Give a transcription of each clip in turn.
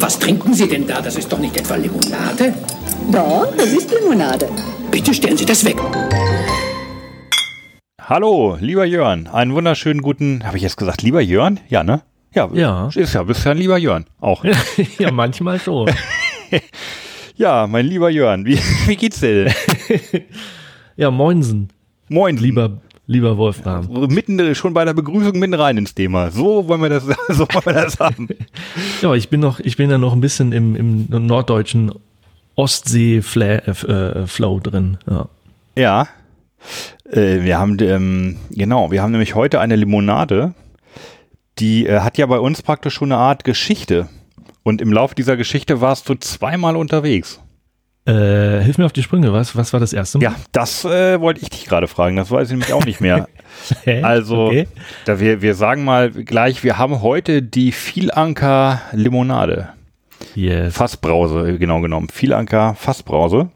Was trinken Sie denn da? Das ist doch nicht etwa Limonade? Doch, das ist Limonade. Bitte stellen Sie das weg. Hallo, lieber Jörn. Einen wunderschönen guten, habe ich jetzt gesagt, lieber Jörn? Ja, ne? Ja, Ja. ist ja, bist ja ein lieber Jörn. Auch. ja, manchmal schon. Ja, mein lieber Jörn, wie, wie geht's dir denn? Ja, moinsen, Moin, lieber, lieber Wolfram. Mitten, schon bei der Begrüßung mitten rein ins Thema. So wollen wir das, so wollen wir das haben. Ja, ich bin noch, ich bin ja noch ein bisschen im, im norddeutschen Ostsee-Flow drin. Ja. Ja. Äh, wir haben, ähm, genau, wir haben nämlich heute eine Limonade, die äh, hat ja bei uns praktisch schon eine Art Geschichte. Und im Laufe dieser Geschichte warst du zweimal unterwegs. Äh, hilf mir auf die Sprünge, was, was war das erste Mal? Ja, das äh, wollte ich dich gerade fragen. Das weiß ich nämlich auch nicht mehr. Also, Okay. da wir, wir sagen mal gleich, wir haben heute die Vielanker Limonade. Yes. Fassbrause, äh, genau genommen. Vielanker Fassbrause.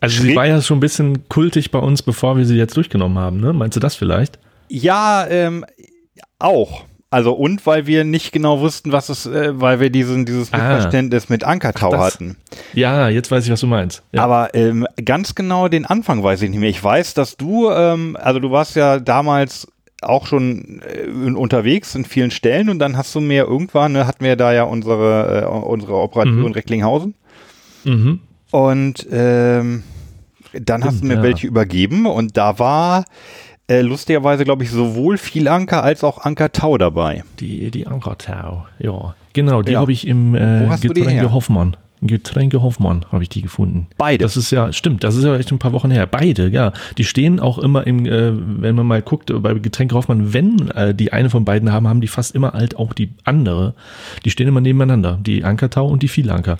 Also sie war ja schon ein bisschen kultig bei uns, bevor wir sie jetzt durchgenommen haben, ne? Meinst du das vielleicht? Ja, ähm, auch. Also und weil wir nicht genau wussten, was es, äh, weil wir diesen, dieses Ah. Missverständnis mit Ankertau Ach, hatten. Ja, jetzt weiß ich, was du meinst. Ja. Aber ähm, ganz genau den Anfang weiß ich nicht mehr. Ich weiß, dass du, ähm, also du warst ja damals auch schon äh, unterwegs in vielen Stellen und dann hast du mir irgendwann, ne, hatten wir da ja unsere, äh, unsere Operation Mhm. in Recklinghausen mhm. und ähm, dann hast du mir ja. welche übergeben und da war äh, lustigerweise, glaube ich, sowohl viel Anker als auch Ankertau dabei. Die, die Ankertau, ja. Genau, die Ja. habe ich im äh, Getränke? Hoffmann. Getränke Hoffmann habe ich die gefunden. Beide. Das ist ja, stimmt, das ist ja echt ein paar Wochen her. Beide, ja. Die stehen auch immer im, äh, wenn man mal guckt, bei Getränke Hoffmann, wenn äh, die eine von beiden haben, haben die fast immer halt auch die andere. Die stehen immer nebeneinander. Die Ankertau und die Vielanker.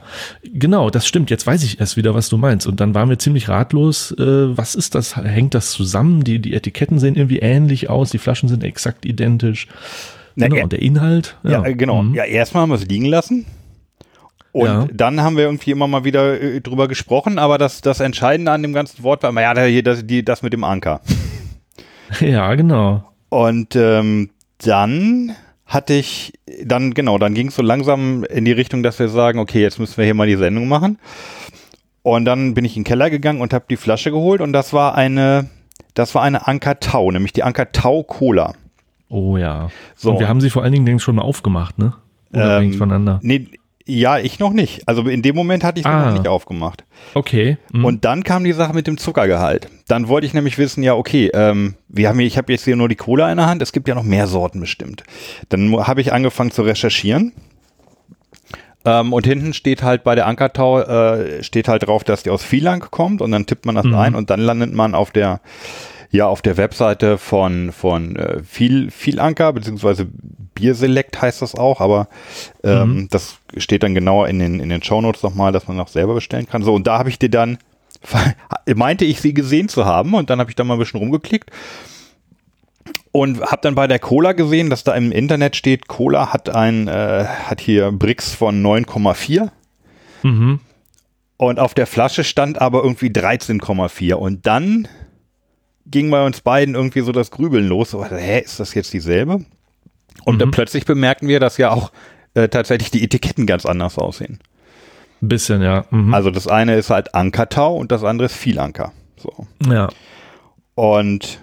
Genau, das stimmt. Jetzt weiß ich erst wieder, was du meinst. Und dann waren wir ziemlich ratlos. Äh, was ist das? Hängt das zusammen? Die, die Etiketten sehen irgendwie ähnlich aus. Die Flaschen sind exakt identisch. Na, genau, er- und der Inhalt. Ja, äh, genau. Mhm. Ja, erstmal haben wir es liegen lassen. Und Ja. dann haben wir irgendwie immer mal wieder äh, drüber gesprochen, aber das, das Entscheidende an dem ganzen Wort war immer, ja, hier das, die, das mit dem Anker. ja, genau. Und ähm, dann hatte ich, dann genau, dann ging es so langsam in die Richtung, dass wir sagen, okay, jetzt müssen wir hier mal die Sendung machen. Und dann bin ich in den Keller gegangen und habe die Flasche geholt und das war eine, das war eine Anker Tau, nämlich die Anker Tau Cola. Oh ja. So. Und wir haben sie vor allen Dingen schon mal aufgemacht, ne? Unabhängig Ähm, voneinander. Nee, ja, ich noch nicht. Also in dem Moment hatte ich Ah. noch nicht aufgemacht. Okay. mhm. Und dann kam die Sache mit dem Zuckergehalt. Dann wollte ich nämlich wissen, ja, okay, ähm, wir haben hier, ich habe jetzt hier nur die Cola in der Hand, es gibt ja noch mehr Sorten bestimmt. Dann habe ich angefangen zu recherchieren. Ähm, und hinten steht halt bei der Ankertau, äh, steht halt drauf, dass die aus Vielang kommt und dann tippt man das Mhm. ein und dann landet man auf der, ja, auf der Webseite von, von äh, viel, Vielanker, beziehungsweise Bierselect heißt das auch, aber ähm, Mhm. das steht dann genauer in den, in den Shownotes nochmal, dass man auch selber bestellen kann. So, und da habe ich dir dann, meinte ich sie gesehen zu haben und dann habe ich da mal ein bisschen rumgeklickt und habe dann bei der Cola gesehen, dass da im Internet steht, Cola hat ein, äh, hat hier Brix von 9,4 mhm. und auf der Flasche stand aber irgendwie 13,4 und dann ging bei uns beiden irgendwie so das Grübeln los. So, hä, ist das jetzt dieselbe? Und dann Mhm. plötzlich bemerken wir, dass ja auch äh, tatsächlich die Etiketten ganz anders aussehen. Ein bisschen, ja. Mhm. Also das eine ist halt Ankertau und das andere ist Vielanker. So. ja. Und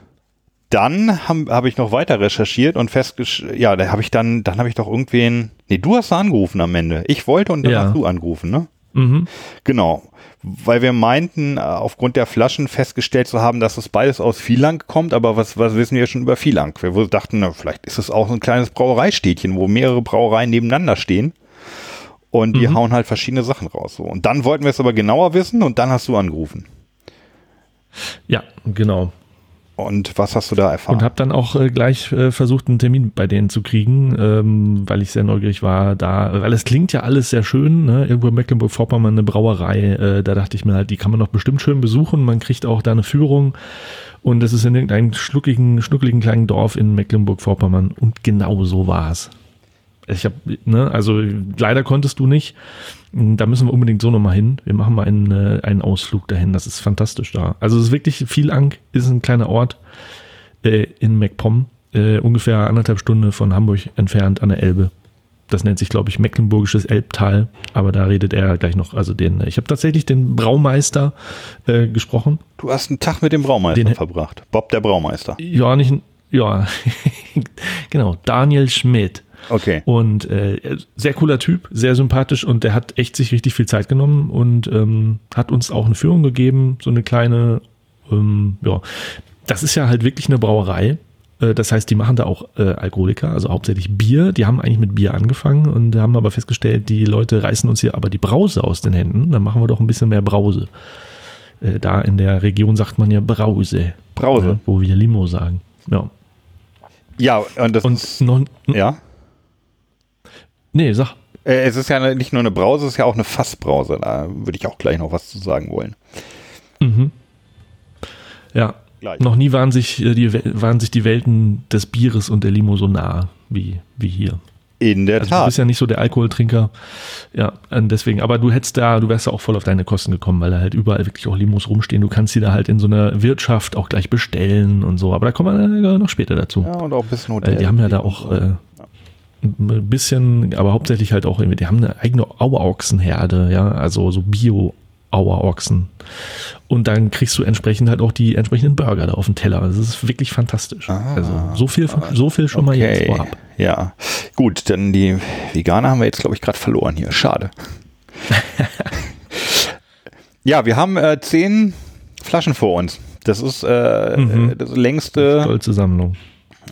dann habe hab ich noch weiter recherchiert und festgestellt, ja, da habe ich dann, dann habe ich doch irgendwen, nee, du hast angerufen am Ende. Ich wollte und dann Ja. hast du angerufen, ne? Mhm. Genau. Weil wir meinten, äh, aufgrund der Flaschen festgestellt zu haben, dass es beides aus Vielang kommt, aber was, was wissen wir schon über Vielang? Wir dachten, na, vielleicht ist es auch ein kleines Brauereistädtchen, wo mehrere Brauereien nebeneinander stehen. Und die Mhm. hauen halt verschiedene Sachen raus. So. Und dann wollten wir es aber genauer wissen und dann hast du angerufen. Ja, genau. Und was hast du da erfahren? Und habe dann auch äh, gleich äh, versucht, einen Termin bei denen zu kriegen, ähm, weil ich sehr neugierig war. Da, weil es klingt ja alles sehr schön, ne? irgendwo in Mecklenburg-Vorpommern eine Brauerei. Äh, da dachte ich mir halt, die kann man doch bestimmt schön besuchen. Man kriegt auch da eine Führung. Und das ist in irgendeinem schnuckligen, schnuckligen kleinen Dorf in Mecklenburg-Vorpommern. Und genau so war es. Ich habe, ne, also leider konntest du nicht. Da müssen wir unbedingt so nochmal hin. Wir machen mal einen, äh, einen Ausflug dahin. Das ist fantastisch da. Also es ist wirklich viel Ang, ist ein kleiner Ort äh, in MacPom. äh, ungefähr anderthalb Stunden von Hamburg entfernt an der Elbe. Das nennt sich, glaube ich, Mecklenburgisches Elbtal, aber da redet er gleich noch. Also den, ich habe tatsächlich den Braumeister äh, gesprochen. Du hast einen Tag mit dem Braumeister Den- verbracht. Bob der Braumeister. Ja, nicht, ja, genau, Daniel Schmidt. Okay. Und äh, sehr cooler Typ, sehr sympathisch und der hat echt sich richtig viel Zeit genommen und ähm, hat uns auch eine Führung gegeben, so eine kleine, ähm, ja, das ist ja halt wirklich eine Brauerei. Äh, Das heißt, die machen da auch äh, Alkoholiker, also hauptsächlich Bier. Die haben eigentlich mit Bier angefangen und haben aber festgestellt, die Leute reißen uns hier aber die Brause aus den Händen. Dann machen wir doch ein bisschen mehr Brause. Äh, Da in der Region sagt man ja Brause. Brause. Ja, wo wir Limo sagen. Ja. Ja, und das Und ist, noch, ja. Nee, sag. Äh, Es ist ja nicht nur eine Brause, es ist ja auch eine Fassbrause. Da würde ich auch gleich noch was zu sagen wollen. Mhm. Ja, Gleich. noch nie waren sich, äh, die, waren sich die Welten des Bieres und der Limo so nah wie, wie hier. In der Also du Tat. bist ja nicht so der Alkoholtrinker. Ja, und deswegen, aber du hättest da, du wärst da auch voll auf deine Kosten gekommen, weil da halt überall wirklich auch Limos rumstehen. Du kannst die da halt in so einer Wirtschaft auch gleich bestellen und so. Aber da kommen wir äh, noch später dazu. ja, und auch ein bisschen Äh, Hotel. die haben ja da auch äh, ein bisschen, aber hauptsächlich halt auch, die haben eine eigene Auerochsenherde, ja, also so Bio-Auerochsen. Und dann kriegst du entsprechend halt auch die entsprechenden Burger da auf dem Teller. Das ist wirklich fantastisch. also so viel, so viel schon mal jetzt Okay, vorab. ja. Gut, dann die Veganer haben wir jetzt, glaube ich, gerade verloren hier. Schade. ja, wir haben äh, zehn Flaschen vor uns. Das ist äh, Mhm. das längste, Stolze Sammlung.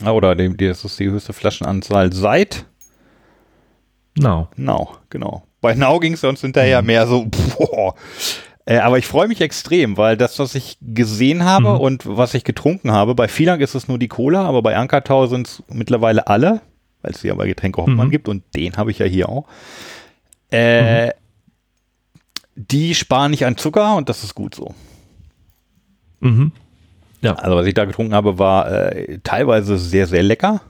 Ah, oder die, die- das ist die höchste Flaschenanzahl seit Now. Now, genau. Bei Now ging es sonst hinterher mehr so, boah. Äh, aber ich freue mich extrem, weil das, was ich gesehen habe Mhm. und was ich getrunken habe, bei Vielang ist es nur die Cola, aber bei Ankertau sind es mittlerweile alle, weil es ja bei Getränke Hoffmann Mhm. gibt und den habe ich ja hier auch. Äh, Die sparen nicht an Zucker und das ist gut so. Mhm. Ja. Also was ich da getrunken habe, war äh, teilweise sehr, sehr lecker.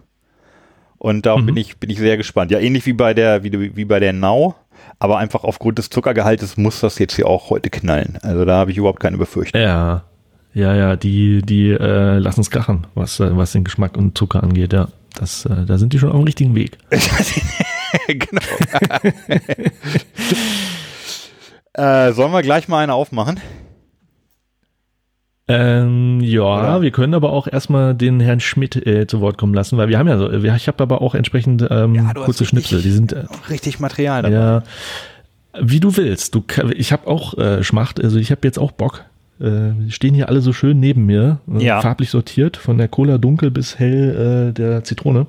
Und darum Mhm. bin ich, bin ich sehr gespannt. Ja, ähnlich wie bei der, wie, wie bei der Now, aber einfach aufgrund des Zuckergehaltes muss das jetzt hier auch heute knallen. Also da habe ich überhaupt keine Befürchtung. Ja. Ja, ja, die, die äh, lassen es krachen, was, äh, was den Geschmack und Zucker angeht, ja. Das, äh, da sind die schon auf dem richtigen Weg. genau. äh, sollen wir gleich mal eine aufmachen? Ähm, ja, Oder? wir können aber auch erstmal den Herrn Schmidt äh, zu Wort kommen lassen, weil wir haben ja so, ich habe aber auch entsprechend ähm, kurze Schnipsel. Die sind äh, richtig Material dabei. ja wie du willst. Du, ich habe auch äh, Schmacht, also ich habe jetzt auch Bock. Äh, stehen hier alle so schön neben mir, äh, Ja. farblich sortiert, von der Cola dunkel bis hell äh, der Zitrone.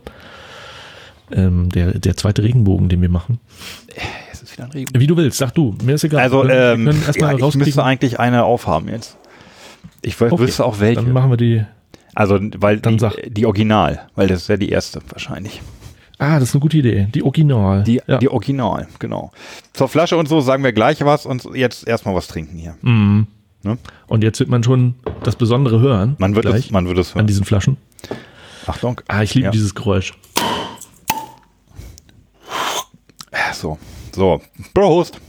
Ähm, der, der zweite Regenbogen, den wir machen. Es ist wieder ein Regen. Wie du willst, sag du, mir ist egal. Also, wir ähm, ja, ich müsste eigentlich eine aufhaben jetzt. Ich Okay, wüsste auch welche. Dann machen wir die. Also, weil Dann die, sag. die Original, weil das ist ja die erste wahrscheinlich. Ah, das ist eine gute Idee. Die Original. Die, ja. die Original, genau. Zur Flasche und so sagen wir gleich was und jetzt erstmal was trinken hier. Mhm. Ne? Und jetzt wird man schon das Besondere hören. Man wird gleich es, man wird es an hören. diesen Flaschen. Achtung. Ah, ich liebe Ja. dieses Geräusch. So, so. Prost.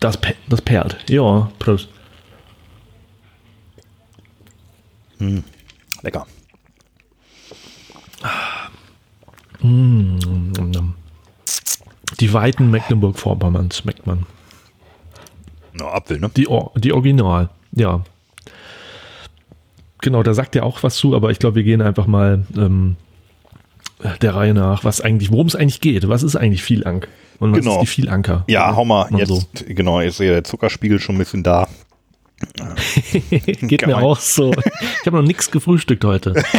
Das, das perlt. Ja, Prost. Lecker. Die Weiten Mecklenburg-Vorpommerns schmeckt man. No, Apfel, ne? Die, die Original, ja. Genau, da sagt er auch was zu, aber ich glaube, wir gehen einfach mal ähm, der Reihe nach, was eigentlich, worum es eigentlich geht. Was ist eigentlich Vielank? Und was Genau. ist die Vielanker? Ja, hau mal jetzt. so. Genau, jetzt ist ja der Zuckerspiegel schon ein bisschen da. Geht Kann mir auch so. Ich habe noch nichts gefrühstückt heute.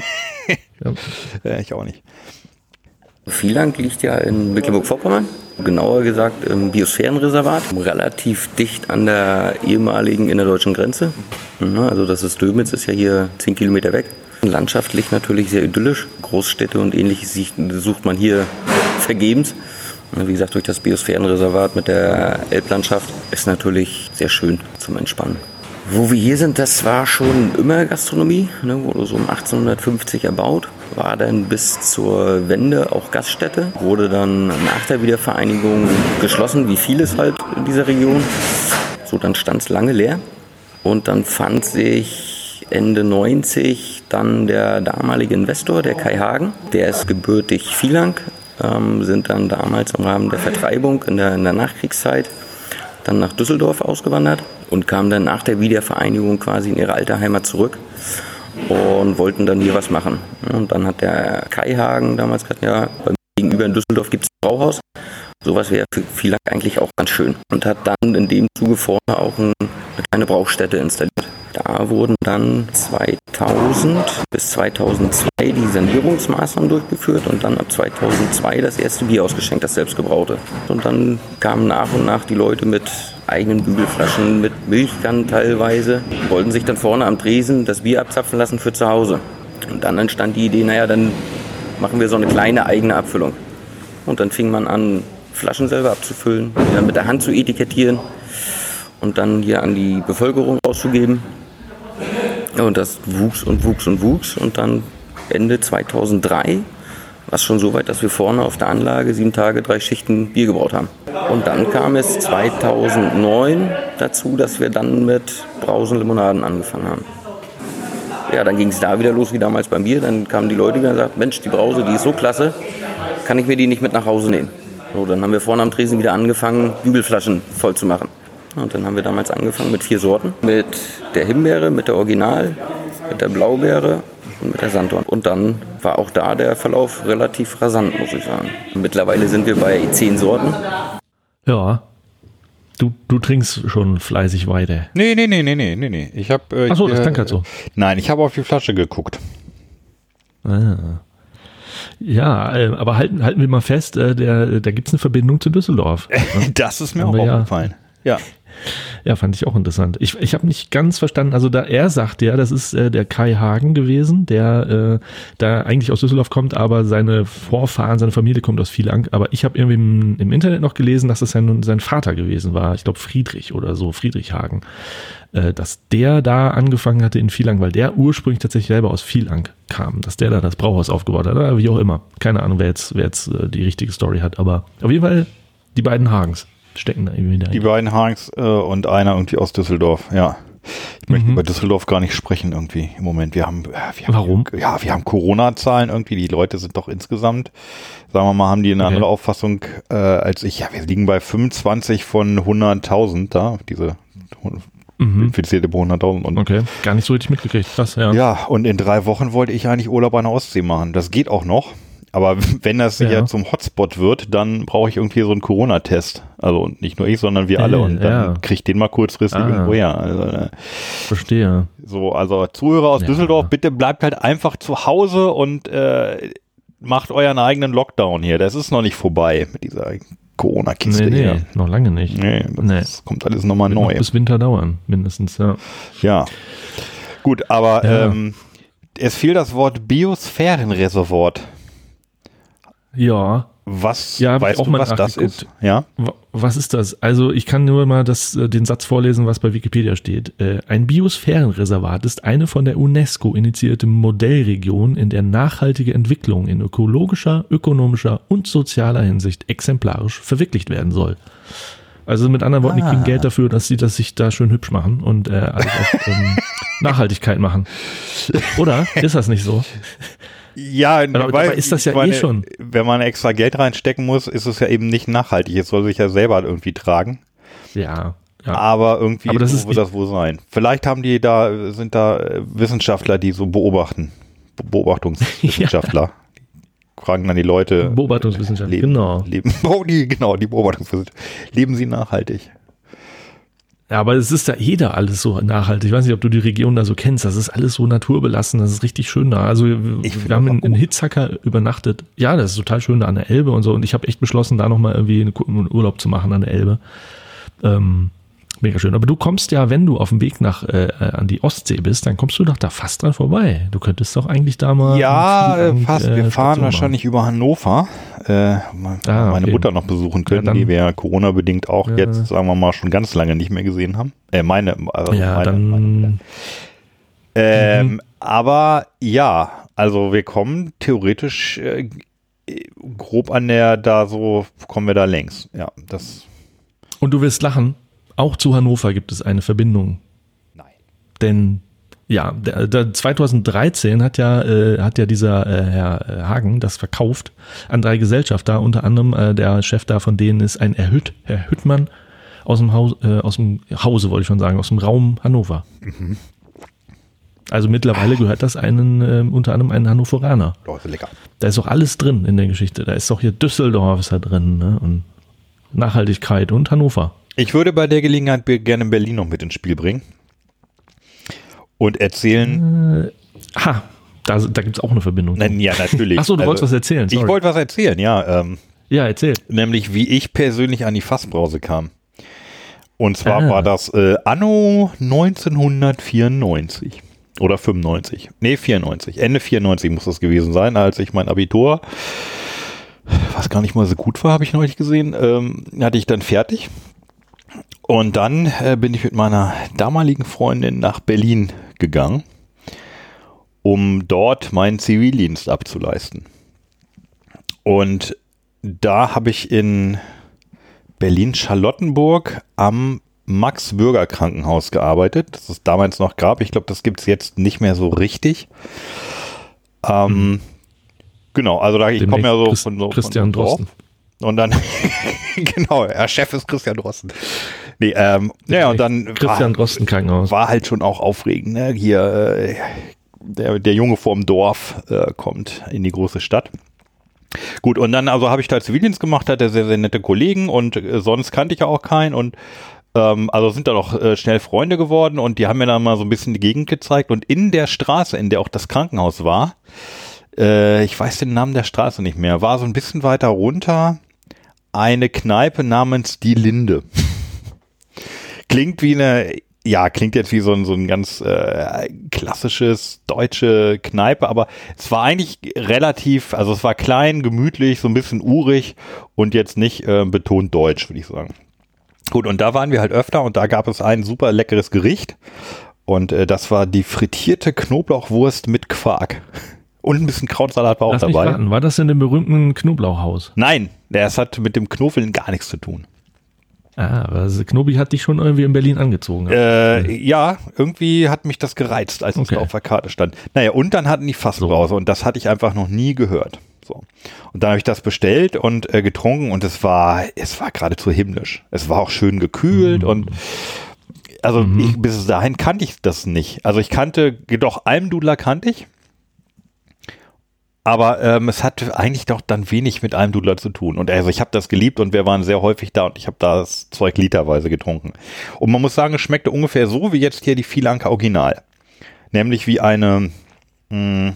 Äh, ich auch nicht. Vielang liegt ja in Mecklenburg-Vorpommern, genauer gesagt im Biosphärenreservat, relativ dicht an der ehemaligen innerdeutschen Grenze. Ja, Also das ist Dömitz, ist ja hier 10 Kilometer weg. Landschaftlich natürlich sehr idyllisch. Großstädte und ähnliches sucht man hier vergebens. Ja, Wie gesagt, durch das Biosphärenreservat mit der Elblandschaft ist natürlich sehr schön zum Entspannen. Wo wir hier sind, das war schon immer Gastronomie, ne, wurde so um 1850 erbaut, war dann bis zur Wende auch Gaststätte, wurde dann nach der Wiedervereinigung geschlossen, wie vieles halt in dieser Region. So, dann stand es lange leer und dann fand sich Ende 90 dann der damalige Investor, der Kai Hagen, der ist gebürtig Vielang, ähm, sind dann damals im Rahmen der Vertreibung in der, in der Nachkriegszeit dann nach Düsseldorf ausgewandert und kamen dann nach der Wiedervereinigung quasi in ihre alte Heimat zurück und wollten dann hier was machen. Und dann hat der Kai Hagen damals gesagt, ja, gegenüber in Düsseldorf gibt es ein Brauhaus. Sowas wäre für Vielak eigentlich auch ganz schön. Und hat dann in dem Zuge vorne auch ein, eine kleine Brauchstätte installiert. Da wurden dann 2000 bis 2002 die Sanierungsmaßnahmen durchgeführt und dann ab 2002 das erste Bier ausgeschenkt, das selbstgebraute. Und dann kamen nach und nach die Leute mit eigenen Bügelflaschen, mit Milchkannen teilweise, wollten sich dann vorne am Tresen das Bier abzapfen lassen für zu Hause. Und dann entstand die Idee, naja, dann machen wir so eine kleine eigene Abfüllung. Und dann fing man an, Flaschen selber abzufüllen, die dann mit der Hand zu etikettieren und dann hier an die Bevölkerung auszugeben. Und das wuchs und wuchs und wuchs. Und dann Ende 2003 war es schon so weit, dass wir vorne auf der Anlage sieben Tage, drei Schichten Bier gebraut haben. Und dann kam es 2009 dazu, dass wir dann mit Brausen Limonaden angefangen haben. Ja, dann ging es da wieder los wie damals beim Bier. Dann kamen die Leute wieder und sagten, Mensch, die Brause, die ist so klasse, kann ich mir die nicht mit nach Hause nehmen? So, dann haben wir vorne am Tresen wieder angefangen, Bügelflaschen voll zu machen. Und dann haben wir damals angefangen mit vier Sorten. Mit der Himbeere, mit der Original, mit der Blaubeere und mit der Sanddorn. Und dann war auch da der Verlauf relativ rasant, muss ich sagen. Mittlerweile sind wir bei zehn Sorten. Ja. Du, du trinkst schon fleißig weiter. Nee, nee, nee, nee, nee, nee, nee. Ich habe. Äh, Achso, das äh, klingt halt so. Nein, ich habe auf die Flasche geguckt. Ah. Ja, äh, aber halten, halten wir mal fest, äh, der, da gibt es eine Verbindung zu Düsseldorf. Das ist mir Haben auch wir ja- aufgefallen. Ja. Ja, fand ich auch interessant. Ich, ich habe nicht ganz verstanden, also da er sagt ja, das ist äh, der Kai Hagen gewesen, der äh, da eigentlich aus Düsseldorf kommt, aber seine Vorfahren, seine Familie kommt aus Vielang. Aber ich habe irgendwie im, im Internet noch gelesen, dass das sein, sein Vater gewesen war. Ich glaube Friedrich oder so, Friedrich Hagen. Äh, dass der da angefangen hatte in Vielang, weil der ursprünglich tatsächlich selber aus Vielang kam, dass der da das Brauhaus aufgebaut hat, wie auch immer. Keine Ahnung, wer jetzt, wer jetzt äh, die richtige Story hat, aber auf jeden Fall die beiden Hagens stecken da irgendwie Die dahinter. beiden Hanks äh, und einer irgendwie aus Düsseldorf, ja. Ich möchte Mhm. über Düsseldorf gar nicht sprechen irgendwie im Moment. Wir haben, äh, wir haben Warum? Ja, wir haben Corona-Zahlen irgendwie. Die Leute sind doch insgesamt, sagen wir mal, haben die eine Okay. andere Auffassung äh, als ich. Ja, wir liegen bei 25 von 100.000 da, diese Mhm. Infizierte pro 100.000. Und Okay, gar nicht so richtig mitgekriegt. Krass, ja. Ja, und in drei Wochen wollte ich eigentlich Urlaub an der Ostsee machen. Das geht auch noch. Aber wenn das Ja. ja. zum Hotspot wird, dann brauche ich irgendwie so einen Corona-Test. Also nicht nur ich, sondern wir alle. Äh, Und dann ja. krieg ich den mal kurzfristig Ah. irgendwo her. Also, äh, Verstehe. so, also Zuhörer aus Ja. Düsseldorf, bitte bleibt halt einfach zu Hause und äh, macht euren eigenen Lockdown hier. Das ist noch nicht vorbei mit dieser Corona-Kiste Nee, nee, hier. noch lange nicht. Nee, das Nee. kommt alles nochmal Wird noch neu. bis Winter dauern, mindestens, ja. Ja. Gut, aber. Ähm, es fiel das Wort Biosphärenreservat. Ja, Was, Ja, weißt auch du, was das ist? Ja. wa- was ist das? Also ich kann nur mal das, äh, den Satz vorlesen, was bei Wikipedia steht. Äh, Ein Biosphärenreservat ist eine von der UNESCO initiierte Modellregion, in der nachhaltige Entwicklung in ökologischer, ökonomischer und sozialer Hinsicht exemplarisch verwirklicht werden soll. Also mit anderen Worten, die kriegen Ah. Geld dafür, dass sie das sich da schön hübsch machen und äh, alles auf ähm, Nachhaltigkeit machen. Oder? Ist das nicht so? Ja, Aber dabei ist das ja eh schon. Wenn man extra Geld reinstecken muss, ist es ja eben nicht nachhaltig. Es soll sich ja selber irgendwie tragen. Ja. ja. Aber irgendwie Aber das nicht- das wohl sein. Vielleicht haben die da, sind da äh, Wissenschaftler, die so beobachten. Be- Beobachtungswissenschaftler. Die Fragen dann die Leute. Beobachtungswissenschaft, leben, genau. Leben, oh, die, genau, die Beobachtungswissenschaft. Leben sie nachhaltig? Ja, aber es ist da eh da alles so nachhaltig. Ich weiß nicht, ob du die Region da so kennst. Das ist alles so naturbelassen. Das ist richtig schön da. Also wir, Ich wir haben in, in. Hitzacker übernachtet. Ja, das ist total schön da an der Elbe und so. Und ich habe echt beschlossen, da nochmal irgendwie einen Urlaub zu machen an der Elbe. Ähm, mega schön. Aber du kommst ja, wenn du auf dem Weg nach äh, äh, an die Ostsee bist, dann kommst du doch da fast dran vorbei. Du könntest doch eigentlich da mal. Ja, fast. Wir äh, fahren wahrscheinlich über Hannover. Äh, Ah, meine okay. Mutter noch besuchen können, Ja, die wir ja Corona-bedingt auch Ja. jetzt, sagen wir mal, schon ganz lange nicht mehr gesehen haben. Äh, meine, also. Ja, meine, dann. meine. Ähm, Mhm. Aber ja, also wir kommen theoretisch äh, grob an der, da so, kommen wir da längs. Ja, das, Und du wirst lachen. Auch zu Hannover gibt es eine Verbindung. nein. Denn Ja, der, der 2013 hat ja, äh, hat ja dieser äh, Herr äh, Hagen das verkauft an drei Gesellschafter, unter anderem äh, der Chef da von denen ist ein Herr, Hütt, Herr Hüttmann aus dem, Haus, äh, aus dem Hause, wollte ich schon sagen, aus dem Raum Hannover. Mhm. Also mittlerweile gehört das einen, äh, unter anderem einen Hannoveraner. Oh, ist lecker. Da ist auch alles drin in der Geschichte. Da ist auch hier Düsseldorf ist da drin ne? und Nachhaltigkeit und Hannover. Ich würde bei der Gelegenheit gerne Berlin noch mit ins Spiel bringen. Und erzählen. Äh, ha, da, da gibt es auch eine Verbindung. Nein, ja, natürlich. Achso, du Also, wolltest was erzählen. Ich sorry. wollte was erzählen, ja. Ähm, ja, erzähl. nämlich wie ich persönlich an die Fassbrause kam. Und zwar Ah. war das äh, Anno 1994 oder 95. Nee, 94. Ende 94 muss das gewesen sein, als ich mein Abitur, was gar nicht mal so gut war, habe ich neulich gesehen, ähm, hatte ich dann fertig. Und dann äh, bin ich mit meiner damaligen Freundin nach Berlin gegangen, um dort meinen Zivildienst abzuleisten. Und da habe ich in Berlin-Charlottenburg am Max-Bürger-Krankenhaus gearbeitet, das es damals noch gab. Ich glaube, das gibt es jetzt nicht mehr so richtig. Ähm, Genau, also da, ich komme ja so von so Christian von Drosten. Und dann, genau, der Chef ist Christian Drosten. Nee, ähm, ja, und dann Christian war, Drosten Krankenhaus. war halt schon auch aufregend, ne? Hier, äh, der, der Junge vorm Dorf äh, kommt in die große Stadt. Gut, und dann also habe ich da Zivildienst gemacht, hatte sehr, sehr nette Kollegen und äh, sonst kannte ich ja auch keinen und ähm, also sind da noch äh, schnell Freunde geworden und die haben mir dann mal so ein bisschen die Gegend gezeigt und in der Straße, in der auch das Krankenhaus war, äh, ich weiß den Namen der Straße nicht mehr, war so ein bisschen weiter runter eine Kneipe namens Die Linde. klingt wie eine, ja, klingt jetzt wie so ein, so ein ganz äh, klassisches deutsche Kneipe, aber es war eigentlich relativ, also es war klein, gemütlich, so ein bisschen urig und jetzt nicht äh, betont deutsch, würde ich sagen. Gut, und da waren wir halt öfter und da gab es ein super leckeres Gericht und äh, das war die frittierte Knoblauchwurst mit Quark. Und ein bisschen Krautsalat war auch Lass dabei. raten, war das in dem berühmten Knoblauchhaus? Nein, das hat mit dem Knoffeln gar nichts zu tun. Ah, also Knobi hat dich schon irgendwie in Berlin angezogen. Äh, ja, irgendwie hat mich das gereizt, als es Okay. da auf der Karte stand. Naja, und dann hatten die Fassbrause und das hatte ich einfach noch nie gehört. So. Und dann habe ich das bestellt und äh, getrunken und es war, es war geradezu himmlisch. Es war auch schön gekühlt und also ich, bis dahin kannte ich das nicht. Also ich kannte, doch Almdudler kannte ich. Aber ähm, es hat eigentlich doch dann wenig mit Almdudler zu tun. Und also ich habe das geliebt und wir waren sehr häufig da und ich habe das Zeug literweise getrunken. Und man muss sagen, es schmeckte ungefähr so wie jetzt hier die Vielanker Original. Nämlich wie eine, mh,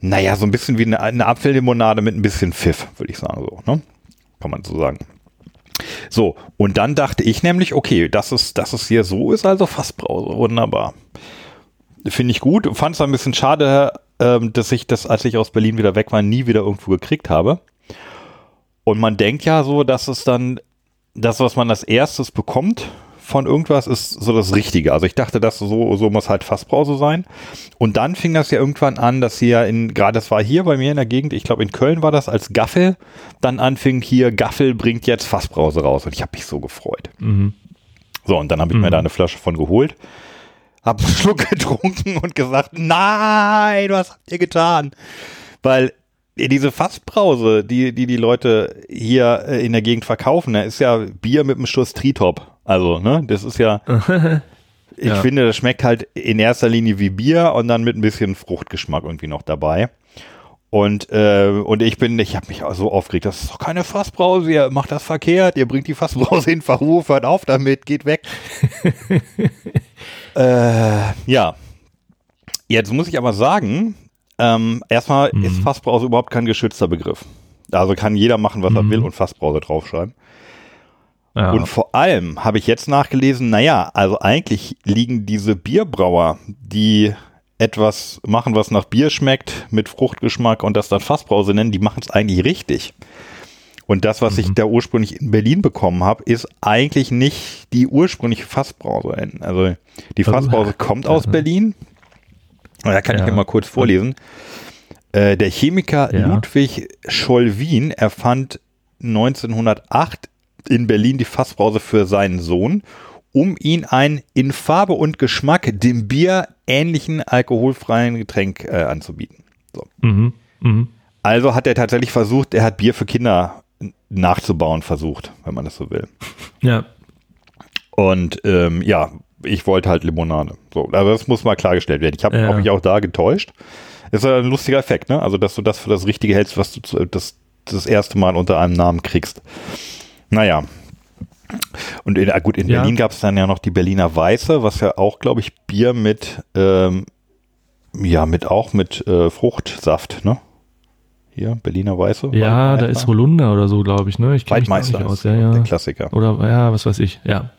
naja, so ein bisschen wie eine, eine Apfellimonade mit ein bisschen Pfiff, würde ich sagen so. Ne? Kann man so sagen. So, und dann dachte ich nämlich, okay, dass es, dass es hier so ist, also Fassbrause, wunderbar. Finde ich gut. Fand es ein bisschen schade, ähm, dass ich das, als ich aus Berlin wieder weg war, nie wieder irgendwo gekriegt habe. Und man denkt ja so, dass es dann, das, was man als erstes bekommt von irgendwas, ist so das Richtige. Also ich dachte, dass so, so muss halt Fassbrause sein. Und dann fing das ja irgendwann an, dass hier in, gerade das war hier bei mir in der Gegend, ich glaube in Köln war das als Gaffel, dann anfing hier, Gaffel bringt jetzt Fassbrause raus. Und ich habe mich so gefreut. Mhm. So, und dann habe ich mir da eine Flasche von geholt, habe einen Schluck getrunken und gesagt, nein, was habt ihr getan? Weil diese Fassbrause, die, die die Leute hier äh, in der Gegend verkaufen, da ist ja Bier mit einem Schuss Tritop. Also, ne, das ist ja, ich Ja. finde, das schmeckt halt in erster Linie wie Bier und dann mit ein bisschen Fruchtgeschmack irgendwie noch dabei. Und, äh, und ich bin, ich habe mich auch so aufgeregt, das ist doch keine Fassbrause, ihr macht das verkehrt, ihr bringt die Fassbrause in Verruf, hört auf damit, geht weg. äh, ja. Jetzt muss ich aber sagen, ähm, erstmal ist Fassbrause überhaupt kein geschützter Begriff. Also kann jeder machen, was er will und Fassbrause draufschreiben. Ja. Und vor allem habe ich jetzt nachgelesen, naja, also eigentlich liegen diese Bierbrauer, die etwas machen, was nach Bier schmeckt, mit Fruchtgeschmack und das dann Fassbrause nennen, die machen es eigentlich richtig. Und das, was ich da ursprünglich in Berlin bekommen habe, ist eigentlich nicht die ursprüngliche Fassbrause. Also die Also, Fassbrause kommt aus ja. Berlin. Und da kann ich Ja. dir mal kurz vorlesen. Äh, der Chemiker Ja. Ludwig Schollwin erfand 1908 in Berlin die Fassbrause für seinen Sohn um ihn ein in Farbe und Geschmack dem Bier ähnlichen alkoholfreien Getränk äh, anzubieten. So. Mhm. Mhm. Also hat er tatsächlich versucht, er hat Bier für Kinder nachzubauen versucht, wenn man das so will. Ja. Und ähm, ja, ich wollte halt Limonade. So, also das muss mal klargestellt werden. Ich habe Ja. hab mich auch da getäuscht. Ist ja ein lustiger Effekt, ne? Also, dass du das für das Richtige hältst, was du das, das erste Mal unter einem Namen kriegst. Naja. Und in, ah, gut, in Ja. Berlin gab es dann ja noch die Berliner Weiße, was ja auch, glaube ich, Bier mit, ähm, ja, mit auch mit äh, Fruchtsaft, ne? Hier, Berliner Weiße. Ja, da ist Holunder oder so, glaube ich, ne? Ich mich nicht aus. Ja, ja. der Klassiker. Oder ja, was weiß ich, ja.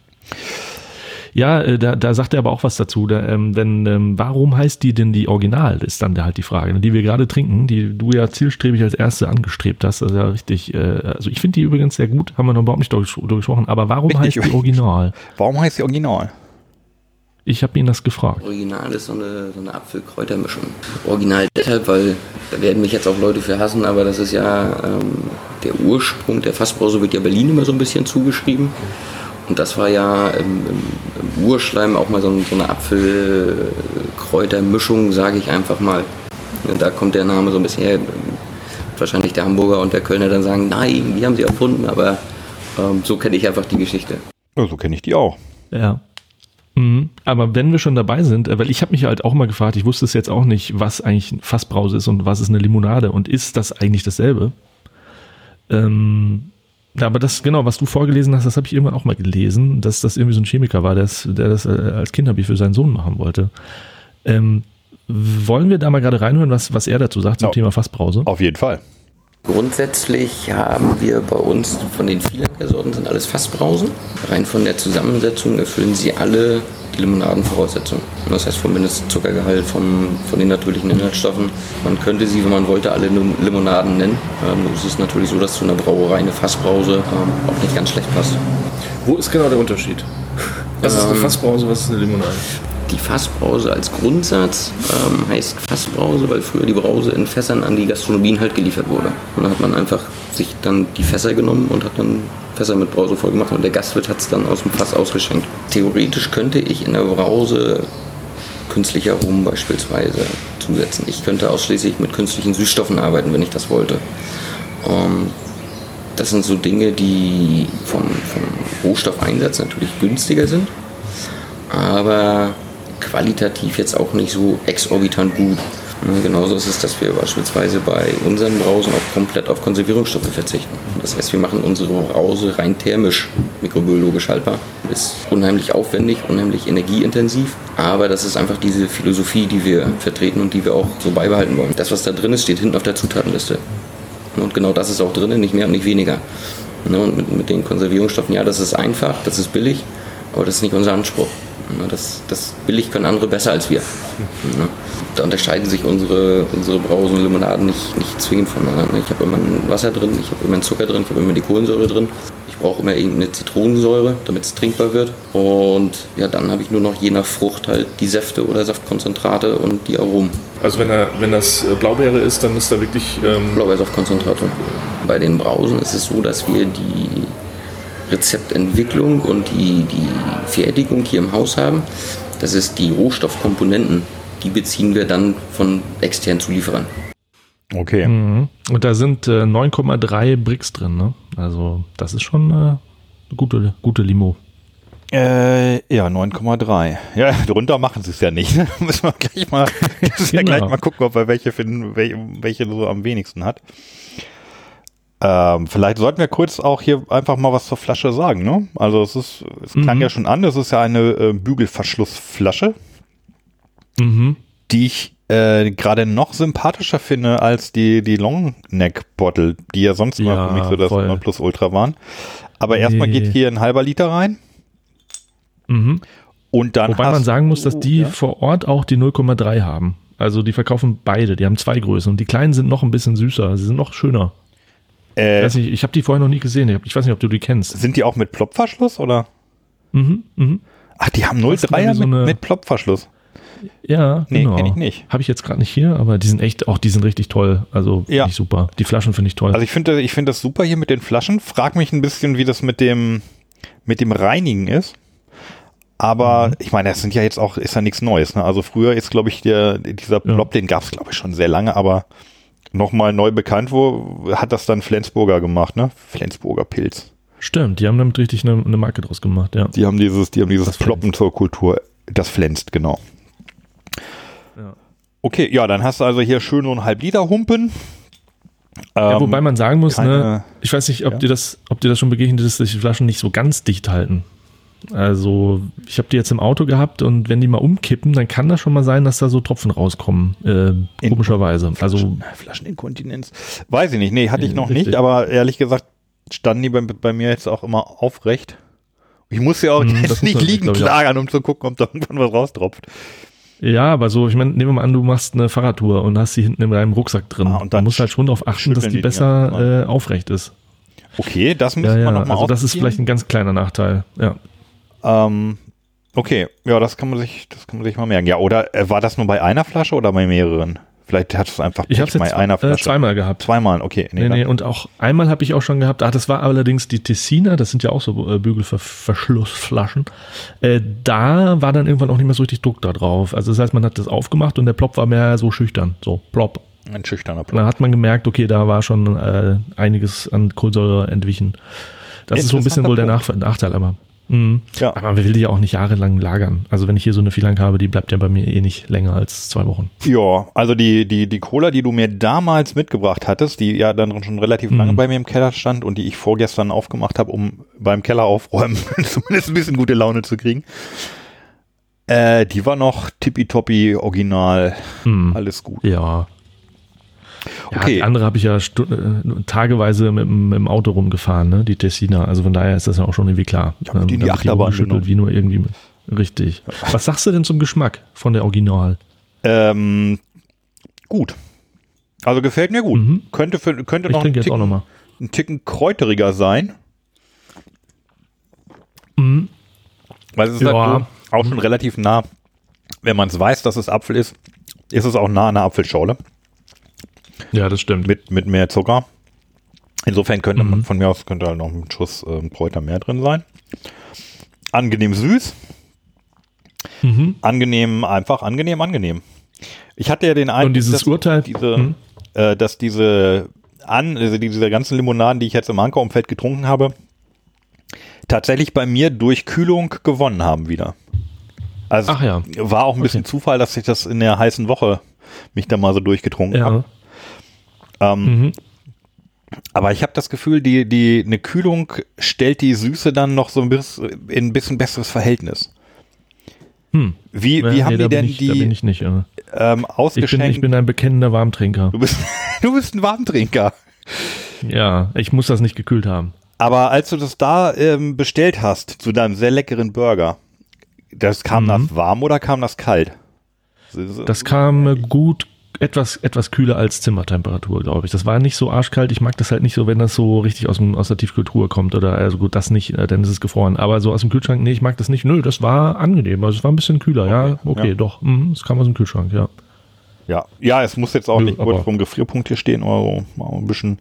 Ja, äh, da, da sagt er aber auch was dazu. Da, ähm, wenn, ähm, warum heißt die denn die Original, ist dann halt die Frage, ne, die wir gerade trinken, die du ja zielstrebig als erste angestrebt hast. Also ja richtig, äh, also ich finde die übrigens sehr gut, haben wir noch überhaupt nicht durch- drüber gesprochen, aber warum Richtig. heißt die Original? Warum heißt die Original? Ich habe ihn das gefragt. Original ist so eine, so eine Apfel-Kräutermischung. Original deshalb, weil da werden mich jetzt auch Leute für hassen, aber das ist ja ähm, der Ursprung der Fassbrause wird ja Berlin immer so ein bisschen zugeschrieben. Und das war ja im, im, im Urschleim auch mal so, so eine Apfel-Kräutermischung, sage ich einfach mal. Da kommt der Name so ein bisschen her. Wahrscheinlich der Hamburger und der Kölner dann sagen, nein, die haben sie erfunden, aber ähm, so kenne ich einfach die Geschichte. Ja, so kenne ich die auch. Ja. Mhm. Aber wenn wir schon dabei sind, äh, weil ich habe mich halt auch mal gefragt, ich wusste es jetzt auch nicht, was eigentlich ein Fassbrause ist und was ist eine Limonade und ist das eigentlich dasselbe? Ähm, aber das, genau, was du vorgelesen hast, das habe ich irgendwann auch mal gelesen, dass das irgendwie so ein Chemiker war, der das, der das äh, als Kinderbier für seinen Sohn machen wollte. Ähm, wollen wir da mal gerade reinhören, was, was er dazu sagt zum Ja. Thema Fassbrause? Auf jeden Fall. Grundsätzlich haben wir bei uns von den Vielerkersorten sind alles Fassbrausen. Rein von der Zusammensetzung erfüllen sie alle die Limonadenvoraussetzungen. Das heißt vom Mindestzuckergehalt, vom, von den natürlichen Inhaltsstoffen. Man könnte sie, wenn man wollte, alle Lim- Limonaden nennen. Ähm, nur ist es natürlich so, dass zu einer Brauerei eine Fassbrause ähm, auch nicht ganz schlecht passt. Wo ist genau der Unterschied? Was ist eine Ähm, Fassbrause, was ist eine Limonade? Die Fassbrause als Grundsatz ähm, heißt Fassbrause, weil früher die Brause in Fässern an die Gastronomien halt geliefert wurde. Und dann hat man einfach sich dann die Fässer genommen und hat dann Fässer mit Brause voll gemacht und der Gastwirt hat es dann aus dem Fass ausgeschenkt. Theoretisch könnte ich in der Brause künstlicher Rum beispielsweise zusetzen. Ich könnte ausschließlich mit künstlichen Süßstoffen arbeiten, wenn ich das wollte. Ähm, das sind so Dinge, die vom, vom Rohstoffeinsatz natürlich günstiger sind aber qualitativ jetzt auch nicht so exorbitant gut. Ne, Genauso ist es, dass wir beispielsweise bei unseren Brausen auch komplett auf Konservierungsstoffe verzichten. Das heißt, wir machen unsere Brause rein thermisch mikrobiologisch haltbar. Ist unheimlich aufwendig, unheimlich energieintensiv, aber das ist einfach diese Philosophie, die wir vertreten und die wir auch so beibehalten wollen. Das, was da drin ist, steht hinten auf der Zutatenliste. Und genau das ist auch drin, nicht mehr und nicht weniger. Ne, Und mit den Konservierungsstoffen, ja, das ist einfach, das ist billig, aber das ist nicht unser Anspruch. Ne, Das, das billig können andere besser als wir. Ne, Da unterscheiden sich unsere, unsere Brausen und Limonaden nicht, nicht zwingend voneinander. ne. Ich habe immer ein Wasser drin, ich habe immer einen Zucker drin, ich habe immer die Kohlensäure drin. Ich brauche immer irgendeine Zitronensäure, damit es trinkbar wird. Und ja, dann habe ich nur noch je nach Frucht halt die Säfte oder Saftkonzentrate und die Aromen. Also wenn, er, wenn das äh, Blaubeere ist, dann ist da wirklich... Ähm, Blaubeersaftkonzentrate. Bei den Brausen ist es so, dass wir die Rezeptentwicklung und die, die Fertigung hier im Haus haben. Das ist die Rohstoffkomponenten, die beziehen wir dann von externen Zulieferern. Okay. Mhm. Und da sind äh, 9,3 Bricks drin, ne? Also das ist schon äh, eine gute, gute Limo. Äh, ja, 9,3. Ja, drunter machen sie es ja nicht. ne? Müssen wir gleich mal, Genau. gleich mal gucken, ob wir welche finden, welche, welche so am wenigsten hat. Ähm, vielleicht sollten wir kurz auch hier einfach mal was zur Flasche sagen, ne? Also es ist, es klang Mhm. ja schon an, es ist ja eine äh, Bügelverschlussflasche, Mhm. die ich äh, gerade noch sympathischer finde als die, die Longneck-Bottle, die ja sonst immer Ja, für mich so das voll. Nonplusultra waren. Aber erstmal Nee. geht hier ein halber Liter rein Mhm. und dann Wobei man sagen muss, dass du- die ja. vor Ort auch die 0,3 haben. Also die verkaufen beide, die haben zwei Größen und die kleinen sind noch ein bisschen süßer, sie sind noch schöner. Ich, äh, weiß nicht, ich habe die vorher noch nie gesehen, ich, ich weiß nicht, ob du die kennst. Sind die auch mit Plopverschluss oder? Mhm, mhm. Ach, die haben Das ist 0,3er irgendwie so mit, mit Plopverschluss. Ja, Nee, genau. kenn ich nicht. Habe ich jetzt gerade nicht hier, aber die sind echt, auch die sind richtig toll. Also Ja. finde ich super. Die Flaschen finde ich toll. Also ich finde, ich finde das super hier mit den Flaschen. Frag mich ein bisschen, wie das mit dem, mit dem Reinigen ist. Aber ich meine, das sind ja jetzt auch, ist ja nichts Neues. Ne? Also früher ist, glaube ich, der, dieser Plop, den gab es, glaube ich, schon sehr lange, aber nochmal neu bekannt wo hat das dann Flensburger gemacht, ne? Flensburger Pilz. Stimmt, die haben damit richtig eine, eine Marke draus gemacht, ja. Die haben dieses, die haben dieses Das Ploppen zur Kultur, das flänzt, genau. Ja. Okay, ja, dann hast du also hier schön so einen Halb-Liter-Humpen. Ja, Ähm, wobei man sagen muss, keine- ne, ich weiß nicht, ob Ja. dir das, ob dir das schon begegnet ist, dass die Flaschen nicht so ganz dicht halten. Also, ich habe die jetzt im Auto gehabt und wenn die mal umkippen, dann kann das schon mal sein, dass da so Tropfen rauskommen. Äh, komischerweise. Also, Flascheninkontinenz. Weiß ich nicht. Nee, hatte ich noch Richtig. nicht, aber ehrlich gesagt standen die bei, bei mir jetzt auch immer aufrecht. Ich muss ja auch das jetzt nicht liegen klagern, um zu gucken, ob da irgendwann was raustropft. ja, aber so, ich meine, nehmen wir mal an, du machst eine Fahrradtour und hast sie hinten in deinem Rucksack drin. Ah, und dann du musst halt schon darauf achten, dass die die besser äh, aufrecht ist. Okay, das müssen Ja, wir ja, nochmal also das ist vielleicht ein ganz kleiner Nachteil. Ja. Ähm, okay, ja, das kann man sich, das kann man sich mal merken. Ja, oder äh, war das nur bei einer Flasche oder bei mehreren? Vielleicht hat es einfach Ich jetzt bei einer äh, Flasche. zweimal gehabt. Zweimal, okay. Nee, nee, und auch einmal habe ich auch schon gehabt, ah, das war allerdings die Tessiner, das sind ja auch so äh, Bügelverschlussflaschen. Äh, da war dann irgendwann auch nicht mehr so richtig Druck da drauf. Also das heißt, man hat das aufgemacht und der Plop war mehr so schüchtern. So, Plop. Ein schüchterner Und Plan. dann hat man gemerkt, okay, da war schon äh, einiges an Kohlensäure entwichen. Das ist so ein bisschen wohl der Nach Nachteil, aber. Mhm. Ja. Aber man will die ja auch nicht jahrelang lagern. Also wenn ich hier so eine Vielang habe, die bleibt ja bei mir eh nicht länger als zwei Wochen. Ja, also die, die, die Cola, die du mir damals mitgebracht hattest, die ja dann schon relativ Mhm. lange bei mir im Keller stand und die ich vorgestern aufgemacht habe, um beim Keller aufräumen zumindest ein bisschen gute Laune zu kriegen. Äh, die war noch tippitoppi, original, Mhm. alles gut. Ja. Ja, Okay. die andere habe ich ja äh, tageweise mit, mit dem Auto rumgefahren, ne? die Tessina. Also von daher ist das ja auch schon irgendwie klar. Ich hab die in die Achterbahn rumgeschüttelt, genommen. wie nur irgendwie. Richtig. Was sagst du denn zum Geschmack von der Original? Ähm, gut. Also gefällt mir gut. Mhm. Könnte, für, könnte noch ein Ticken, nochmal. ein Ticken kräuteriger sein. Mhm. Weil es ist Ja. halt so, auch schon relativ nah. Wenn man es weiß, dass es Apfel ist, ist es auch nah an der Apfelschorle Ja, das stimmt. mit, mit mehr Zucker. Insofern könnte man Mhm. von mir aus könnte halt noch ein Schuss ähm, Kräuter mehr drin sein. Angenehm süß, Mhm. angenehm einfach, angenehm, angenehm. Ich hatte ja den Eindruck, Und dieses dass Urteil. diese, Mhm. äh, dass diese an, also diese ganzen Limonaden, die ich jetzt im Ankerumfeld getrunken habe, tatsächlich bei mir durch Kühlung gewonnen haben wieder. Also Ach ja. war auch ein bisschen Zufall, dass ich das in der heißen Woche mich da mal so durchgetrunken habe. Ja. Ähm, Mhm. Aber ich habe das Gefühl, die, die, eine Kühlung stellt die Süße dann noch so ein bisschen in ein bisschen besseres Verhältnis. Hm. Wie, Ja, wie nee, haben da die denn ich, Da bin die ich nicht. Ja. ähm, Ich, bin, ausgeschenkt? ich bin ein bekennender Warmtrinker. du, bist, du bist ein Warmtrinker. Ja, ich muss das nicht gekühlt haben. Aber als du das da ähm, bestellt hast, zu deinem sehr leckeren Burger, das kam Mhm. das warm oder kam das kalt? Das kam äh, gut, etwas, etwas kühler als Zimmertemperatur, glaube ich. Das war nicht so arschkalt. Ich mag das halt nicht so, wenn das so richtig aus, dem, aus der Tiefkultur kommt. Oder also gut, das nicht, äh, dann ist es gefroren. Aber so aus dem Kühlschrank, nee, ich mag das nicht. Nö, das war angenehm. Also es war ein bisschen kühler, ja. Okay, ja. doch. Mhm, es kam aus dem Kühlschrank, ja. Ja, ja, es muss jetzt auch Nö, nicht kurz vom Gefrierpunkt hier stehen, aber so ein bisschen,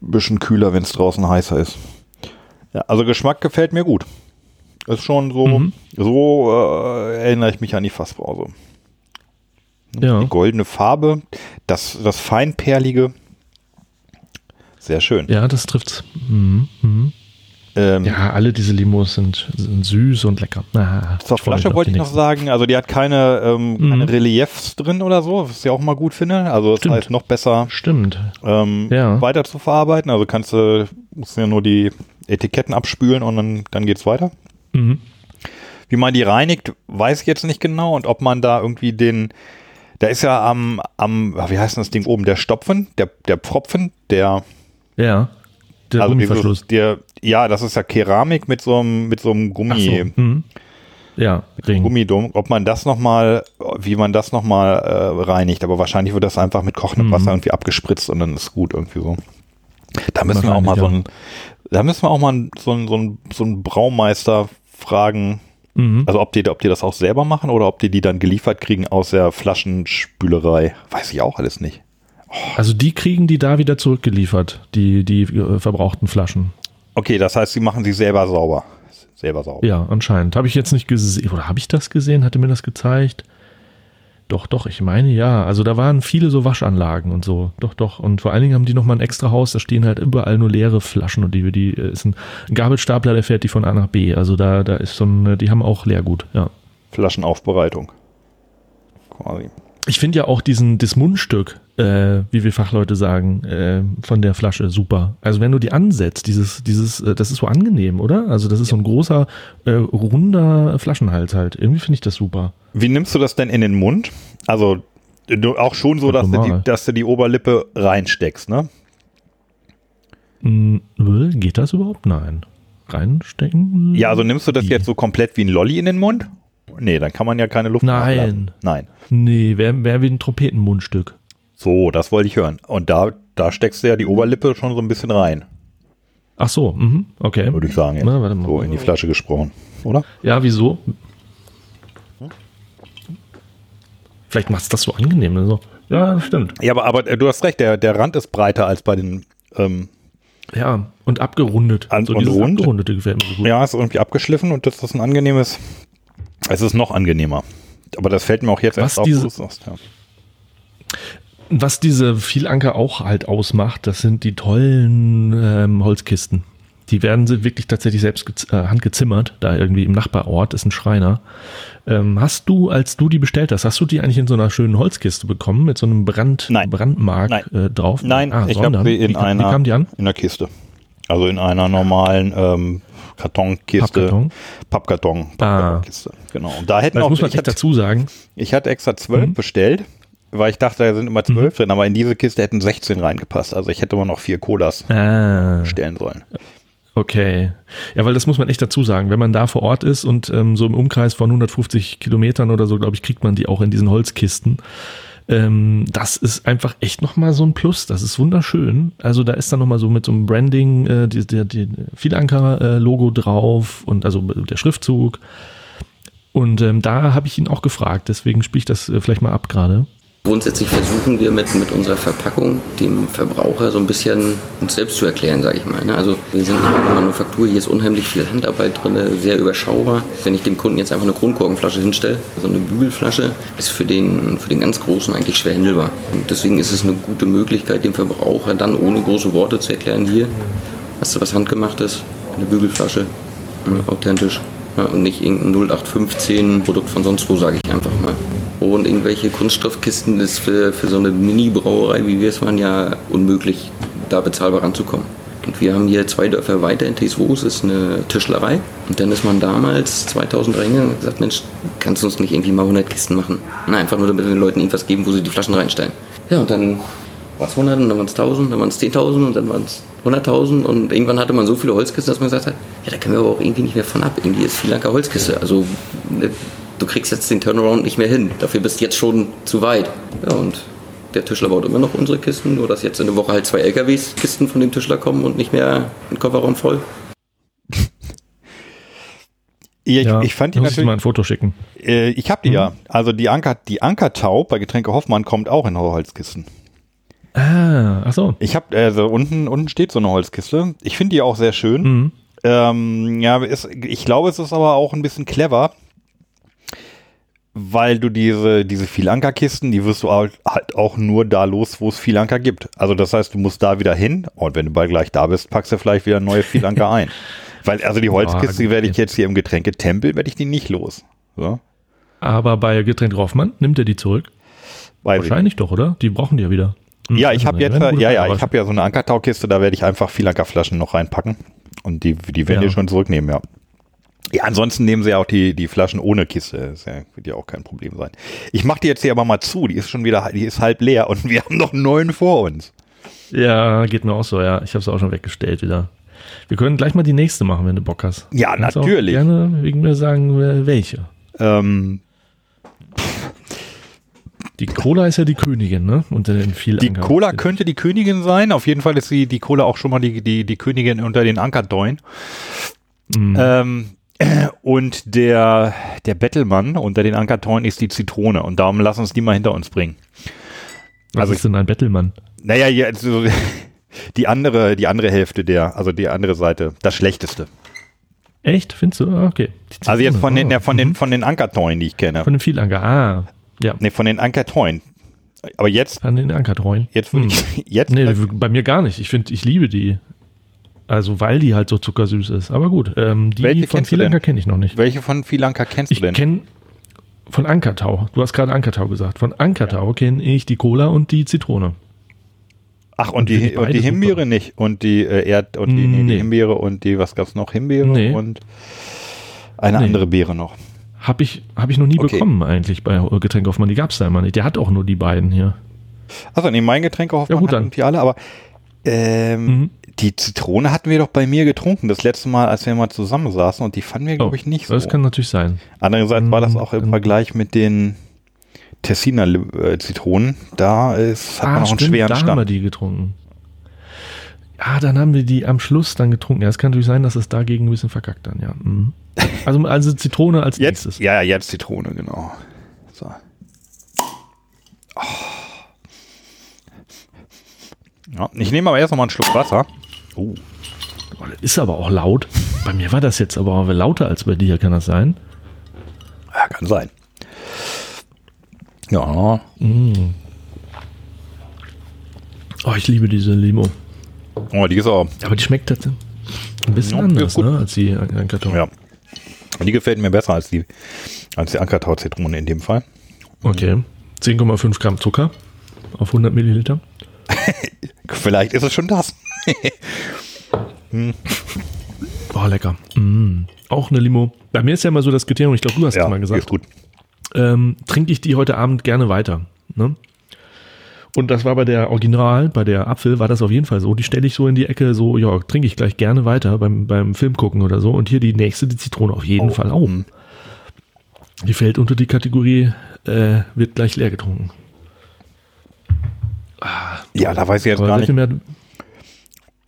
bisschen kühler, wenn es draußen heißer ist. Ja, also Geschmack gefällt mir gut. Ist schon so, Mhm. so äh, erinnere ich mich an die Fassbrause. Ja. Die goldene Farbe, das, das feinperlige. Sehr schön. Ja, das trifft's. Mhm. Mhm. Ähm, Ja, alle diese Limos sind, sind süß und lecker. Ah, Zur Flasche wollte ich noch nächsten. sagen, also die hat keine, ähm, Mhm. keine Reliefs drin oder so, was ich auch mal gut finde. Also das Stimmt. heißt noch besser Stimmt. ähm, Ja. weiter zu verarbeiten. Also kannst du musst ja nur die Etiketten abspülen und dann, dann geht's weiter. Mhm. Wie man die reinigt, weiß ich jetzt nicht genau und ob man da irgendwie den, da ist ja am, am, wie heißt denn das Ding oben, der Stopfen, der, der Pfropfen, der, Ja. Der also Gummiverschluss. der, ja, das ist ja Keramik mit so einem, mit so einem Gummi, so. Mhm. Ja, Ring. Gummidum, ob man das nochmal, wie man das nochmal äh, reinigt, aber wahrscheinlich wird das einfach mit kochendem Mhm. Wasser irgendwie abgespritzt und dann ist gut irgendwie so. Da müssen wir auch mal so Wahrscheinlich, ein, da müssen wir auch mal so ein, so ein, so ein Braumeister fragen, Mhm. also ob die, ob die das auch selber machen oder ob die die dann geliefert kriegen aus der Flaschenspülerei. Weiß ich auch alles nicht. Also die kriegen die da wieder zurückgeliefert, die, die äh, verbrauchten Flaschen. Okay, das heißt, sie machen sie selber sauber. selber sauber. Ja, anscheinend. Habe ich jetzt nicht gesehen. Oder habe ich das gesehen? Hatte mir das gezeigt? Doch, doch, ich meine ja. Also da waren viele so Waschanlagen und so. Doch, doch. Und vor allen Dingen haben die nochmal ein extra Haus, da stehen halt überall nur leere Flaschen und die, die äh, ist ein Gabelstapler, der fährt die von A nach B. Also da, da ist so ein, die haben auch Leergut, ja. Flaschenaufbereitung. Quasi. Ich finde ja auch diesen, das Mundstück, äh, wie wir Fachleute sagen, äh, von der Flasche super. Also wenn du die ansetzt, dieses, dieses, äh, das ist so angenehm, oder? Also das ist so ein großer, äh, runder Flaschenhals halt. Irgendwie finde ich das super. Wie nimmst du das denn in den Mund? Also auch schon so, dass du, die, dass du die Oberlippe reinsteckst, ne? Äh, geht das überhaupt? Nein. Reinstecken? Ja, also nimmst du das jetzt so komplett wie ein Lolli in den Mund? Nee, dann kann man ja keine Luft mehr Nein. Nein. Nee, wäre wär wie ein Trompetenmundstück. So, das wollte ich hören. Und da, da steckst du ja die Oberlippe schon so ein bisschen rein, Ach so, mhm, okay. würde ich sagen. Jetzt. Na. So in die Flasche gesprochen, oder? Ja, wieso? Vielleicht macht es das so angenehm. Also. Ja, stimmt. Ja, aber, aber äh, du hast recht, der, der Rand ist breiter als bei den. Ähm, Ja, und abgerundet. An- so und dieses rund? Abgerundete gefällt mir so gut. ja, ist irgendwie abgeschliffen und das ist ein angenehmes. Es ist noch angenehmer. Aber das fällt mir auch jetzt Was erst auf, diese- wo du es sagst, ja. Was diese Vielanker auch halt ausmacht, das sind die tollen ähm, Holzkisten. Die werden sie wirklich tatsächlich selbst äh, handgezimmert. Da irgendwie im Nachbarort ist ein Schreiner. Ähm, hast du, als du die bestellt hast, hast du die eigentlich in so einer schönen Holzkiste bekommen mit so einem Brand, Nein. Brandmark Nein. Äh, drauf? Nein, Ah, ich habe sie in wie, einer Wie kam die an? in der Kiste. Also in einer normalen ähm, Kartonkiste. Pappkarton? Pappkarton. Ah. Pappkartonkiste. Genau. Und da hätten Das auch, muss man ich, echt dazu sagen. ich hatte extra zwölf Mhm. bestellt, weil ich dachte, da sind immer zwölf drin, aber in diese Kiste hätten 16 reingepasst. Also ich hätte immer noch vier Colas Ah. stellen sollen. Okay. Ja, weil das muss man echt dazu sagen. Wenn man da vor Ort ist und ähm, so im Umkreis von 150 Kilometern oder so, glaube ich, kriegt man die auch in diesen Holzkisten. Ähm, das ist einfach echt nochmal so ein Plus. Das ist wunderschön. Also da ist dann nochmal so mit so einem Branding, äh, die, die, die Vielanker-Logo drauf und also der Schriftzug. Und ähm, da habe ich ihn auch gefragt. Deswegen spiele ich das äh, vielleicht mal ab gerade. Grundsätzlich versuchen wir mit, mit unserer Verpackung dem Verbraucher so ein bisschen uns selbst zu erklären, sage ich mal. ne? Also wir sind nicht eine Manufaktur, hier ist unheimlich viel Handarbeit drin, sehr überschaubar. Wenn ich dem Kunden jetzt einfach eine Kronkorkenflasche hinstelle, so eine Bügelflasche, ist für den, für den ganz Großen eigentlich schwer handelbar. Und deswegen ist es eine gute Möglichkeit, dem Verbraucher dann ohne große Worte zu erklären, hier hast du was handgemachtes, eine Bügelflasche, authentisch. Ja, und nicht irgendein 0815 Produkt von sonst wo, sage ich einfach mal. Und irgendwelche Kunststoffkisten ist für, für so eine Mini-Brauerei, wie wir es waren, ja unmöglich, da bezahlbar ranzukommen. Und wir haben hier zwei Dörfer weiter in Teeswoos, ist eine Tischlerei. Und dann ist man damals, 2003, hingegangen und gesagt, Mensch, kannst du uns nicht irgendwie mal 100 Kisten machen? Nein, einfach nur, damit wir den Leuten irgendwas geben, wo sie die Flaschen reinstellen. Ja, und dann war es 100 und dann waren es 1000, dann waren es 10.000 und dann waren es 100.000 und irgendwann hatte man so viele Holzkisten, dass man gesagt hat, ja, da können wir aber auch irgendwie nicht mehr von ab. Irgendwie ist viel Lanka Holzkiste. Also ne, du kriegst jetzt den Turnaround nicht mehr hin. Dafür bist du jetzt schon zu weit. Ja, und der Tischler baut immer noch unsere Kisten, nur dass jetzt in der Woche halt zwei LKWs Kisten von dem Tischler kommen und nicht mehr ein Kofferraum voll. Ich, ja, ich fand die muss ich dir mal natürlich, ein Foto schicken. äh, ich habe die ja. Also die Anker, die Ankertaub bei Getränke Hoffmann kommt auch in Holzkisten. Ah, ach so. Ich habe, also unten, unten steht so eine Holzkiste. Ich finde die auch sehr schön. Mhm. Ähm, ja, ist, ich glaube, es ist aber auch ein bisschen clever, weil du diese, diese Vielankerkisten, die wirst du halt halt auch nur da los, wo es Vielanker gibt. Also das heißt, du musst da wieder hin und wenn du bald gleich da bist, packst du vielleicht wieder neue Vielanker ein. Weil, also die Holzkiste gut, werde ich jetzt hier im Getränketempel, werde ich die nicht los. So. Aber bei Getränk Hoffmann nimmt er die zurück? Weiß ich Wahrscheinlich doch, oder? Die brauchen die ja wieder. Hm, Ja, ich habe jetzt, ja, ja, ich habe ja so eine Ankertaukiste, da werde ich einfach Vielankerflaschen noch reinpacken und die, die werden Ja. die schon zurücknehmen, ja. Ja, ansonsten nehmen sie ja auch die, die Flaschen ohne Kiste. Das ja, wird ja auch kein Problem sein. Ich mache die jetzt hier aber mal zu. Die ist schon wieder, die ist halb leer und wir haben noch neuen vor uns. Ja, geht mir auch so, ja. Ich habe es auch schon weggestellt wieder. Wir können gleich mal die nächste machen, wenn du Bock hast. Ja, Kannst natürlich. gerne wegen mir sagen, welche. Ähm, Die Cola ist ja die Königin, ne? Unter den vielen die Cola könnte die Königin sein. Auf jeden Fall ist die, die Cola auch schon mal die, die, die Königin unter den Ankerdeuen. Mhm. Ähm, und der, der Bettelmann unter den Ankerdeuen ist die Zitrone. Und darum lass uns die mal hinter uns bringen. Was also ist denn ein Bettelmann? Naja, jetzt so, die andere, die andere Hälfte der, also die andere Seite, das Schlechteste. Echt? Findest du? Ah, Okay. Also jetzt von den, Zitrone, ja, von mhm. den, von den Ankertreuen, die ich kenne. Von den Vielanker. Ah, ja. Nee, von den Ankertreuen. Aber jetzt, Von den Ankertreuen. jetzt würde ich, jetzt, Nee, bei mir gar nicht. Ich finde, ich liebe die. Also, weil die halt so zuckersüß ist. Aber gut, ähm, die Welche von denn? kenne ich noch nicht. welche von Vielanker kennst Ich du denn? kenne von Ankertau. Du hast gerade Ankertau gesagt. Von Ankertau kenne ich die Cola und die Zitrone. Ach, und Und die, ich und die Himbeere super. nicht. Und die äh, Erd, und die, nee, die. Himbeere und die, was gab's noch? Himbeere Nee. und eine Nee. andere Beere noch. Habe ich, hab ich noch nie Okay. bekommen eigentlich bei Getränkehoffmann. Die gab es da immer nicht. Der hat auch nur die beiden hier. Also nee, mein Getränkehoffmann Ja, gut, hat dann. irgendwie alle, aber ähm, Mhm. Die Zitrone hatten wir doch bei mir getrunken, das letzte Mal, als wir mal zusammen saßen und die fanden wir, glaube ich, nicht so. Oh, Das kann natürlich sein. Andererseits war das auch im Mhm. Vergleich mit den Tessiner äh, Zitronen, da ist, hat man noch einen schweren Ah, da haben wir Stand. die getrunken. Ja, dann haben wir die am Schluss dann getrunken. Ja, es kann natürlich sein, dass es dagegen ein bisschen verkackt dann, ja. Mhm. Also, also Zitrone als Jetzt, nächstes. ja, ja, jetzt Zitrone, genau. So. Oh. Ja, ich nehme aber erst noch mal einen Schluck Wasser. Oh. Oh, das ist aber auch laut. Bei mir war das jetzt aber lauter als bei dir, kann das sein? Ja, kann sein. Ja, Oh, ich liebe diese Limo. oh, die ist auch, Aber die schmeckt das ein bisschen Ja, anders, ne, als die an Karton. ja. Die gefällt mir besser als die, als die Ankertau-Zitrone in dem Fall. Okay. 10,5 Gramm Zucker auf 100 Milliliter. Vielleicht ist es schon das. Oh, lecker. Mm. Auch eine Limo. Bei mir ist ja immer so das Kriterium, ich glaube, du hast es ja, mal gesagt. ist gut. ähm, trinke ich die heute Abend gerne weiter. Ne? Und das war bei der Original, bei der Apfel, war das auf jeden Fall so. Die stelle ich so in die Ecke, so, ja, trinke ich gleich gerne weiter beim, beim Film gucken oder so. Und hier die nächste, die Zitrone, auf jeden Fall auch. Mhm. Die fällt unter die Kategorie, äh, wird gleich leer getrunken. Ja, da weiß ich jetzt gar nicht, mehr,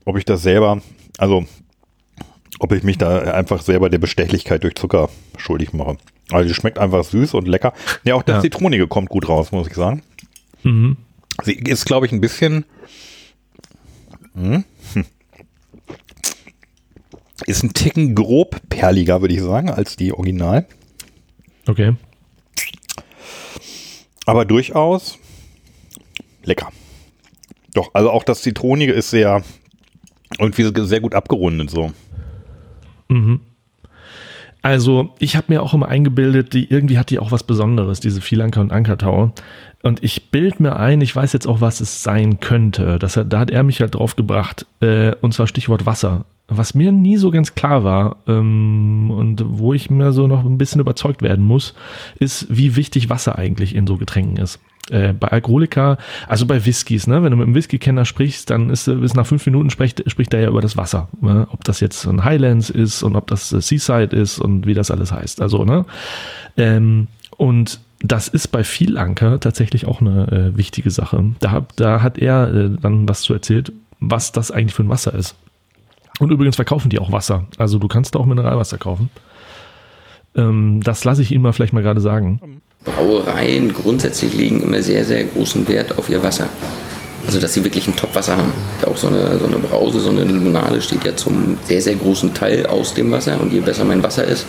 ob ich das selber, also ob ich mich da einfach selber der Bestechlichkeit durch Zucker schuldig mache. Also die schmeckt einfach süß und lecker. Ja, auch das Ja. Zitronige kommt gut raus, muss ich sagen. mhm. Sie ist, glaube ich, ein bisschen. Hm? Ist ein Ticken grob perliger, würde ich sagen, als die Original. Okay. Aber durchaus lecker. Doch, also auch das Zitronige ist sehr irgendwie sehr gut abgerundet so. Also, ich habe mir auch immer eingebildet, die irgendwie hat die auch was Besonderes, diese Vielanker und Ankertau. Und ich bild mir ein, ich weiß jetzt auch, was es sein könnte. Das da hat er mich halt drauf gebracht, äh, und zwar Stichwort Wasser. Was mir nie so ganz klar war ähm, und wo ich mir so noch ein bisschen überzeugt werden muss, ist, wie wichtig Wasser eigentlich in so Getränken ist. Äh, bei Alkoholiker, also bei Whiskys, ne, wenn du mit einem Whisky-Kenner sprichst, dann ist äh, bis nach fünf Minuten spricht, spricht er ja über das Wasser. Ne? Ob das jetzt ein Highlands ist und ob das äh, Seaside ist und wie das alles heißt. Also, ne? Ähm, und das ist bei Vielanker tatsächlich auch eine äh, wichtige Sache. Da, da hat er äh, dann was zu erzählt, was das eigentlich für ein Wasser ist. Und übrigens verkaufen die auch Wasser. Also du kannst auch Mineralwasser kaufen. Ähm, das lasse ich Ihnen mal vielleicht mal gerade sagen. Brauereien grundsätzlich legen immer sehr, sehr großen Wert auf ihr Wasser. Also, dass sie wirklich ein Top-Wasser haben. Auch so eine, so eine Brause, so eine Limonade steht ja zum sehr, sehr großen Teil aus dem Wasser. Und je besser mein Wasser ist,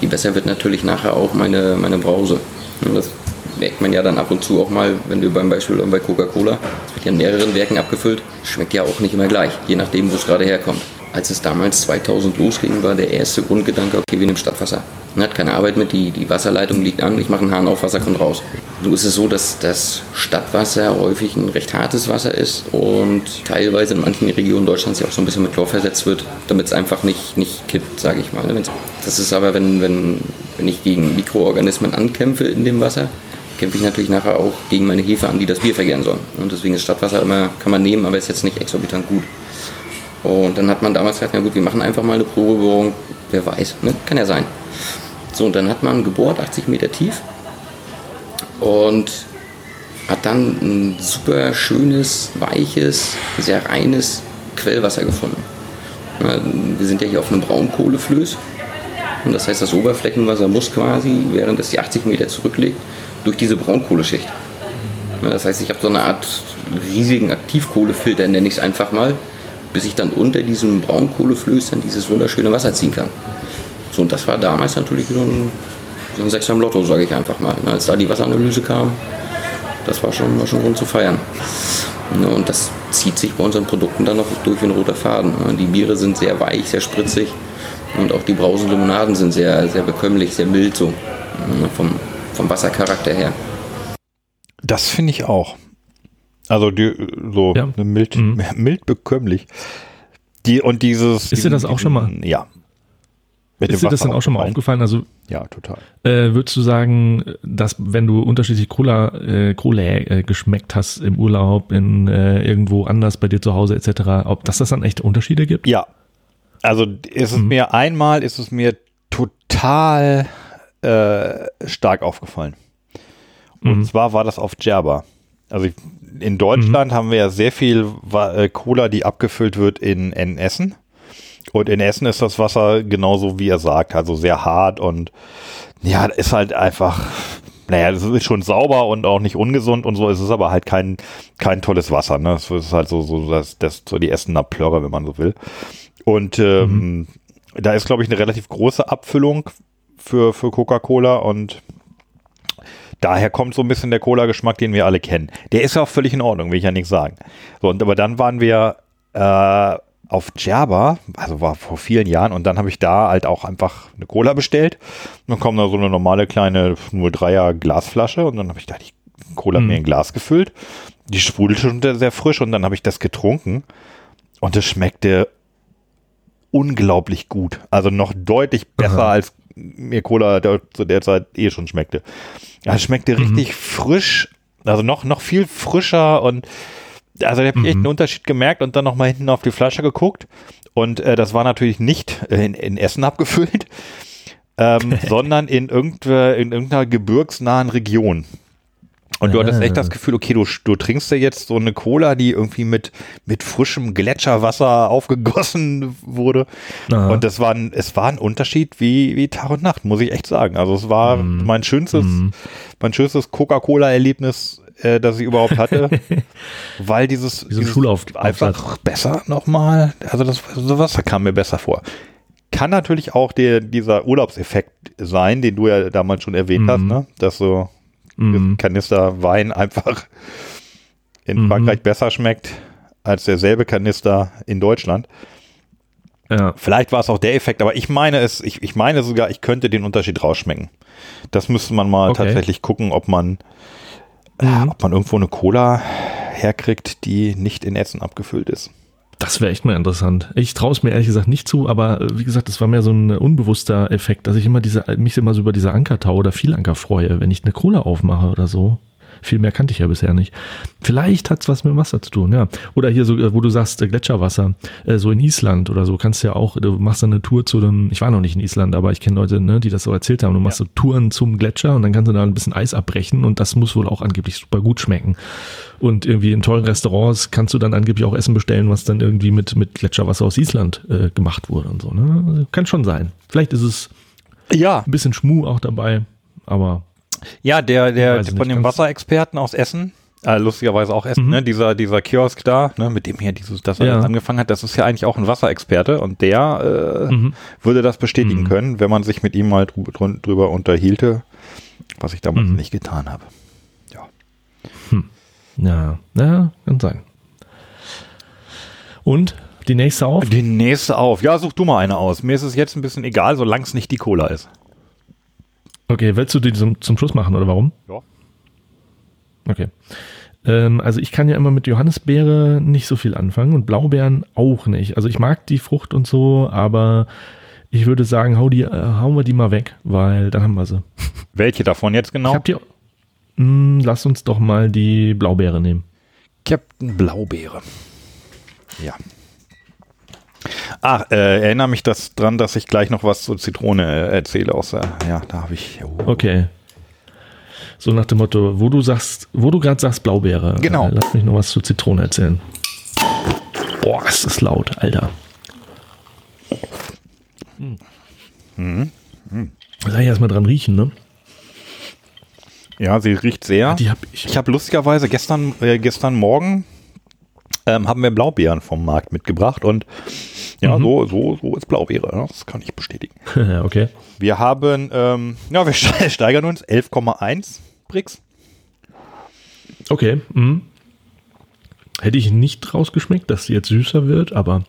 je besser wird natürlich nachher auch meine, meine Brause. Und das merkt man ja dann ab und zu auch mal, wenn wir beim Beispiel bei Coca-Cola, es wird ja in mehreren Werken abgefüllt, schmeckt ja auch nicht immer gleich, je nachdem, wo es gerade herkommt. Als es damals 2000 losging, war der erste Grundgedanke, okay, wir nehmen Stadtwasser. Man hat keine Arbeit mit, die, die Wasserleitung liegt an, ich mache einen Hahn auf, Wasser kommt raus. Nun ist es so, dass das Stadtwasser häufig ein recht hartes Wasser ist und teilweise in manchen Regionen Deutschlands ja auch so ein bisschen mit Chlor versetzt wird, damit es einfach nicht, nicht kippt, sage ich mal. Das ist aber, wenn, wenn, wenn ich gegen Mikroorganismen ankämpfe in dem Wasser, kämpfe ich natürlich nachher auch gegen meine Hefe an, die das Bier vergären sollen. Und deswegen ist Stadtwasser immer, kann man nehmen, aber ist jetzt nicht exorbitant gut. Und dann hat man damals gesagt, na gut, wir machen einfach mal eine Probebohrung, wer weiß, ne? kann ja sein. So, und dann hat man gebohrt, 80 Meter tief und hat dann ein super schönes, weiches, sehr reines Quellwasser gefunden. Wir sind ja hier auf einem Braunkohleflöß und das heißt, das Oberflächenwasser muss quasi, während es die 80 Meter zurücklegt, durch diese Braunkohleschicht. Das heißt, ich habe so eine Art riesigen Aktivkohlefilter, nenne ich es einfach mal, bis ich dann unter diesem Braunkohleflöß dann dieses wunderschöne Wasser ziehen kann. So, und das war damals natürlich so ein, so Sechser im Lotto, sage ich einfach mal. Ne? Als da die Wasseranalyse kam, das war schon, war schon Grund zu feiern. Ne? Und das zieht sich bei unseren Produkten dann noch durch wie ein roter Faden. Ne? Die Biere sind sehr weich, sehr spritzig und auch die Brausenlimonaden sind sehr, sehr bekömmlich, sehr mild so. Vom, vom Wassercharakter her. Das finde ich auch. Also die, so Ja. mild, Mhm. mild bekömmlich. Die, und dieses. Ist dir das auch schon mal- Ja. Mit Ist dir das dann auch schon mal aufgefallen? Also Ja, total. Äh, würdest du sagen, dass wenn du unterschiedlich Cola, äh, Cola äh, geschmeckt hast im Urlaub, in äh, irgendwo anders bei dir zu Hause etc., ob dass das dann echt Unterschiede gibt? Ja. Also ist es Mhm. mir einmal, ist es mir total äh, stark aufgefallen. Und Mhm. zwar war das auf Djerba. Also ich, in Deutschland haben wir ja sehr viel äh, Cola, die abgefüllt wird in, in Essen. Und in Essen ist das Wasser genauso wie er sagt, also sehr hart und ja, ist halt einfach, naja, das ist schon sauber und auch nicht ungesund und so. Es ist aber halt kein, kein tolles Wasser. Ne? Es ist halt so, so, das, das, so die Essener Plörre, wenn man so will. Und ähm, da ist, glaube ich, eine relativ große Abfüllung für, für Coca-Cola und daher kommt so ein bisschen der Cola-Geschmack, den wir alle kennen. Der ist ja auch völlig in Ordnung, will ich ja nicht sagen. So, und aber dann waren wir äh, auf Djerba, also war vor vielen Jahren, und dann habe ich da halt auch einfach eine Cola bestellt. Und dann kommt da so eine normale kleine 03er Glasflasche und dann habe ich da die Cola Mhm. mir in ein Glas gefüllt. Die sprudelte schon sehr frisch und dann habe ich das getrunken und es schmeckte unglaublich gut. Also noch deutlich besser Aha. als mir Cola da, zu der Zeit eh schon schmeckte. Ja, es schmeckte richtig frisch, also noch, noch viel frischer und also da habe ich echt einen Unterschied gemerkt und dann noch mal hinten auf die Flasche geguckt und äh, das war natürlich nicht äh, in, in Essen abgefüllt, ähm, sondern in, irgende, in irgendeiner gebirgsnahen Region. Und du hattest echt das Gefühl, okay, du, du trinkst ja jetzt so eine Cola, die irgendwie mit, mit frischem Gletscherwasser aufgegossen wurde. Aha. Und das war ein, es war ein Unterschied wie, wie Tag und Nacht, muss ich echt sagen. Also es war Mhm. mein schönstes, mein schönstes Coca-Cola-Erlebnis, äh, das ich überhaupt hatte. weil dieses, so dieses Schulauf- einfach besser nochmal, also das, das Wasser kam mir besser vor. Kann natürlich auch der, dieser Urlaubseffekt sein, den du ja damals schon erwähnt hast, ne? Dass so Mhm. Kanister Wein einfach in Mhm. Frankreich besser schmeckt als derselbe Kanister in Deutschland. Ja. Vielleicht war es auch der Effekt, aber ich meine es, ich, ich meine sogar, ich könnte den Unterschied rausschmecken. Das müsste man mal Okay. tatsächlich gucken, ob man, äh, Mhm. ob man irgendwo eine Cola herkriegt, die nicht in Essen abgefüllt ist. Das wäre echt mal interessant. Ich traue es mir ehrlich gesagt nicht zu, aber äh, wie gesagt, das war mehr so ein äh, unbewusster Effekt, dass ich immer diese, mich immer so über diese Ankertau oder Vielanker freue, wenn ich eine Cola aufmache oder so. Viel mehr kannte ich ja bisher nicht. Vielleicht hat's was mit Wasser zu tun, ja. Oder hier so, äh, wo du sagst, äh, Gletscherwasser, äh, so in Island oder so, kannst du ja auch, du machst dann eine Tour zu dem, ich war noch nicht in Island, aber ich kenne Leute, ne, die das so erzählt haben. Du machst so Touren zum Gletscher und dann kannst du da ein bisschen Eis abbrechen und das muss wohl auch angeblich super gut schmecken. Und irgendwie in tollen Restaurants kannst du dann angeblich auch Essen bestellen, was dann irgendwie mit, mit Gletscherwasser aus Island äh, gemacht wurde und so. Ne? Also kann schon sein. Vielleicht ist es Ja, ein bisschen Schmu auch dabei, aber ja, der, der weiß von dem Wasserexperten aus Essen, äh, lustigerweise auch Essen, Mhm. ne, dieser, dieser Kiosk da, ne, mit dem hier dieses, das er Ja. angefangen hat, das ist ja eigentlich auch ein Wasserexperte und der äh, Mhm. würde das bestätigen Mhm. können, wenn man sich mit ihm mal drü- drü- drüber unterhielte, was ich damals Mhm. nicht getan habe. Ja. ja, ja, kann sein. Und die nächste auf? Die nächste auf. Ja, such du mal eine aus. Mir ist es jetzt ein bisschen egal, solange es nicht die Cola ist. Okay, willst du die zum, zum Schluss machen oder warum? Ja. Okay. Ähm, also ich kann ja immer mit Johannisbeere nicht so viel anfangen und Blaubeeren auch nicht. Also ich mag die Frucht und so, aber ich würde sagen, hau die, äh, hauen wir die mal weg, weil dann haben wir sie. Welche davon jetzt Ich genau? hab die. Hm, lass uns doch mal die Blaubeere nehmen. Captain Blaubeere. Ja. Ach, äh, erinnere mich das dran, dass ich gleich noch was zur Zitrone äh, erzähle. Außer, ja, da habe ich. Oh. Okay. So nach dem Motto, wo du sagst, wo du gerade sagst Blaubeere. Genau. Äh, lass mich noch was zur Zitrone erzählen. Boah, ist das laut, Alter. Mhm. Soll ich erstmal dran riechen, ne? Ja, sie riecht sehr. Die hab ich. Ich habe lustigerweise gestern, äh, gestern Morgen ähm, haben wir Blaubeeren vom Markt mitgebracht und ja, so, so, so ist Blaubeere. ne? Das kann ich bestätigen. Okay. Wir haben, ähm, ja, wir ste- steigern uns 11,1 Bricks. Okay. Mhm. Hätte ich nicht rausgeschmeckt, dass sie jetzt süßer wird, aber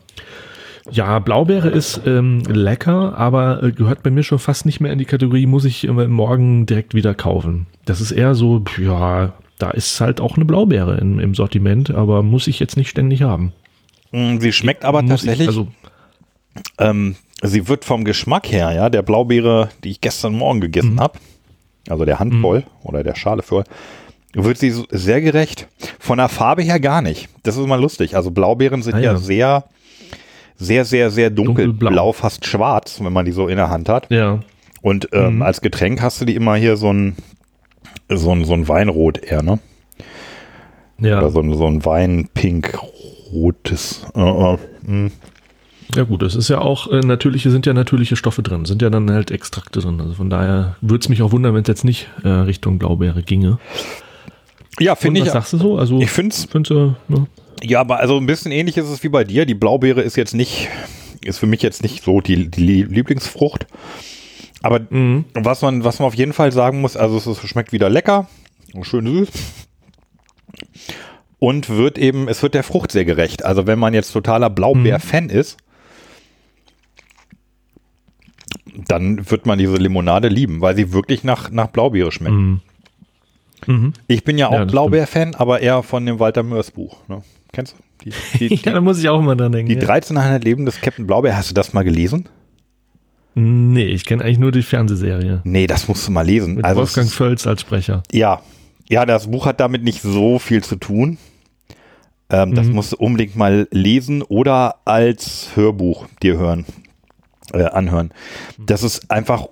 ja, Blaubeere ist ähm, lecker, aber äh, gehört bei mir schon fast nicht mehr in die Kategorie, muss ich äh, morgen direkt wieder kaufen. Das ist eher so, ja, da ist halt auch eine Blaubeere im, im Sortiment, aber muss ich jetzt nicht ständig haben. Mm, Sie schmeckt aber Muss ich- tatsächlich, also, ähm, sie wird vom Geschmack her, ja, der Blaubeere, die ich gestern Morgen gegessen Mhm. habe, also der Handvoll oder der Schale voll, wird sie sehr gerecht. Von der Farbe her gar nicht. Das ist immer lustig. Also Blaubeeren sind Ah, ja. ja. sehr, sehr, sehr, sehr dunkelblau, Dunkelblau. fast schwarz, wenn man die so in der Hand hat. ja. Und ähm, Mhm. als Getränk hast du die immer hier so ein, so ein, so ein Weinrot eher, ne? Ja. Oder so ein, so ein Weinpink-rotes. Äh, äh, mh. Ja gut, es ist ja auch äh, natürliche, sind ja natürliche Stoffe drin, sind ja dann halt Extrakte drin. Also von daher würde es mich auch wundern, wenn es jetzt nicht äh, Richtung Blaubeere ginge. Ja, finde was ich. sagst du so? Also Ich finde es, findest du, ne? ja, aber also ein bisschen ähnlich ist es wie bei dir. Die Blaubeere ist jetzt nicht, ist für mich jetzt nicht so die, die Lieblingsfrucht. Aber Mhm. was man, was man auf jeden Fall sagen muss, also es ist, schmeckt wieder lecker, schön süß. Und wird eben, es wird der Frucht sehr gerecht. Also wenn man jetzt totaler Blaubeer-Fan ist, dann wird man diese Limonade lieben, weil sie wirklich nach, nach Blaubeere schmeckt. Mhm. Mhm. Ich bin ja Ja, auch das Blaubeer-Fan, aber eher von dem Walter Mörs Buch. Ne? Kennst du? Die, die, Ja, da muss ich auch immer dran denken. die ja. 1300 Leben des Captain Blaubeer, hast du das mal gelesen? Nee, ich kenne eigentlich nur die Fernsehserie. Nee, das musst du mal lesen. Mit also Wolfgang Völz als Sprecher. Ja, ja, das Buch hat damit nicht so viel zu tun. Ähm, Das Mhm. musst du unbedingt mal lesen oder als Hörbuch dir hören, äh, anhören. Das ist einfach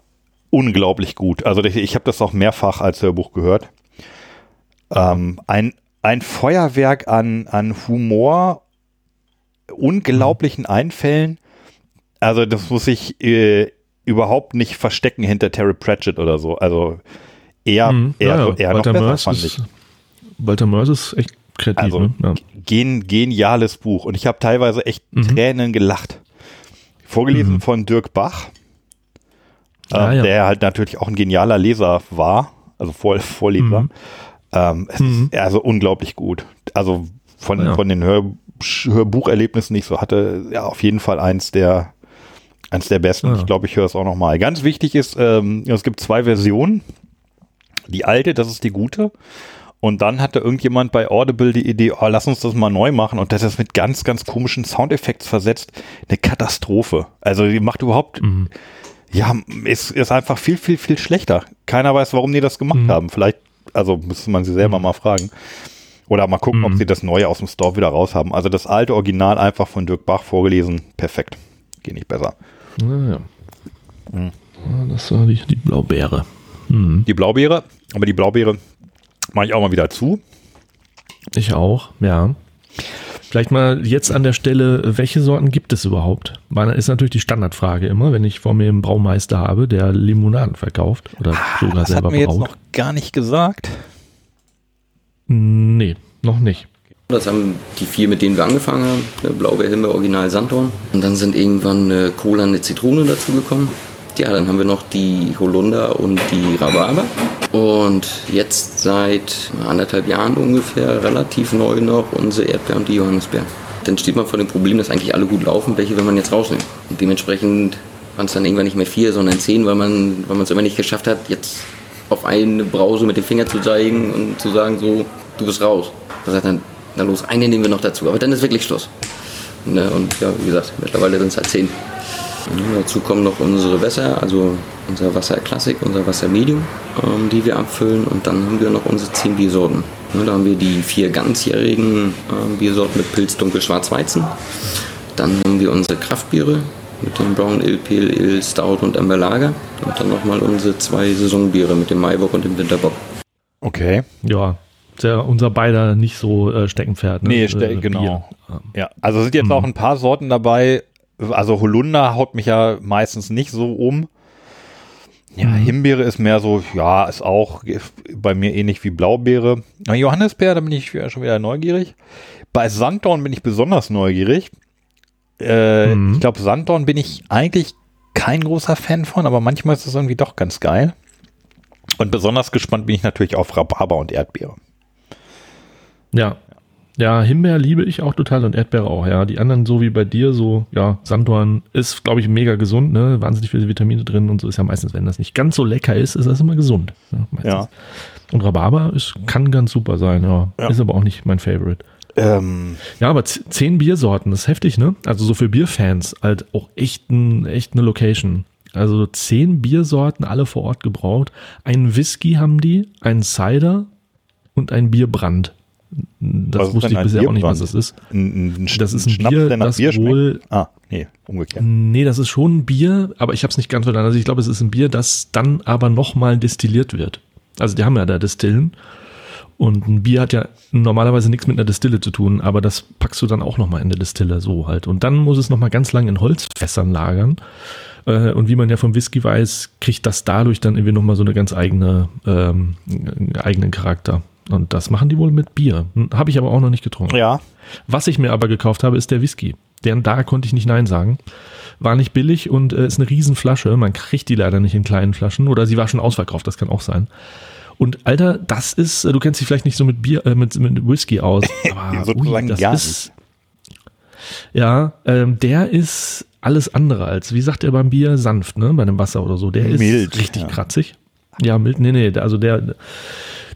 unglaublich gut. Also ich, ich habe das auch mehrfach als Hörbuch gehört. Ähm, ein, ein Feuerwerk an, an Humor, unglaublichen Einfällen. Also das muss ich äh, überhaupt nicht verstecken hinter Terry Pratchett oder so. Also eher, Mhm. eher, Ja, eher noch Walter besser, Mörs fand ich. ist, Walter Mörs ist echt kreativ. Also, ne? ja. Gen, geniales Buch. Und ich habe teilweise echt Mhm. Tränen gelacht. Vorgelesen von Dirk Bach, ähm, Ah, ja. der halt natürlich auch ein genialer Leser war, also Vor Vorleser. Mhm. Ähm, es Mhm. ist also unglaublich gut. Also von, von den Hör Hörbucherlebnissen, die ich so hatte, ja, auf jeden Fall eins der, eins der besten. Ja. Ich glaube, ich höre es auch noch mal. Ganz wichtig ist, ähm, es gibt zwei Versionen. Die alte, das ist die gute. Und dann hatte irgendjemand bei Audible die Idee, oh, lass uns das mal neu machen. Und das ist mit ganz, ganz komischen Soundeffekts versetzt. Eine Katastrophe. Also die macht überhaupt, Mhm. ja, ist, ist einfach viel, viel, viel schlechter. Keiner weiß, warum die das gemacht Mhm. haben. Vielleicht, also müsste man sie selber mal fragen. Oder mal gucken, ob Mhm. sie das Neue aus dem Store wieder raus haben. Also das alte Original einfach von Dirk Bach vorgelesen. Perfekt. Geht nicht besser. Ja, ja. Mhm. Das war die, die Blaubeere. Mhm. Die Blaubeere, aber die Blaubeere mache ich auch mal wieder zu. Ich auch, ja. Vielleicht mal jetzt an der Stelle, welche Sorten gibt es überhaupt? Meine ist natürlich die Standardfrage immer, wenn ich vor mir einen Braumeister habe, der Limonaden verkauft oder sogar Ah, Das selber hat mir jetzt braut. noch gar nicht gesagt. Nee, noch nicht. Das haben die vier, mit denen wir angefangen haben. Eine Blaubeer, Himbeer, Original, Sanddorn. Und dann sind irgendwann eine Cola, eine Zitrone dazu gekommen. Ja, dann haben wir noch die Holunder und die Rhabarber. Und jetzt seit anderthalb Jahren ungefähr relativ neu noch unsere Erdbeer und die Johannisbeer. Dann steht man vor dem Problem, dass eigentlich alle gut laufen. Welche will man jetzt rausnehmen? Und dementsprechend waren es dann irgendwann nicht mehr vier, sondern zehn, weil man weil es immer nicht geschafft hat, jetzt auf eine Brause mit dem Finger zu zeigen und zu sagen, so, du bist raus. Da sagt dann, na los, eine nehmen wir noch dazu. Aber dann ist wirklich Schluss. Ne, und ja, wie gesagt, mittlerweile sind es halt zehn. Ja, dazu kommen noch unsere Wässer, also unser Wasser Classic, unser Wasser Medium, ähm, die wir abfüllen. Und dann haben wir noch unsere zehn Biersorten. Ja, da haben wir die vier ganzjährigen ähm, Biersorten mit Pilz, Dunkel, Schwarz, Weizen. Dann haben wir unsere Kraftbiere mit dem Brown Ale, Pale Ale, Stout und Amber Lager. Und dann nochmal unsere zwei Saisonbiere mit dem Maibock und dem Winterbock. Okay. Ja, der, unser beider nicht so äh, Steckenpferd. Ne? Nee, ste Äh, genau. Bier. Ja, also sind jetzt auch ein paar Sorten dabei. Also Holunder haut mich ja meistens nicht so um. Ja, Himbeere ist mehr so, ja, ist auch bei mir ähnlich wie Blaubeere. Na, Johannisbeer, da bin ich schon wieder neugierig. Bei Sanddorn bin ich besonders neugierig. Äh, Ich glaube, Sanddorn bin ich eigentlich kein großer Fan von, aber manchmal ist es irgendwie doch ganz geil. Und besonders gespannt bin ich natürlich auf Rhabarber und Erdbeere. Ja. Ja, Himbeer liebe ich auch total und Erdbeere auch, ja. Die anderen so wie bei dir, so, ja, Sanddorn ist, glaube ich, mega gesund, ne? Wahnsinnig viele Vitamine drin und so ist ja meistens, wenn das nicht ganz so lecker ist, ist das immer gesund. Ja. meistens. Ja. Und Rhabarber ist, kann ganz super sein, ja. Ja. Ist aber auch nicht mein Favorite. Ähm, Ja, aber zehn Biersorten, das ist heftig, ne? Also so für Bierfans halt auch echt, ein, echt eine Location. Also zehn Biersorten, alle vor Ort gebraut. Einen Whisky haben die, einen Cider und ein Bierbrand. Das wusste ich bisher auch nicht, was Bierbrand? das ist. ein, ein, Das ist ein Schnaps, Bier, das Bier wohl- Ah, nee, umgekehrt. Nee, das ist schon ein Bier, aber ich habe es nicht ganz verstanden. Also ich glaube, es ist ein Bier, das dann aber nochmal destilliert wird. Also die haben ja da Distillen. Und ein Bier hat ja normalerweise nichts mit einer Distille zu tun, aber das packst du dann auch nochmal in der Distille, so halt. Und dann muss es nochmal ganz lang in Holzfässern lagern. Äh, Und wie man ja vom Whisky weiß, kriegt das dadurch dann irgendwie nochmal so eine ganz eigene, ähm, eigenen Charakter. Und das machen die wohl mit Bier. Habe ich aber auch noch nicht getrunken. Ja, Was ich mir aber gekauft habe, ist der Whisky. Den da konnte ich nicht Nein sagen. War nicht billig und äh, ist eine Riesenflasche. Man kriegt die leider nicht in kleinen Flaschen oder sie war schon ausverkauft, das kann auch sein. Und Alter, das ist, äh, du kennst dich vielleicht nicht so mit Bier, äh, mit, mit Whisky aus, aber Sozusagen das ist, ja, ähm, der ist alles andere als, wie sagt er beim Bier, sanft, ne, bei einem Wasser oder so. Der ist Mild, richtig ja. kratzig. Ja, mild, nee, nee, also der,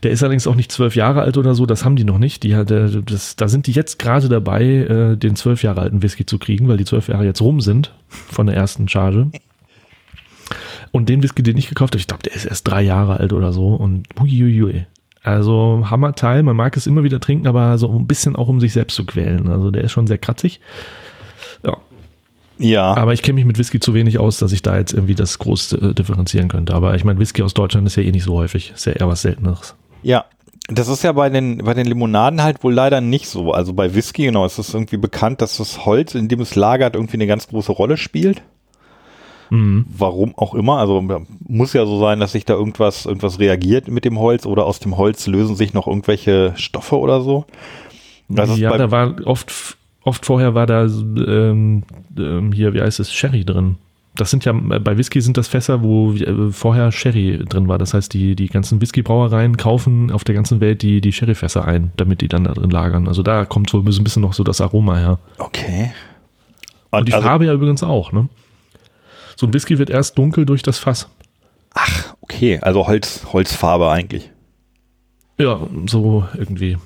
der ist allerdings auch nicht zwölf Jahre alt oder so, das haben die noch nicht. Die das, da sind die jetzt gerade dabei, äh, den zwölf Jahre alten Whisky zu kriegen, weil die zwölf Jahre jetzt rum sind von der ersten Charge. Und den Whisky, den ich gekauft habe, ich glaube, der ist erst drei Jahre alt oder so und huiuiui. Also Hammerteil, man mag es immer wieder trinken, aber so ein bisschen auch um sich selbst zu quälen. Also der ist schon sehr kratzig. Ja, ja. aber ich kenne mich mit Whisky zu wenig aus, dass ich da jetzt irgendwie das groß äh, differenzieren könnte. Aber ich meine, Whisky aus Deutschland ist ja eh nicht so häufig. Ist ja eher was Selteneres. Ja, das ist ja bei den, bei den Limonaden halt wohl leider nicht so. Also bei Whisky, genau, ist es irgendwie bekannt, dass das Holz, in dem es lagert, irgendwie eine ganz große Rolle spielt. Mhm. Warum auch immer. Also muss ja so sein, dass sich da irgendwas, irgendwas reagiert mit dem Holz oder aus dem Holz lösen sich noch irgendwelche Stoffe oder so. Das ja, da war oft, oft vorher war da ähm, ähm, hier, wie heißt es, Sherry drin. Das sind ja, bei Whisky sind das Fässer, wo äh, vorher Sherry drin war. Das heißt, die, die ganzen Whisky-Brauereien kaufen auf der ganzen Welt die, die Sherry-Fässer ein, damit die dann da drin lagern. Also da kommt so ein bisschen noch so das Aroma her. Okay. Und die also, Farbe ja übrigens auch, ne? So ein Whisky wird erst dunkel durch das Fass. okay, also Holz, Holzfarbe eigentlich. Ja, so irgendwie.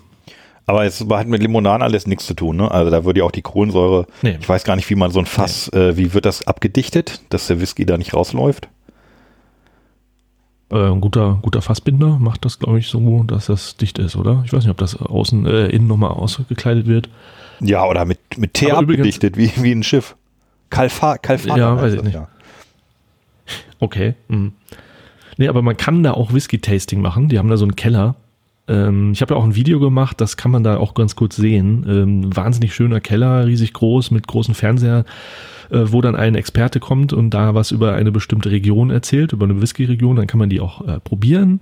Aber es hat mit Limonaden alles nichts zu tun, ne? Also da würde ja auch die Kohlensäure, Nee. ich weiß gar nicht, wie man so ein Fass, äh, wie wird das abgedichtet, dass der Whisky da nicht rausläuft? Äh, ein guter, guter Fassbinder macht das, glaube ich, so, dass das dicht ist, oder? Ich weiß nicht, ob das außen, äh, innen nochmal ausgekleidet wird. Ja, oder mit, mit Teer Aber übrigens- abgedichtet, wie, wie ein Schiff. Kalfa, Kalfana Ja, weiß ich das, nicht. ja. Okay. Mhm. Nee, aber man kann da auch Whisky-Tasting machen. Die haben da so einen Keller. Ähm, ich habe ja auch ein Video gemacht, das kann man da auch ganz kurz sehen. Ähm, wahnsinnig schöner Keller, riesig groß, mit großen Fernseher, äh, wo dann ein Experte kommt und da was über eine bestimmte Region erzählt, über eine Whisky-Region. Dann kann man die auch äh, probieren.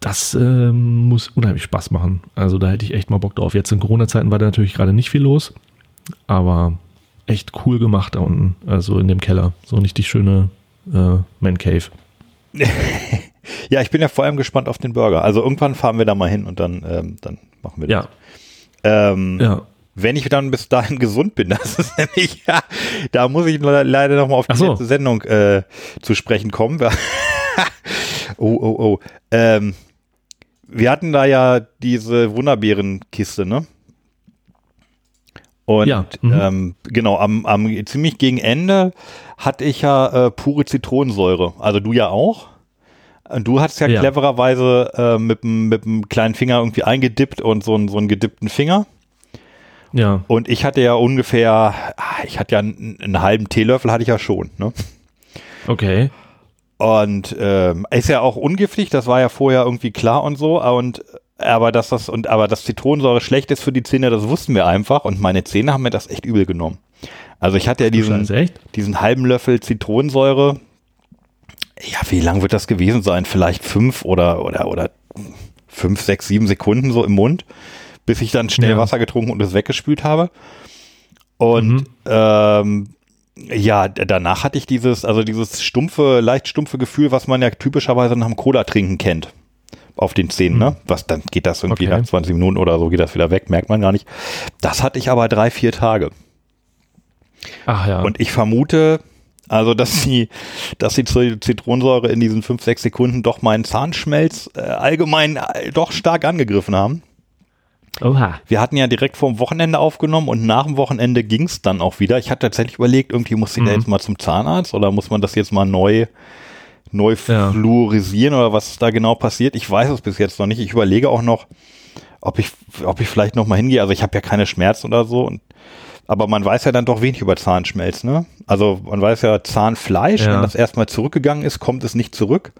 Das ähm, muss unheimlich Spaß machen. Also da hätte ich echt mal Bock drauf. Jetzt in Corona-Zeiten war da natürlich gerade nicht viel los, aber echt cool gemacht da unten, also in dem Keller. So ein richtig schöne äh, Man Cave. Ja, ich bin ja vor allem gespannt auf den Burger. Also irgendwann fahren wir da mal hin und dann, ähm, dann machen wir das. Ja, Ähm, ja. Wenn ich dann bis dahin gesund bin, das ist nämlich, ja, da muss ich le- leider nochmal auf die so. letzte Sendung äh, zu sprechen kommen. oh, oh, oh. Ähm, wir hatten da ja diese Wunderbeerenkiste, ne? Und Ja, mhm. ähm, genau, am, am ziemlich gegen Ende hatte ich ja äh, pure Zitronensäure. Also du ja auch. Und Du hast ja, Ja. clevererweise äh, mit dem kleinen Finger irgendwie eingedippt und so, einen so einen gedippten Finger. Ja, Und ich hatte ja ungefähr, ah, ich hatte ja einen, einen halben Teelöffel hatte ich ja schon, ne? okay. Und ähm, ist ja auch ungiftig, das war ja vorher irgendwie klar und so. Und aber dass das und aber dass Zitronensäure schlecht ist für die Zähne, das wussten wir einfach. Und meine Zähne haben mir das echt übel genommen. Also ich hatte ja diesen, diesen halben Löffel Zitronensäure ja, wie lang wird das gewesen sein? Vielleicht fünf oder, oder, oder fünf, sechs, sieben Sekunden so im Mund, bis ich dann schnell Ja. Wasser getrunken und es weggespült habe. Und Mhm. ähm, ja, danach hatte ich dieses, also dieses stumpfe, leicht stumpfe Gefühl, was man ja typischerweise nach dem Cola-Trinken kennt. Auf den Zähnen, ne? Was dann geht das irgendwie Mhm. Okay. nach 20 Minuten oder so, geht das wieder weg, merkt man gar nicht. Das hatte ich aber drei, vier Tage. Ach ja. Und ich vermute, also, dass die, dass die Zit- Zitronensäure in diesen fünf, sechs Sekunden doch meinen Zahnschmelz äh, allgemein äh, doch stark angegriffen haben. Oha. Wir hatten ja direkt vor dem Wochenende aufgenommen und nach dem Wochenende ging es dann auch wieder. Ich hatte tatsächlich überlegt, irgendwie muss ich da Mhm. jetzt mal zum Zahnarzt oder muss man das jetzt mal neu, neu Ja. fluorisieren oder was da genau passiert. Ich weiß es bis jetzt noch nicht. Ich überlege auch noch, ob ich, ob ich vielleicht noch mal hingehe. Also ich habe ja keine Schmerzen oder so. Und, aber man weiß ja dann doch wenig über Zahnschmelz, ne? Also man weiß ja Zahnfleisch, Ja. wenn das erstmal zurückgegangen ist, kommt es nicht zurück.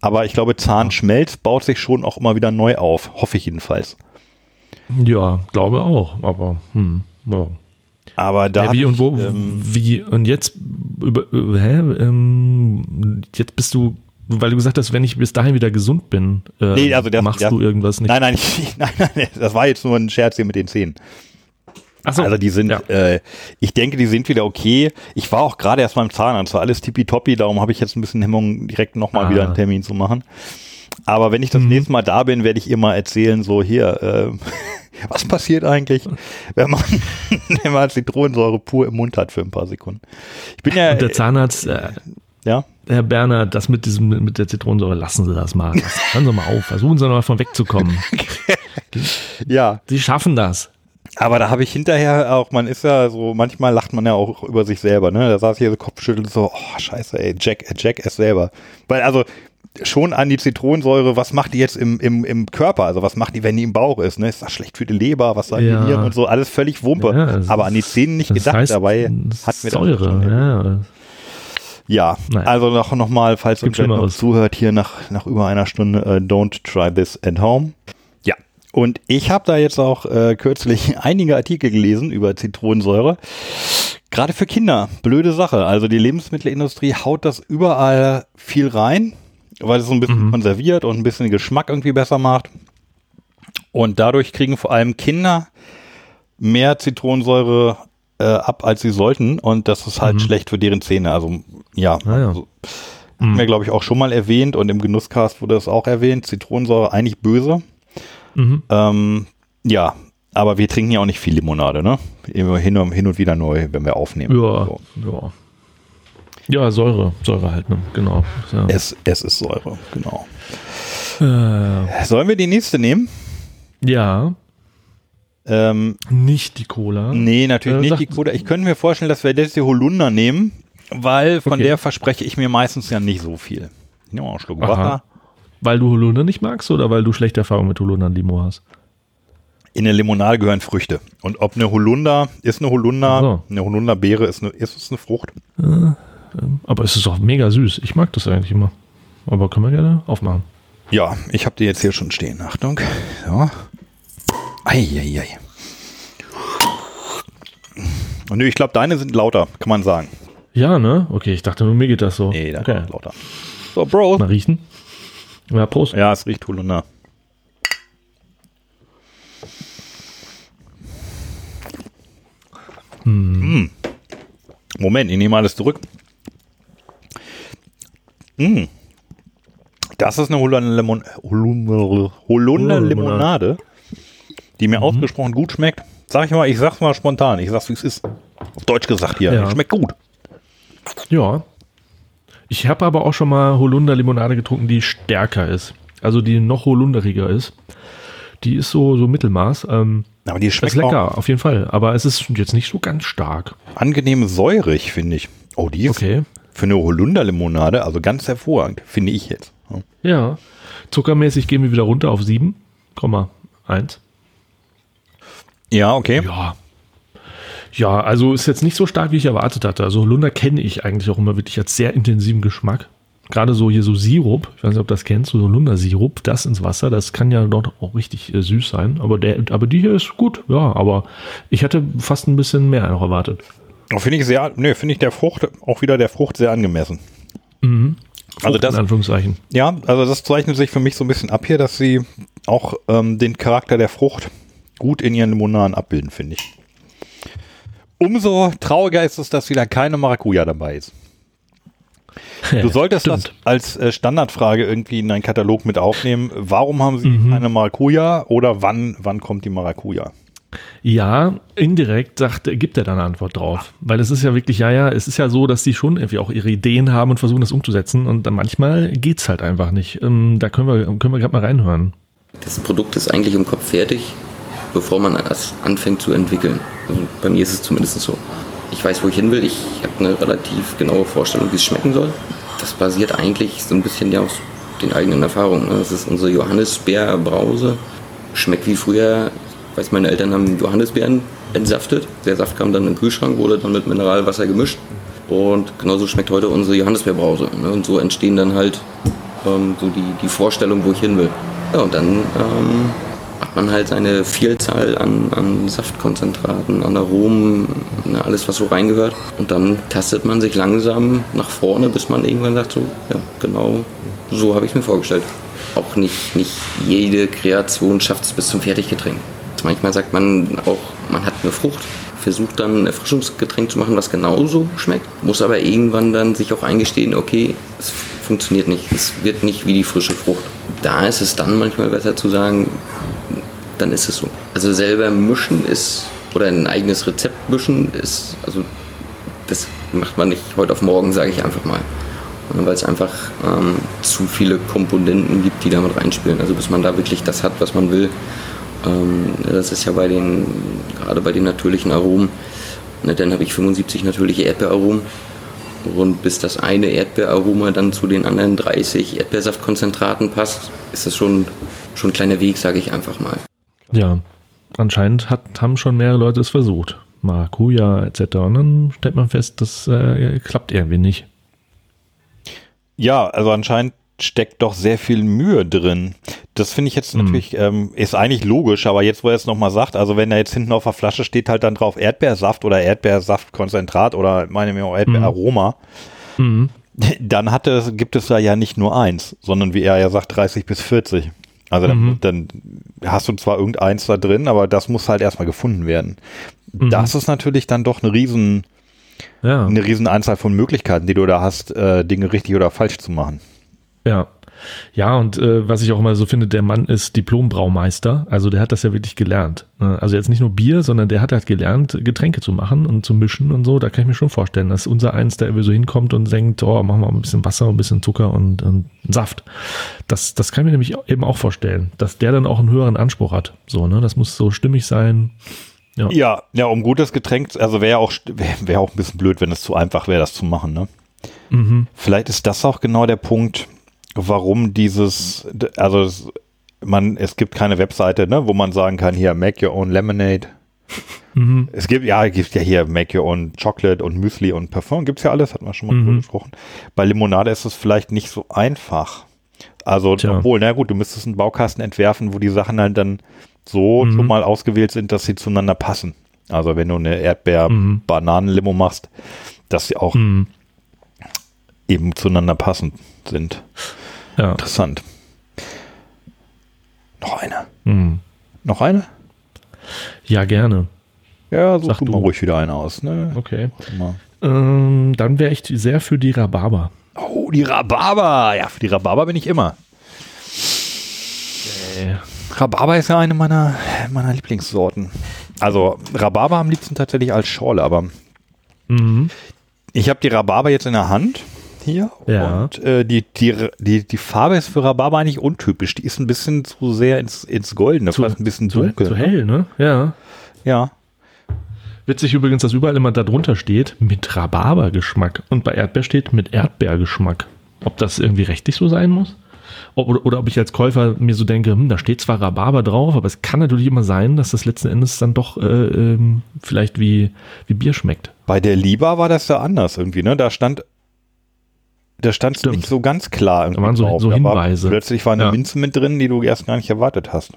Aber ich glaube, Zahnschmelz baut sich schon auch immer wieder neu auf. Hoffe ich jedenfalls. Ja, glaube auch. Aber, hm, ja. Aber da ja, wie und ich, wo, ähm, wie, und jetzt, über, äh, hä, ähm, jetzt bist du, weil du gesagt hast, wenn ich bis dahin wieder gesund bin, äh, Nee, also der- machst der- du irgendwas nicht. Nein, nein, ich, nein, nein, das war jetzt nur ein Scherz hier mit den Zähnen. So, Also die sind, ja. äh, ich denke, die sind wieder okay. Ich war auch gerade erst beim Zahnarzt, war alles tippitoppi, darum habe ich jetzt ein bisschen Hemmung, direkt nochmal Ah. wieder einen Termin zu machen. Aber wenn ich das Mhm. nächste Mal da bin, werde ich ihr mal erzählen, so hier, äh, was passiert eigentlich, wenn man, wenn man Zitronensäure pur im Mund hat für ein paar Sekunden. Ich bin ja, Und der Zahnarzt, äh, ja, Herr Berner, das mit diesem, mit der Zitronensäure, lassen Sie das mal. Hören Sie mal auf, versuchen Sie noch mal von wegzukommen. ja, Sie schaffen das. Aber da habe ich hinterher auch, man ist ja so, manchmal lacht man ja auch über sich selber, ne? Da saß ich hier so Kopfschütteln so, oh scheiße, ey, Jack, Jack es selber. Weil also schon an die Zitronensäure, was macht die jetzt im, im, im Körper? Also was macht die, wenn die im Bauch ist? Ne? Ist das schlecht für die Leber? Was sagen Ja. die Nieren und so? Alles völlig Wumpe. Ja, Aber an die Zähne nicht gedacht. heißt, Dabei hat mir Säure, ja. ja, also noch, noch mal, falls noch Schlimmeres. zuhört hier nach, nach über einer Stunde, äh, don't try this at home. Und ich habe da jetzt auch äh, kürzlich einige Artikel gelesen über Zitronensäure. Gerade für Kinder, blöde Sache. Also die Lebensmittelindustrie haut das überall viel rein, weil es so ein bisschen Mhm. konserviert und ein bisschen den Geschmack irgendwie besser macht. Und dadurch kriegen vor allem Kinder mehr Zitronensäure äh, ab, als sie sollten. Und das ist halt schlecht für deren Zähne. Also ja, Ah, ja. also, haben wir, glaube ich, auch schon mal erwähnt und im Genusscast wurde das auch erwähnt. Zitronensäure eigentlich böse. Mhm. Ähm, ja, aber wir trinken ja auch nicht viel Limonade, ne? Immer hin, und- hin und wieder neu, wenn wir aufnehmen. Ja, So. ja. Ja, Säure, Säure halt, ne? Genau. Ja. Es, es ist Säure, genau. Äh, Sollen wir die nächste nehmen? ja, Ähm, nicht die Cola. nee, natürlich Äh, nicht die Cola. Ich könnte mir vorstellen, dass wir jetzt die Holunder nehmen, weil von Okay. der verspreche ich mir meistens ja nicht so viel. Ich nehme auch einen Schluck Aha. Wasser. Weil du Holunder nicht magst oder weil du schlechte Erfahrungen mit Holunder und Limo hast? In der Limonade gehören Früchte. Und ob eine Holunder, ist eine Holunder, so. eine Holunderbeere, ist, eine, ist es eine Frucht? Aber es ist auch mega süß. Ich mag das eigentlich immer. Aber können wir gerne aufmachen. Ja, ich habe die jetzt hier schon stehen. Achtung. So. Eieiei. Und nö, ich glaube, deine sind lauter, kann man sagen. Ja, ne? Okay, ich dachte nur, mir geht das so. Nee, deine okay. lauter. So, Bro. Mal riechen. Ja, Prost. Ja, es riecht Holunder. Mm. Moment, ich nehme alles zurück. Mm. Das ist eine Holunder- Holunder-Limonade, die mir ausgesprochen gut schmeckt. Sag ich mal, ich sag's mal spontan. Ich sag's, wie es ist. Auf Deutsch gesagt hier. Ja. Schmeckt gut. Ja. Ich habe aber auch schon mal Holunder-Limonade getrunken, die stärker ist. Also die noch holunderiger ist. Die ist so, so Mittelmaß. Ähm, Aber die ist schmeckt auch lecker, auf jeden Fall. Aber es ist jetzt nicht so ganz stark. angenehm säurig, finde ich. Oh, die ist Okay. für eine Holunder-Limonade, also ganz hervorragend, finde ich jetzt. Ja. Zuckermäßig gehen wir wieder runter auf 7,1. Ja, okay. Ja. Ja, also ist jetzt nicht so stark, wie ich erwartet hatte. Also Holunder kenne ich eigentlich auch immer wirklich als sehr intensiven Geschmack. Gerade so hier so Sirup, ich weiß nicht, ob du das kennst, so Holunder-Sirup, das ins Wasser, das kann ja dort auch richtig äh, süß sein. Aber, der, aber die hier ist gut, ja, aber ich hatte fast ein bisschen mehr noch erwartet. Finde ich sehr, ne, finde ich der Frucht, auch wieder der Frucht sehr angemessen. Also das, in Anführungszeichen. ja, also das zeichnet sich für mich so ein bisschen ab hier, dass sie auch ähm, den Charakter der Frucht gut in ihren Limonaden abbilden, finde ich. Umso trauriger ist es, dass wieder keine Maracuja dabei ist. Du solltest das als äh, Standardfrage irgendwie in deinen Katalog mit aufnehmen. Warum haben sie Mhm. keine Maracuja oder wann, wann kommt die Maracuja? Ja, indirekt sagt, gibt er da eine Antwort drauf. Weil es ist ja wirklich, ja, ja, es ist ja so, dass die schon irgendwie auch ihre Ideen haben und versuchen, das umzusetzen. Und dann manchmal geht's halt einfach nicht. Ähm, da können wir, können wir gerade mal reinhören. Das Produkt ist eigentlich im Kopf fertig, bevor man es anfängt zu entwickeln. Also bei mir ist es zumindest so. Ich weiß, wo ich hin will. Ich habe eine relativ genaue Vorstellung, wie es schmecken soll. Das basiert eigentlich so ein bisschen ja aus den eigenen Erfahrungen. ne? Das ist unsere Johannisbeerbrause. Schmeckt wie früher. Ich weiß, meine Eltern haben Johannisbeeren entsaftet. Der Saft kam dann in den Kühlschrank, wurde dann mit Mineralwasser gemischt. Und genauso schmeckt heute unsere Johannisbeerbrause. Ne? Und so entstehen dann halt ähm, so die, die Vorstellung, wo ich hin will. Ja, und dann ähm, man halt seine Vielzahl an, an Saftkonzentraten, an Aromen, ne, alles was so reingehört. Und dann tastet man sich langsam nach vorne, bis man irgendwann sagt, so, ja, genau so habe ich mir vorgestellt. Auch nicht, nicht jede Kreation schafft es bis zum Fertiggetränk. Manchmal sagt man auch, man hat eine Frucht, versucht dann ein Erfrischungsgetränk zu machen, was genauso schmeckt, muss aber irgendwann dann sich auch eingestehen, okay, es funktioniert nicht, es wird nicht wie die frische Frucht. Da ist es dann manchmal besser zu sagen, dann ist es so. Also selber mischen ist, oder ein eigenes Rezept mischen ist, also das macht man nicht heute auf morgen, sage ich einfach mal. Weil es einfach ähm, zu viele Komponenten gibt, die damit reinspielen. Also bis man da wirklich das hat, was man will. Ähm, das ist ja bei den, gerade bei den natürlichen Aromen, ne, dann habe ich 75 natürliche Erdbeeraromen. Und bis das eine Erdbeeraroma dann zu den anderen 30 Erdbeersaftkonzentraten passt, ist das schon, schon ein kleiner Weg, sage ich einfach mal. Ja, anscheinend hat, haben schon mehrere Leute es versucht. Maracuja etc. Und dann stellt man fest, das äh, klappt irgendwie nicht. Ja, also anscheinend steckt doch sehr viel Mühe drin. Das finde ich jetzt natürlich, ähm, ist eigentlich logisch, aber jetzt, wo er es nochmal sagt, also wenn da jetzt hinten auf der Flasche steht halt dann drauf Erdbeersaft oder Erdbeersaftkonzentrat oder meine mir auch Erdbeeraroma, Mhm. dann hat es, gibt es da ja nicht nur eins, sondern wie er ja sagt, 30 bis 40. Also dann, dann hast du zwar irgendeins da drin, aber das muss halt erstmal gefunden werden. Das ist natürlich dann doch eine riesen, Ja. eine riesen Anzahl von Möglichkeiten, die du da hast, äh, Dinge richtig oder falsch zu machen. Ja. Ja, und äh, was ich auch immer so finde, der Mann ist Diplom-Braumeister. Also der hat das ja wirklich gelernt. Ne? Also jetzt nicht nur Bier, sondern der hat halt gelernt, Getränke zu machen und zu mischen und so. Da kann ich mir schon vorstellen, dass unser eins, der irgendwie so hinkommt und denkt, oh, machen wir mal ein bisschen Wasser, ein bisschen Zucker und, und Saft. Das, das kann ich mir nämlich eben auch vorstellen, dass der dann auch einen höheren Anspruch hat. So, ne? Das muss so stimmig sein. Ja. Ja, ja, um gutes Getränk, also wäre auch, wäre wär auch ein bisschen blöd, wenn es zu einfach wäre, das zu machen, ne? Mhm. Vielleicht ist das auch genau der Punkt, warum dieses, also es, man, es gibt keine Webseite, ne, wo man sagen kann, hier, make your own lemonade. Mhm. Es gibt, ja, es gibt ja hier make your own chocolate und Müsli und Parfum, gibt's ja alles, hat man schon mal Mhm. drüber gesprochen. Bei Limonade ist es vielleicht nicht so einfach. Also, Tja. obwohl, na gut, du müsstest einen Baukasten entwerfen, wo die Sachen halt dann so Mhm. schon mal ausgewählt sind, dass sie zueinander passen. Also, wenn du eine Mhm. Erdbeer-Bananen-Limo machst, dass sie auch Mhm. eben zueinander passend sind. Ja. Interessant. Noch eine. Mhm. Noch eine? ja, gerne. Ja, such Sag du mal ruhig wieder eine aus. Ne? Okay. Ähm, dann wäre ich sehr für die Rhabarber. Oh, die Rhabarber. Ja, für die Rhabarber bin ich immer. Äh, Rhabarber ist ja eine meiner, meiner Lieblingssorten. Also Rhabarber am liebsten tatsächlich als Schorle, aber Mhm. ich habe die Rhabarber jetzt in der Hand hier Ja. und äh, die, die, die, die Farbe ist für Rhabarber eigentlich untypisch. Die ist ein bisschen zu sehr ins, ins Goldene, fast ein bisschen zu, dunkel. zu ne? hell, ne? Ja. Ja. Witzig übrigens, dass überall immer da drunter steht mit Rhabarbergeschmack und bei Erdbeer steht mit Erdbeergeschmack. Ob das irgendwie rechtlich so sein muss? Ob, oder, oder ob ich als Käufer mir so denke, hm, da steht zwar Rhabarber drauf, aber es kann natürlich immer sein, dass das letzten Endes dann doch äh, ähm, vielleicht wie, wie Bier schmeckt. Bei der Liba war das ja anders irgendwie, ne? Da stand, da stand es nicht so ganz klar irgendwie Da waren so- drauf. so Da war Hinweise. Plötzlich war eine Ja. Minze mit drin, die du erst gar nicht erwartet hast.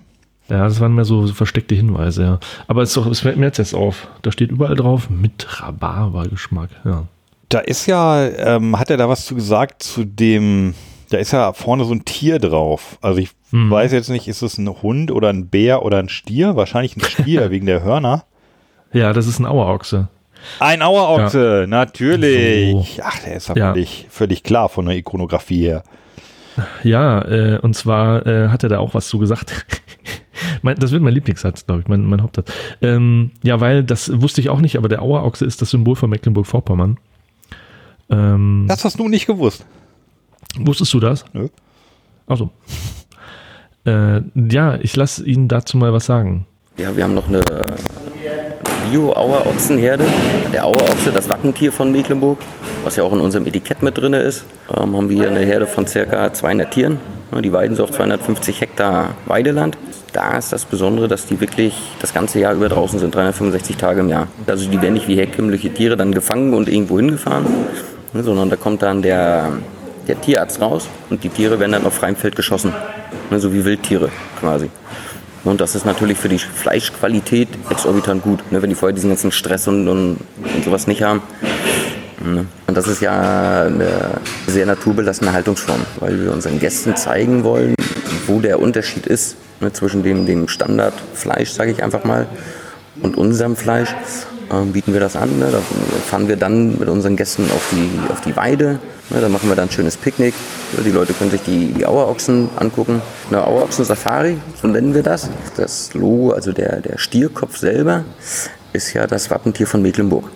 Ja, das waren mehr so, so versteckte Hinweise, ja. Aber es, ist doch, es fällt mir jetzt erst auf. Da steht überall drauf mit Rhabarbergeschmack, ja. Da ist ja, ähm, hat er da was zu gesagt zu dem, da ist ja vorne so ein Tier drauf. Also ich Mhm. weiß jetzt nicht, ist es ein Hund oder ein Bär oder ein Stier? Wahrscheinlich ein Stier wegen der Hörner. Ja, das ist ein Auerochse. Ein Auerochse, natürlich. So. Ach, der ist ja, Ja. Völlig, völlig klar von der Ikonografie her. Ja, äh, und zwar äh, hat er da auch was zu gesagt. mein, das wird mein Lieblingssatz, glaube ich, mein, mein Hauptsatz. Ähm, ja, weil das wusste ich auch nicht, aber der Auerochse ist das Symbol von Mecklenburg-Vorpommern. Ähm, Das hast du nicht gewusst. wusstest du das? Nö. Achso. Äh, ja, ich lasse Ihnen dazu mal was sagen. Ja, wir haben noch eine Bio-Auerochsenherde. Der Auerochse, das Wappentier von Mecklenburg, was ja auch in unserem Etikett mit drin ist, ähm, haben wir hier eine Herde von circa 200 Tieren. Die weiden so auf 250 Hektar Weideland. Da ist das Besondere, dass die wirklich das ganze Jahr über draußen sind, 365 Tage im Jahr. Also die werden nicht wie herkömmliche Tiere dann gefangen und irgendwo hingefahren, ne, sondern da kommt dann der, der Tierarzt raus und die Tiere werden dann auf freiem Feld geschossen. Ne, So wie Wildtiere quasi. Und das ist natürlich für die Fleischqualität exorbitant gut, ne, wenn die vorher diesen ganzen Stress und, und, und sowas nicht haben. Ne. Und das ist ja eine sehr naturbelassene Haltungsform, weil wir unseren Gästen zeigen wollen, wo der Unterschied ist ne, zwischen dem, dem Standardfleisch, sage ich einfach mal, und unserem Fleisch. Ähm, bieten wir das an. Ne? Da fahren wir dann mit unseren Gästen auf die, auf die Weide. Ne? Da machen wir dann ein schönes Picknick. Die Leute können sich die, die Auerochsen angucken. Eine Auerochsen-Safari, so nennen wir das. Das Logo, also der, der Stierkopf selber, ist ja das Wappentier von Mecklenburg.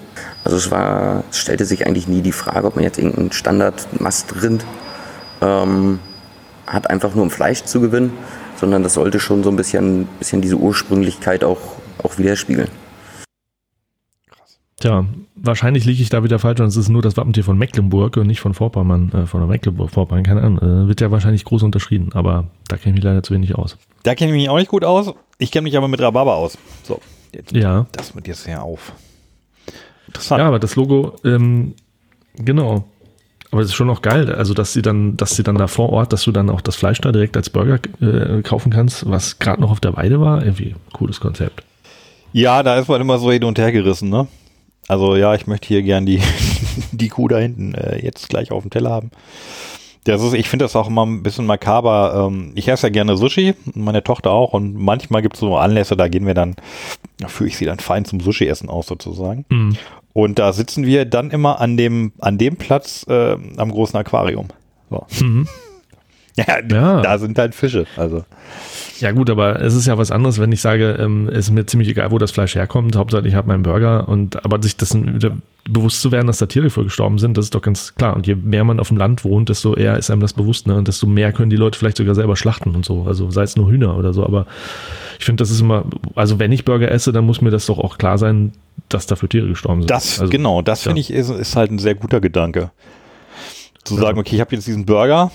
Also es war, es stellte sich eigentlich nie die Frage, ob man jetzt irgendeinen Standard-Mastrind ähm, hat, einfach nur um Fleisch zu gewinnen, sondern das sollte schon so ein bisschen, bisschen diese Ursprünglichkeit auch, auch widerspiegeln. Tja, wahrscheinlich liege ich da wieder falsch und es ist nur das Wappentier von Mecklenburg und nicht von Vorpommern, äh, von der Mecklenburg-Vorpommern, keine Ahnung. Äh, wird ja wahrscheinlich groß unterschrieben, aber da kenne ich mich leider zu wenig aus. Da kenne ich mich auch nicht gut aus. Ich kenne mich aber mit Rhabarber aus. So, jetzt, Ja. das wird jetzt ja auf. Interessant. Ja, aber das Logo, ähm, genau. Aber es ist schon noch geil, also dass sie dann, dass sie dann da vor Ort, dass du dann auch das Fleisch da direkt als Burger äh, kaufen kannst, was gerade noch auf der Weide war. Irgendwie cooles Konzept. Ja, da ist man immer so hin und her gerissen, ne? Also ja, ich möchte hier gern die, die Kuh da hinten äh, jetzt gleich auf dem Teller haben. Das ist, ich finde das auch immer ein bisschen makaber. Ähm, ich esse ja gerne Sushi, meine Tochter auch. Und manchmal gibt es so Anlässe, da gehen wir dann, da führe ich sie dann fein zum Sushi-Essen aus sozusagen. Mhm. Und da sitzen wir dann immer an dem, an dem Platz äh, am großen Aquarium. So. Mhm. Ja, Ja. da sind halt Fische. Also Ja gut, aber es ist ja was anderes, wenn ich sage, ähm, es ist mir ziemlich egal, wo das Fleisch herkommt. Hauptsache ich habe meinen Burger und aber sich das wieder bewusst zu werden, dass da Tiere für gestorben sind, das ist doch ganz klar. Und je mehr man auf dem Land wohnt, desto eher ist einem das bewusst, ne? Und desto mehr können die Leute vielleicht sogar selber schlachten und so. Also sei es nur Hühner oder so. Aber ich finde, das ist immer, also wenn ich Burger esse, dann muss mir das doch auch klar sein, dass dafür Tiere gestorben sind. Das, also, genau, das ja. finde ich ist, ist halt ein sehr guter Gedanke. Zu Also- sagen, okay, ich habe jetzt diesen Burger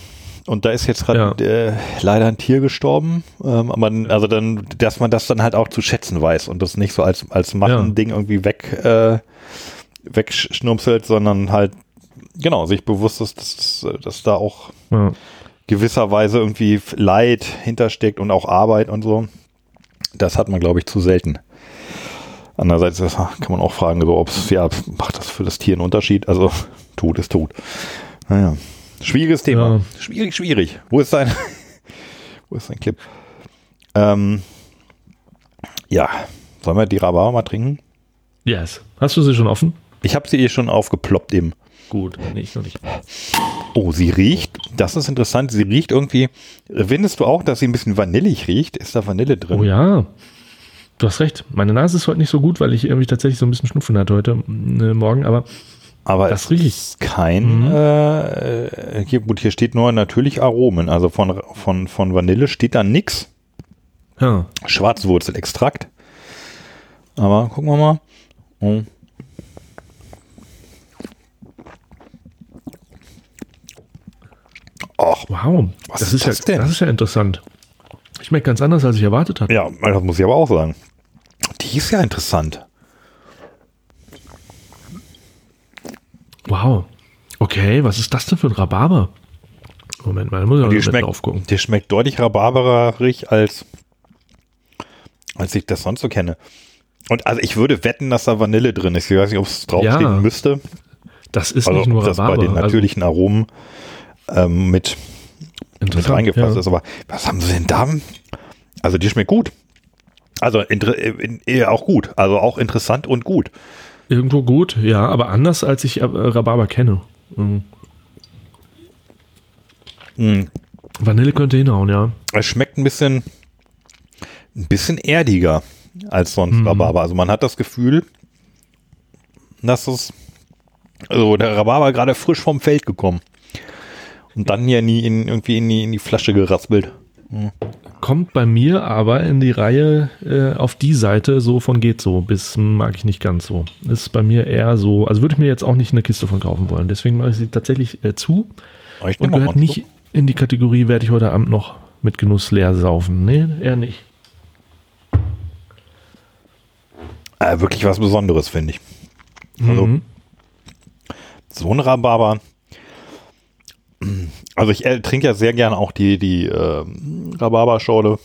und da ist jetzt gerade äh, leider ein Tier gestorben, ähm, aber n- also dann, dass man das dann halt auch zu schätzen weiß und das nicht so als als Machen-Ding irgendwie weg äh, wegschnupselt, sondern halt genau sich bewusst ist, dass, dass da auch Ja. gewisserweise irgendwie Leid hintersteckt und auch Arbeit und so. Das hat man, glaube ich, zu selten. Andererseits das kann man auch fragen, so, ob es, ja, macht das für das Tier einen Unterschied? Also, Tod ist tot. Naja, schwieriges Thema. Ja. Schwierig, schwierig. Wo ist dein, wo ist dein Clip? Ähm, ja, sollen wir die Rhabarber mal trinken? Yes. Hast du sie schon offen? Ich habe sie eh schon aufgeploppt eben. Gut, nee, ich noch nicht. Oh, sie riecht, das ist interessant, sie riecht irgendwie, findest du auch, dass sie ein bisschen vanillig riecht? Ist da Vanille drin? Oh ja. Du hast recht. Meine Nase ist heute nicht so gut, weil ich irgendwie tatsächlich so ein bisschen Schnupfen hatte heute äh, Morgen, aber Aber Das es riecht. ist kein, Mhm. äh, hier, gut, hier steht nur natürlich Aromen, also von, von, von Vanille steht da nix. ja. Schwarzwurzelextrakt. Aber gucken wir mal. Oh. Ach, Wow. Was das ist ist, das ja, denn? Das ist ja interessant. Schmeckt ganz anders, als ich erwartet hatte. ja, das muss ich aber auch sagen. Die ist ja interessant. Wow. Okay, was ist das denn für ein Rhabarber? Moment mal, da muss ich mal schmeckt, drauf gucken. die schmeckt deutlich rhabarberig als, als ich das sonst so kenne. Und also ich würde wetten, dass da Vanille drin ist. Ich weiß nicht, ob es draufstehen Ja. müsste. Das ist Also nicht nur das Rhabarber. bei den also natürlichen Aromen ähm, mit, mit reingefasst ja. ist. Aber was haben sie denn da? Also die schmeckt gut. Also inter, in, in, auch gut. Also auch interessant und gut. Irgendwo gut, ja, aber anders als ich äh, Rhabarber kenne. Mhm. Mm. Vanille könnte hinhauen, ja. Es schmeckt ein bisschen, ein bisschen erdiger als sonst Mhm. Rhabarber. Also man hat das Gefühl, dass es, also der Rhabarber gerade frisch vom Feld gekommen. Und dann hier in die, in, irgendwie in die, in die Flasche geraspelt. Kommt bei mir aber in die Reihe äh, auf die Seite so von geht so, bis mag ich nicht ganz so. Ist bei mir eher so, also würde ich mir jetzt auch nicht eine Kiste von kaufen wollen. Deswegen mache ich sie tatsächlich äh, zu ich und gehört nicht in die Kategorie, werde ich heute Abend noch mit Genuss leer saufen. Nee, eher nicht. Äh, wirklich was Besonderes, finde ich. Also, Mhm. so ein Rhabarber. Also ich äh, trinke ja sehr gerne auch die, die äh, Rhabarberschorle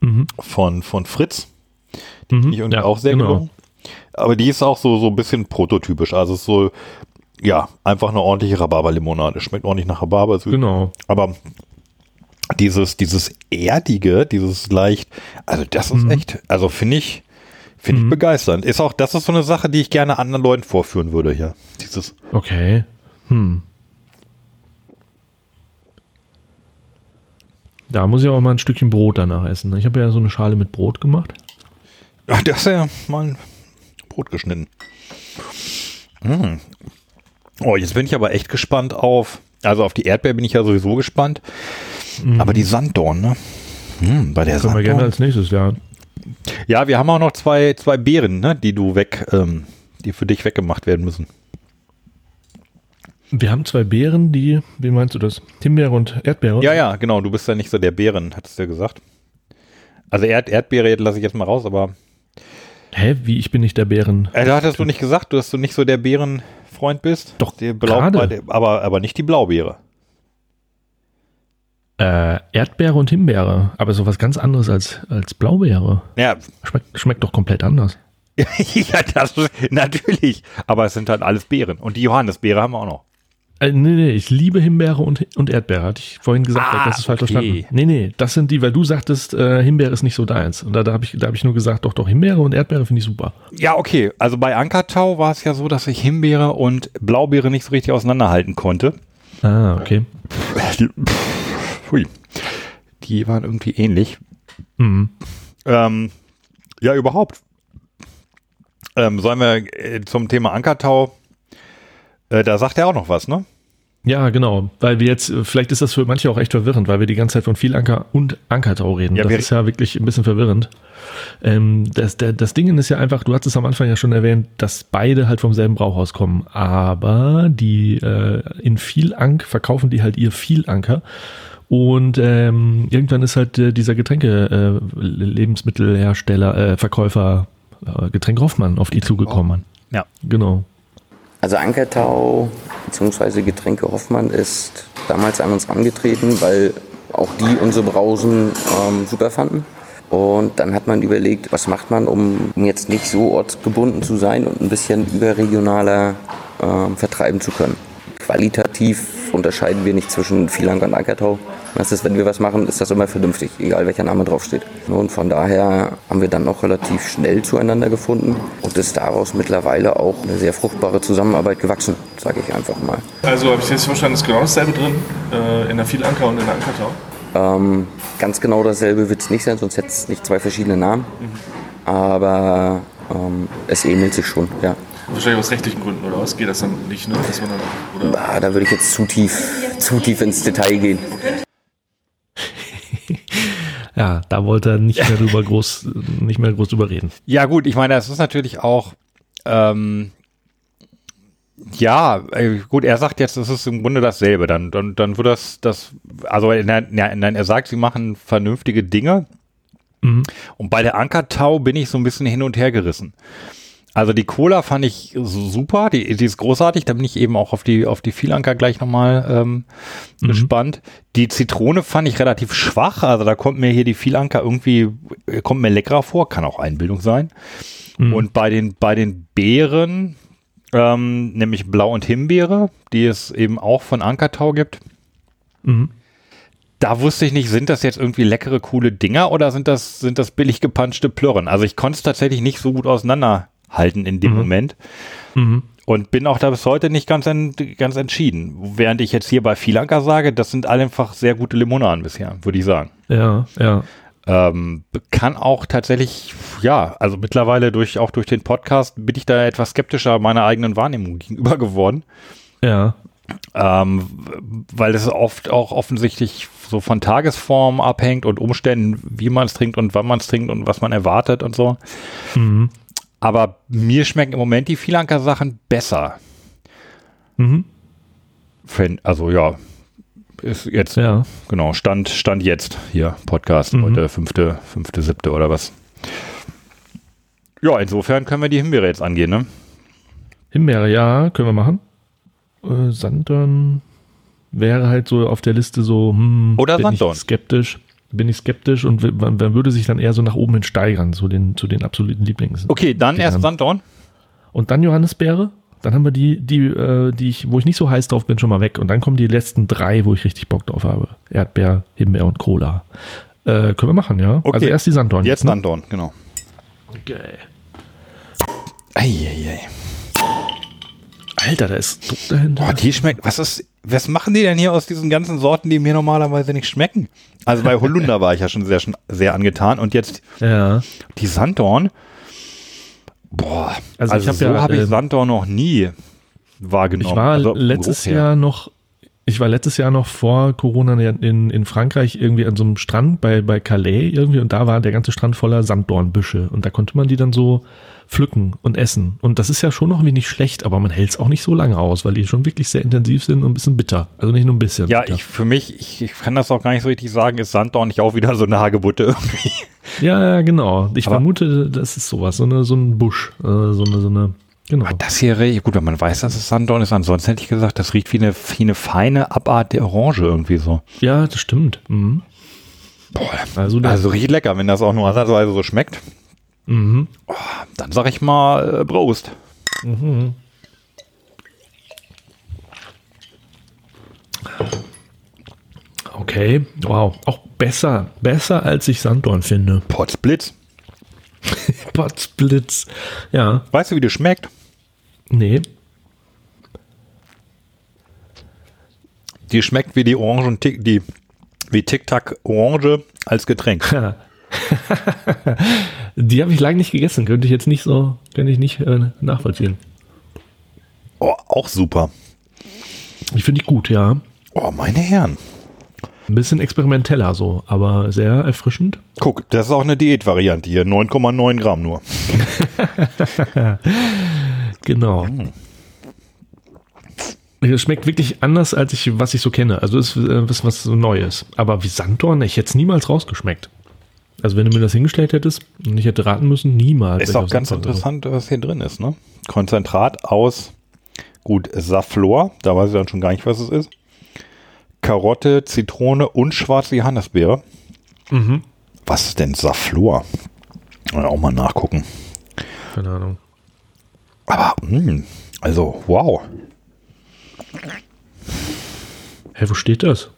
Mhm. von, von Fritz. Mhm. Die irgendwie Ja, auch sehr genau. gelungen. Aber die ist auch so, so ein bisschen prototypisch. Also es ist so, ja, einfach eine ordentliche Rhabarberlimonade. Schmeckt ordentlich nach Rhabarber. Genau. Aber dieses, dieses Erdige, dieses leicht, also das ist Mhm. echt, also finde ich, finde ich begeisternd. Ist auch, das ist so eine Sache, die ich gerne anderen Leuten vorführen würde hier. Dieses, Okay. Hm. Da muss ich auch mal ein Stückchen Brot danach essen. Ich habe ja so eine Schale mit Brot gemacht. ach, das ist ja mal Brot geschnitten. Mm. Oh, jetzt bin ich aber echt gespannt auf, also auf die Erdbeer bin ich ja sowieso gespannt. Aber die Sanddorn, ne? Hm, bei der Können wir gerne Sanddorn. als nächstes, ja. Ja, wir haben auch noch zwei, zwei Beeren, ne, die du weg, ähm, die für dich weggemacht werden müssen. Wir haben zwei Beeren, die, wie meinst du das? Himbeere und Erdbeere? Ja, ja, genau. Du bist ja nicht so der Bären, hattest du ja gesagt. Also Erd Erdbeere lasse ich jetzt mal raus, aber Hä, wie, ich bin nicht der Bären? äh, da hattest du nicht gesagt, dass du nicht so der Bärenfreund bist. Doch, die Blau gerade. aber, aber nicht die Blaubeere. Äh, Erdbeere und Himbeere. Aber sowas ganz anderes als, als Blaubeere. Ja, Schmeckt, schmeckt doch komplett anders. ja, das natürlich. Aber es sind halt alles Beeren. Und die Johannisbeere haben wir auch noch. Äh, nee, nee, ich liebe Himbeere und, und Erdbeere, hatte ich vorhin gesagt, Ah, das ist falsch okay. verstanden. Nee, nee, das sind die, weil du sagtest, äh, Himbeere ist nicht so deins. Und da, da habe ich, da hab ich nur gesagt, doch, doch, Himbeere und Erdbeere finde ich super. Ja, okay. Also bei Ankertau war es ja so, dass ich Himbeere und Blaubeere nicht so richtig auseinanderhalten konnte. Ah, okay. Die, hui. Die waren irgendwie ähnlich. Mhm. Ähm, ja, überhaupt. Ähm, sollen wir äh, zum Thema Ankertau, äh, da sagt er auch noch was, ne? Ja, genau. Weil wir jetzt, äh, vielleicht ist das für manche auch echt verwirrend, weil wir die ganze Zeit von Vielanker und Ankertau reden. Ja, das ist ja wirklich ein bisschen verwirrend. Ähm, das, der, das Ding ist ja einfach, du hast es am Anfang ja schon erwähnt, dass beide halt vom selben Brauhaus kommen. Aber die äh, in Vielank verkaufen die halt ihr Vielanker. Und ähm, irgendwann ist halt äh, dieser Getränke äh, Lebensmittelhersteller, äh, Verkäufer äh, Getränk Hoffmann auf die zugekommen. Ja. Genau. Also Ankertau bzw. Getränke Hoffmann ist damals an uns angetreten, weil auch die unsere Brausen ähm, super fanden. Und dann hat man überlegt, was macht man, um, um jetzt nicht so ortsgebunden zu sein und ein bisschen überregionaler ähm, vertreiben zu können. Qualitativ unterscheiden wir nicht zwischen Vielank und Ankertau. Das ist, wenn wir was machen, ist das immer vernünftig, egal welcher Name draufsteht. Und von daher haben wir dann auch relativ schnell zueinander gefunden und ist daraus mittlerweile auch eine sehr fruchtbare Zusammenarbeit gewachsen, sage ich einfach mal. Also habe ich jetzt verstanden, ist genau dasselbe drin äh, in der Vielanker und in der Ankertau. Ähm, ganz genau dasselbe wird es nicht sein, sonst hätte es nicht zwei verschiedene Namen. Aber ähm, es ähnelt sich schon, ja. Wahrscheinlich aus rechtlichen Gründen oder was? Geht das dann nicht, ne? Dass man dann, oder? Ah, da würde ich jetzt zu tief, zu tief ins Detail gehen. Ja, da wollte er nicht mehr drüber groß, nicht mehr groß drüber reden. Ja, gut, ich meine, das ist natürlich auch, ähm, ja, äh, gut, er sagt jetzt, es ist im Grunde dasselbe. Dann, dann, dann wird das, das, also nein, nein, nein, er sagt, sie machen vernünftige Dinge. Mhm. Und bei der Ankertau bin ich so ein bisschen hin und her gerissen. Also die Cola fand ich super, die, die ist großartig, da bin ich eben auch auf die, auf die Vielanker gleich nochmal ähm, gespannt. Die Zitrone fand ich relativ schwach, also da kommt mir hier die Vielanker irgendwie, äh, kommt mir leckerer vor, kann auch Einbildung sein. Und bei den, bei den Beeren, ähm, nämlich Blau und Himbeere, die es eben auch von Ankertau gibt. Mhm. Da wusste ich nicht, sind das jetzt irgendwie leckere, coole Dinger oder sind das, sind das billig gepanschte Plörren? Also ich konnte es tatsächlich nicht so gut auseinanderhalten in dem Mhm. Moment Mhm. und bin auch da bis heute nicht ganz, en, ganz entschieden. Während ich jetzt hier bei Vielanker sage, das sind einfach sehr gute Limonaden bisher, würde ich sagen. Ja, ja. Ähm, kann auch tatsächlich, ja, also mittlerweile durch, auch durch den Podcast bin ich da etwas skeptischer meiner eigenen Wahrnehmung gegenüber geworden. Ja. Ähm, weil es oft auch offensichtlich so von Tagesform abhängt und Umständen, wie man es trinkt und wann man es trinkt und was man erwartet und so. Mhm. Aber mir schmecken im Moment die Vielanker Sachen besser. Mhm. Also ja, ist jetzt, Ja. genau, Stand, Stand jetzt hier, Podcast, Mhm. heute fünfte, fünfte, siebte oder was. Ja, insofern können wir die Himbeere jetzt angehen, ne? Himbeere, ja, können wir machen. Äh, Sanddorn wäre halt so auf der Liste so, hm, Oder bin Sanddorn. skeptisch. Bin ich skeptisch und man, man würde sich dann eher so nach oben hin steigern, zu den, zu den absoluten Lieblings. Okay, dann erst Sanddorn. Und dann Johannisbeere. Dann haben wir die, die, äh, die ich, wo ich nicht so heiß drauf bin, schon mal weg. Und dann kommen die letzten drei, wo ich richtig Bock drauf habe. Erdbeer, Himbeer und Cola. Äh, können wir machen, ja. Okay. Also erst die Sanddorn. Jetzt ne? Sanddorn, genau. Okay. Eieiei. Alter, da ist Druck dahinter. Boah, die schmeckt, was ist, was machen die denn hier aus diesen ganzen Sorten, die mir normalerweise nicht schmecken? Also bei Holunder war ich ja schon sehr, sehr angetan und jetzt ja. die Sanddorn. Boah, Also also, ich hab so ja, habe ich ähm, Sanddorn noch nie wahrgenommen. Ich war Also letztes. Jahr noch, ich war letztes Jahr noch vor Corona in, in Frankreich irgendwie an so einem Strand bei, bei Calais irgendwie und da war der ganze Strand voller Sanddornbüsche und da konnte man die dann so pflücken und essen. Und das ist ja schon noch nicht schlecht, aber man hält es auch nicht so lange aus, weil die schon wirklich sehr intensiv sind und ein bisschen bitter. Also nicht nur ein bisschen. Ja, bitter. ich, für mich, ich, ich kann das auch gar nicht so richtig sagen, ist Sanddorn nicht auch wieder so eine Hagebutte irgendwie. Ja, ja, genau. Ich Aber- vermute, das ist sowas, so, eine, so ein Busch, äh, so eine, so eine, genau. Aber das hier, riecht- gut, wenn man weiß, dass es Sanddorn ist, ansonsten hätte ich gesagt, das riecht wie eine, wie eine feine Abart der Orange irgendwie so. Ja, das stimmt. Mhm. Boah, Also, also riecht lecker, wenn das auch nur ansatzweise so schmeckt. mhm. Dann sag ich mal äh, Prost. Mhm. Okay, wow. Auch besser, besser als ich Sanddorn finde. Potzblitz. Potzblitz. Ja, Weißt du, wie das schmeckt? Nee. Die schmeckt wie die Orange, Tick, die, wie Tic-Tac Orange als Getränk. Die habe ich lange nicht gegessen. Könnte ich jetzt nicht so, könnte ich nicht äh, nachvollziehen. Oh, auch super. Ich finde die gut, ja. Oh, meine Herren. Ein bisschen experimenteller so, aber sehr erfrischend. Guck, das ist auch eine Diätvariante hier. 9,9 Gramm nur. Genau. Es schmeckt wirklich anders, als ich, was ich so kenne. Also es ist äh, was, was Neues. Aber wie Sanddorn, ich hätte es niemals rausgeschmeckt. Also wenn du mir das hingestellt hättest und ich hätte raten müssen, niemals. Ist auch ganz Sanddorn- interessant, was hier drin ist, ne? Konzentrat aus, gut, Safflor, da weiß ich dann schon gar nicht, was es ist. Karotte, Zitrone und schwarze Johannisbeere. Mhm. Was ist denn Safflor? Mal auch mal nachgucken. Keine Ahnung. Aber, mh, also, wow. Hä, wo steht das?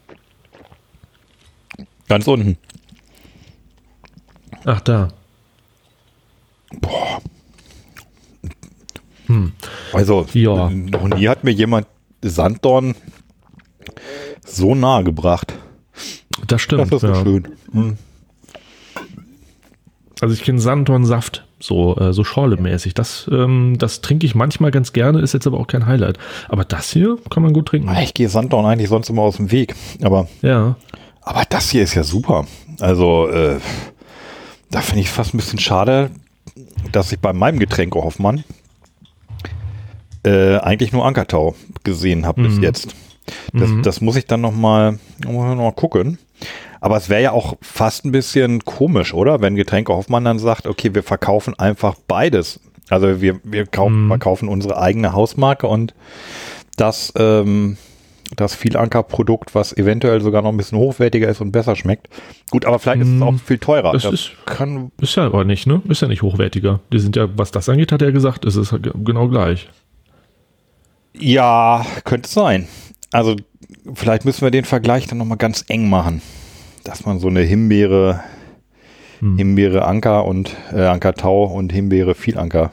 Ganz unten. Ach, da. Also, Ja. noch nie hat mir jemand Sanddorn so nahe gebracht. Das stimmt. Das ist so ja. schön. Also ich kenne Sanddornsaft, so, äh, so schorlemäßig. Das, ähm, das trinke ich manchmal ganz gerne, ist jetzt aber auch kein Highlight. Aber das hier kann man gut trinken. Ich gehe Sanddorn eigentlich sonst immer aus dem Weg. Aber Ja. Aber das hier ist ja super. Also, äh, da finde ich fast ein bisschen schade, dass ich bei meinem Getränk Hoffmann äh, eigentlich nur Ankertau gesehen habe bis jetzt. Das, das muss ich dann nochmal noch mal gucken. Aber es wäre ja auch fast ein bisschen komisch, oder? Wenn Getränke Hoffmann dann sagt, okay, wir verkaufen einfach beides. Also wir, wir kaufen, verkaufen unsere eigene Hausmarke und das, ähm, das Vielanker-Produkt, was eventuell sogar noch ein bisschen hochwertiger ist und besser schmeckt. Gut, aber vielleicht ist es auch viel teurer. Das Das ist- kann, Ist ja aber nicht, ne? Ist ja nicht hochwertiger. Die sind ja, was das angeht, hat er gesagt, ist es genau gleich. Ja, könnte sein. Also vielleicht müssen wir den Vergleich dann nochmal ganz eng machen. Dass man so eine Himbeere, Hm. Himbeere Anker und äh, Anker Tau und Himbeere Vielanker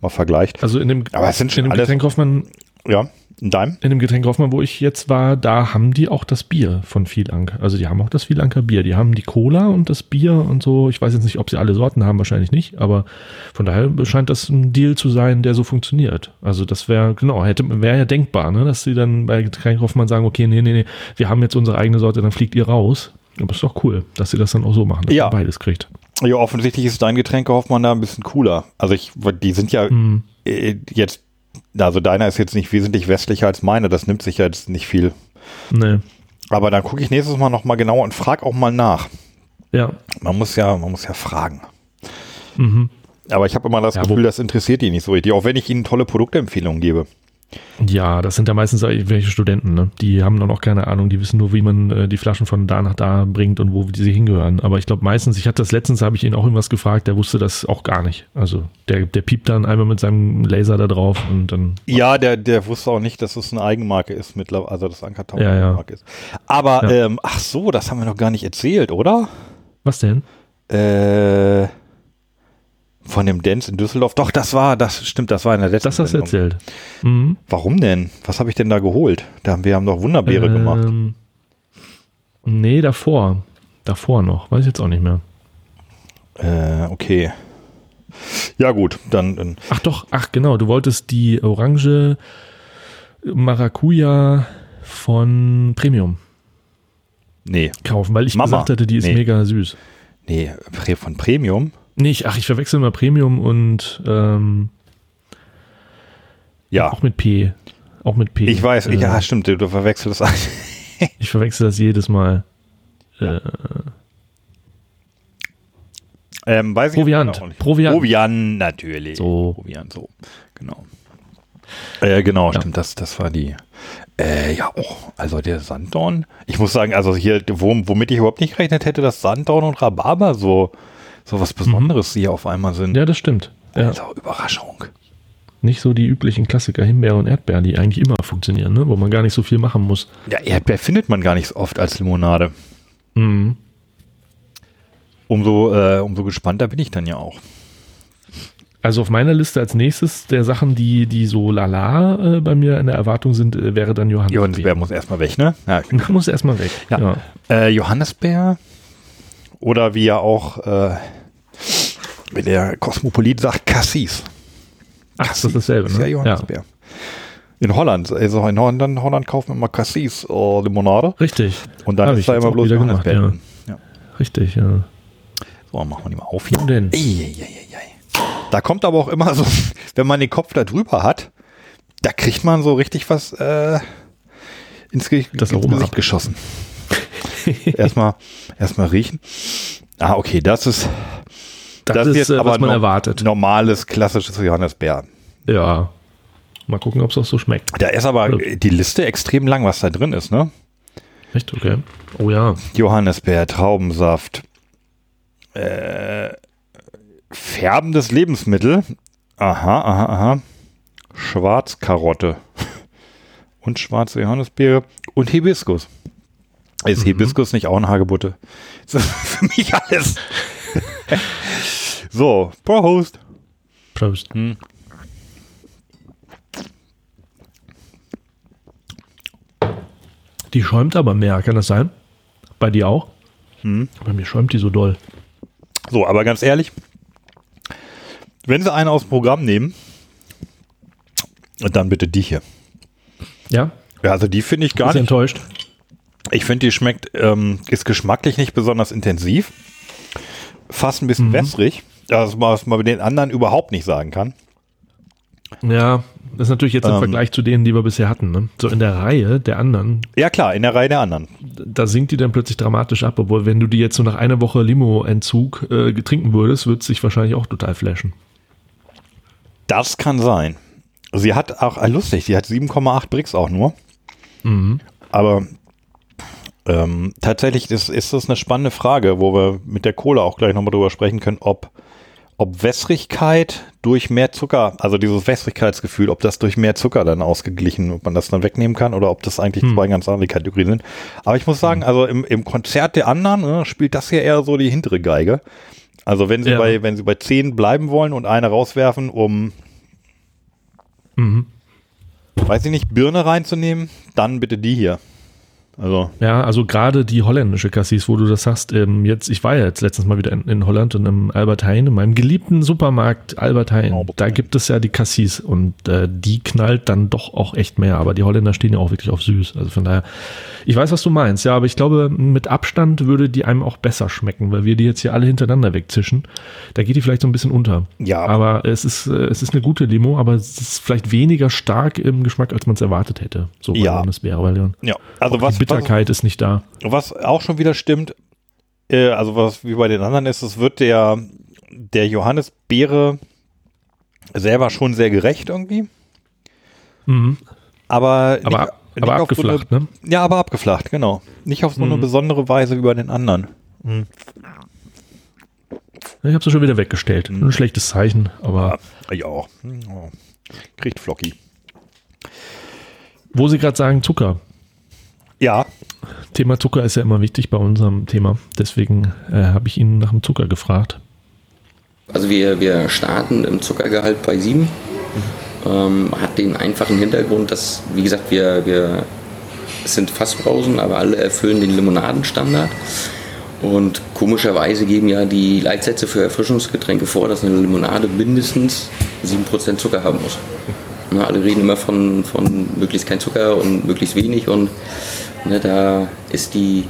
mal vergleicht. Also in dem, Aber es sind schon in dem alles- Getränk Hoffmann, Ja, in deinem? in dem Getränk Hoffmann, wo ich jetzt war, da haben die auch das Bier von Vielanker. Also die haben auch das Vielanker Bier. Die haben die Cola und das Bier und so. Ich weiß jetzt nicht, ob sie alle Sorten haben, wahrscheinlich nicht. Aber von daher scheint das ein Deal zu sein, der so funktioniert. Also das wäre, genau, hätte, wäre ja denkbar, ne? dass sie dann bei Getränk Hoffmann sagen, okay, nee, nee, nee, wir haben jetzt unsere eigene Sorte, dann fliegt ihr raus. Aber ist doch cool, dass sie das dann auch so machen, dass Ja. man beides kriegt. Ja, offensichtlich ist dein Getränke Hoffmann da ein bisschen cooler. Also ich, die sind ja Hm. äh, jetzt, also deiner ist jetzt nicht wesentlich westlicher als meine, das nimmt sich ja jetzt nicht viel. Nee. Aber dann gucke ich nächstes Mal nochmal genauer und frage auch mal nach. Ja. Man muss ja, man muss ja fragen. Mhm. Aber ich habe immer das Ja, Gefühl, das interessiert die nicht so richtig, auch wenn ich ihnen tolle Produktempfehlungen gebe. Ja, das sind ja meistens irgendwelche Studenten, ne? Die haben dann auch keine Ahnung, die wissen nur, wie man äh, die Flaschen von da nach da bringt und wo die sie hingehören. Aber ich glaube meistens, ich hatte das letztens, habe ich ihn auch irgendwas gefragt, der wusste das auch gar nicht. Also der, der piept dann einmal mit seinem Laser da drauf und dann. Ja, der, der wusste auch nicht, dass es eine Eigenmarke ist mittlerweile, also das Ankertau eine Ja, ja. Eigenmarke ist. Aber, Ja. ähm, ach so, das haben wir noch gar nicht erzählt, oder? Was denn? Äh, von dem Dance in Düsseldorf. Doch, das war, das stimmt, das war in der letzten Das hast du erzählt. Mhm. Warum denn? Was habe ich denn da geholt? Da haben wir haben doch Wunderbeere gemacht. Ähm, Nee, davor. Davor noch. Weiß ich jetzt auch nicht mehr. Äh, okay. Ja gut, dann, dann Ach doch, ach genau, du wolltest die Orange Maracuja von Premium nee, kaufen, weil ich Mama. gesagt hatte, die ist Nee. mega süß. nee, von Premium. Nicht, ach, ich verwechsel mal Premium und ähm, Ja, auch mit P. Auch mit P. ich weiß, Äh, ja, stimmt, du, du verwechselst das. Ich verwechsel das jedes Mal. Äh, ähm, weiß ich Proviant. nicht. Proviant. Proviant, natürlich. So. Proviant, so. Genau. Äh, genau, Ja. stimmt, das, das war die. Äh, ja, oh, also der Sanddorn. Ich muss sagen, also hier, wo, womit ich überhaupt nicht gerechnet hätte, dass Sanddorn und Rhabarber so, so was Besonderes hier auf einmal sind. Ja, das stimmt. Ja. Also Überraschung. Nicht so die üblichen Klassiker Himbeere und Erdbeer, die eigentlich immer funktionieren, ne? wo man gar nicht so viel machen muss. Ja, Erdbeer findet man gar nicht so oft als Limonade. Mhm. Umso, äh, umso gespannter bin ich dann ja auch. Also auf meiner Liste als nächstes der Sachen, die, die so lala äh, bei mir in der Erwartung sind, äh, wäre dann Johannisbeer. Johannisbeer muss erstmal weg, ne? Ja. muss erstmal weg. Ja. Äh, Johannisbeer oder wie ja auch äh, wie der Kosmopolit sagt, Cassis. Ach, das ist dasselbe, Ist ja ne? Johannisbeer. In Holland, also in Holland, in Holland kaufen wir immer Cassis äh, Limonade Richtig. und dann Hab ist da immer bloß Johannisbeer ja. Ja. Richtig, ja. So, dann machen wir die mal auf hier. Denn? Eieieiei. Da kommt aber auch immer so, wenn man den Kopf da drüber hat, da kriegt man so richtig was äh, ins, Ge Das ins Gesicht ab. geschossen. erstmal, erstmal riechen. Ah, okay, das ist, Das, ist, äh, was man no- erwartet. normales, klassisches Johannisbeer. Ja. Mal gucken, ob es auch so schmeckt. Da ist aber Ja. die Liste extrem lang, was da drin ist, ne? Echt? Okay. Oh ja. Johannisbeer, Traubensaft, äh, färbendes Lebensmittel, aha, aha, aha, Schwarzkarotte und schwarze Johannisbeere und Hibiskus. Ist Hibiskus nicht auch eine Hagebutte? Das ist für mich alles. so, Prost. Prost. Die schäumt aber mehr, kann das sein? Bei dir auch? Bei mir schäumt die so doll. So, aber ganz ehrlich, wenn Sie einen aus dem Programm nehmen, dann bitte die hier. Ja? Ja, also die finde ich gar Ist nicht. enttäuscht. Ich finde, die schmeckt, ähm, ist geschmacklich nicht besonders intensiv. Fast ein bisschen Mhm. wässrig. Das, was man bei den anderen überhaupt nicht sagen kann. Ja, das ist natürlich jetzt im Ähm. Vergleich zu denen, die wir bisher hatten. Ne? So in der Reihe der anderen, Ja klar, in der Reihe der anderen. da sinkt die dann plötzlich dramatisch ab. Obwohl, wenn du die jetzt so nach einer Woche Limo-Entzug äh, trinken würdest, würde es sich wahrscheinlich auch total flashen. Das kann sein. Sie hat auch, ah, lustig, sie hat 7,8 Bricks auch nur. Mhm. Aber ähm, tatsächlich ist, ist das eine spannende Frage, wo wir mit der Kohle auch gleich nochmal drüber sprechen können, ob, ob Wässrigkeit durch mehr Zucker, also dieses Wässrigkeitsgefühl, ob das durch mehr Zucker dann ausgeglichen, ob man das dann wegnehmen kann oder ob das eigentlich Hm. zwei ganz andere Kategorien sind. Aber ich muss sagen, also im, im Konzert der anderen ne, spielt das hier eher so die hintere Geige. Also wenn sie Ja. bei, wenn sie bei zehn bleiben wollen und eine rauswerfen, um, Mhm. weiß ich nicht, Birne reinzunehmen, dann bitte die hier. Also, Ja, also gerade die holländische Cassis, wo du das sagst, ähm, jetzt, ich war ja jetzt letztens mal wieder in, in Holland und im Albert Heijn, in meinem geliebten Supermarkt Albert Heijn, Albert da gibt es ja die Cassis und äh, die knallt dann doch auch echt mehr, aber die Holländer stehen ja auch wirklich auf süß, also von daher, ich weiß, was du meinst, ja, aber ich glaube, mit Abstand würde die einem auch besser schmecken, weil wir die jetzt hier alle hintereinander wegzischen, da geht die vielleicht so ein bisschen unter. Ja. Aber es ist, äh, es ist eine gute Limo, aber es ist vielleicht weniger stark im Geschmack, als man es erwartet hätte, so Ja. Johannisbeere, weil ja. Also was, Bitterkeit ist nicht da. Was auch schon wieder stimmt, äh, also was wie bei den anderen ist, es wird der, der Johannisbeere selber schon sehr gerecht irgendwie. Mhm. Aber, Aber, nicht aber auf so abgeflacht, eine, ne? Ja, aber abgeflacht, genau. Nicht auf so eine Mhm. besondere Weise wie bei den anderen. Ich habe sie schon wieder weggestellt. Ein schlechtes Zeichen, aber Ja. Oh. Kriegt Flocky. wo Sie gerade sagen Zucker. Ja, Thema Zucker ist ja immer wichtig bei unserem Thema. Deswegen äh, habe ich Ihnen nach dem Zucker gefragt. Also wir, wir starten im Zuckergehalt bei 7. Ähm, hat den einfachen Hintergrund, dass, wie gesagt, wir, wir sind Fassbrausen, aber alle erfüllen den Limonadenstandard. Und komischerweise geben ja die Leitsätze für Erfrischungsgetränke vor, dass eine Limonade mindestens 7% Zucker haben muss. Na, alle reden immer von, von möglichst kein Zucker und möglichst wenig und ne, da ist die